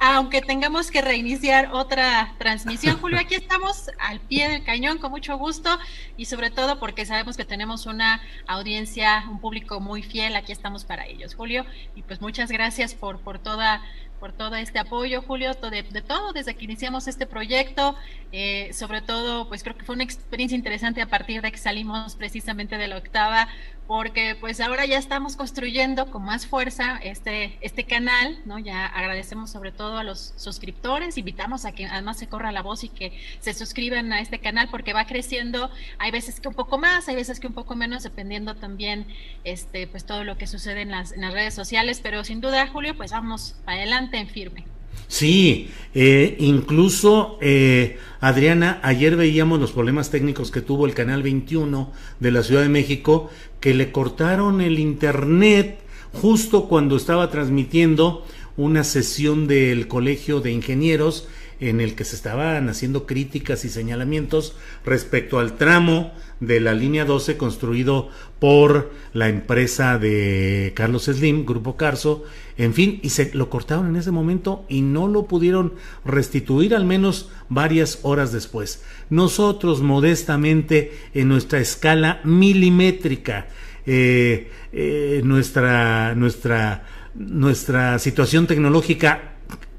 C: aunque tengamos que reiniciar otra transmisión. Julio, aquí estamos al pie del cañón con mucho gusto y sobre todo porque sabemos que tenemos una audiencia, un público muy fiel, aquí estamos para ellos, Julio, y pues muchas gracias por, por toda por todo este apoyo, Julio, de, de todo desde que iniciamos este proyecto. Eh, sobre todo, pues creo que fue una experiencia interesante a partir de que salimos precisamente de la octava, porque pues ahora ya estamos construyendo con más fuerza este, este canal, ¿no? Ya agradecemos sobre todo a los suscriptores, invitamos a que además se corra la voz y que se suscriban a este canal porque va creciendo, hay veces que un poco más, hay veces que un poco menos, dependiendo también este, pues todo lo que sucede en las, en las redes sociales, pero sin duda, Julio, pues vamos adelante en firme.
B: Sí, eh, incluso eh, Adriana, ayer veíamos los problemas técnicos que tuvo el Canal 21 de la Ciudad de México, que le cortaron el Internet justo cuando estaba transmitiendo una sesión del Colegio de Ingenieros en el que se estaban haciendo críticas y señalamientos respecto al tramo de la línea 12 construido por la empresa de Carlos Slim, Grupo Carso, en fin, y se lo cortaron en ese momento y no lo pudieron restituir al menos varias horas después. Nosotros modestamente en nuestra escala milimétrica, eh, eh, nuestra, nuestra, nuestra situación tecnológica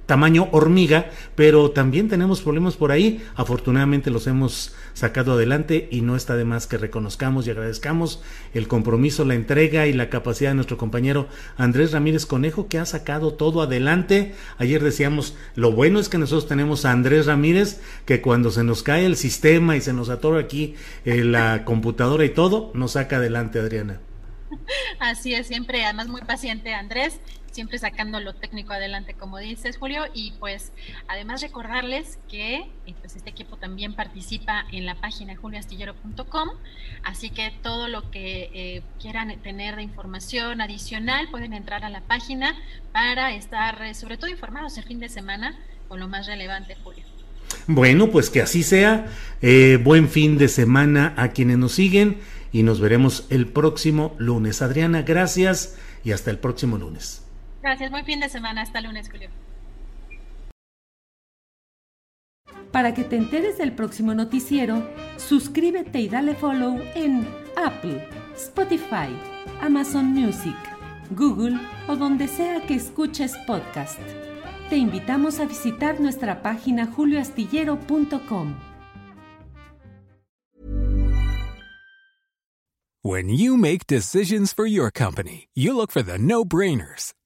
B: tamaño hormiga, pero también tenemos problemas por ahí. Afortunadamente los hemos sacado adelante y no está de más que reconozcamos y agradezcamos el compromiso, la entrega y la capacidad de nuestro compañero Andrés Ramírez Conejo que ha sacado todo adelante. Ayer decíamos, lo bueno es que nosotros tenemos a Andrés Ramírez que cuando se nos cae el sistema y se nos atora aquí eh, la computadora y todo, nos saca adelante Adriana.
C: Así es, siempre, además muy paciente Andrés siempre sacando lo técnico adelante, como dices, Julio. Y pues además recordarles que eh, pues, este equipo también participa en la página julioastillero.com, así que todo lo que eh, quieran tener de información adicional pueden entrar a la página para estar eh, sobre todo informados el fin de semana con lo más relevante, Julio.
B: Bueno, pues que así sea. buen fin de semana a quienes nos siguen y nos veremos el próximo lunes. Adriana, gracias y hasta el próximo lunes.
C: Gracias, buen fin de semana. Hasta lunes, Julio.
A: Para que te enteres del próximo noticiero, suscríbete y dale follow en Apple, Spotify, Amazon Music, Google o donde sea que escuches podcast. Te invitamos a visitar nuestra página julioastillero.com.
R: When you make decisions for your company, you look for the no-brainers.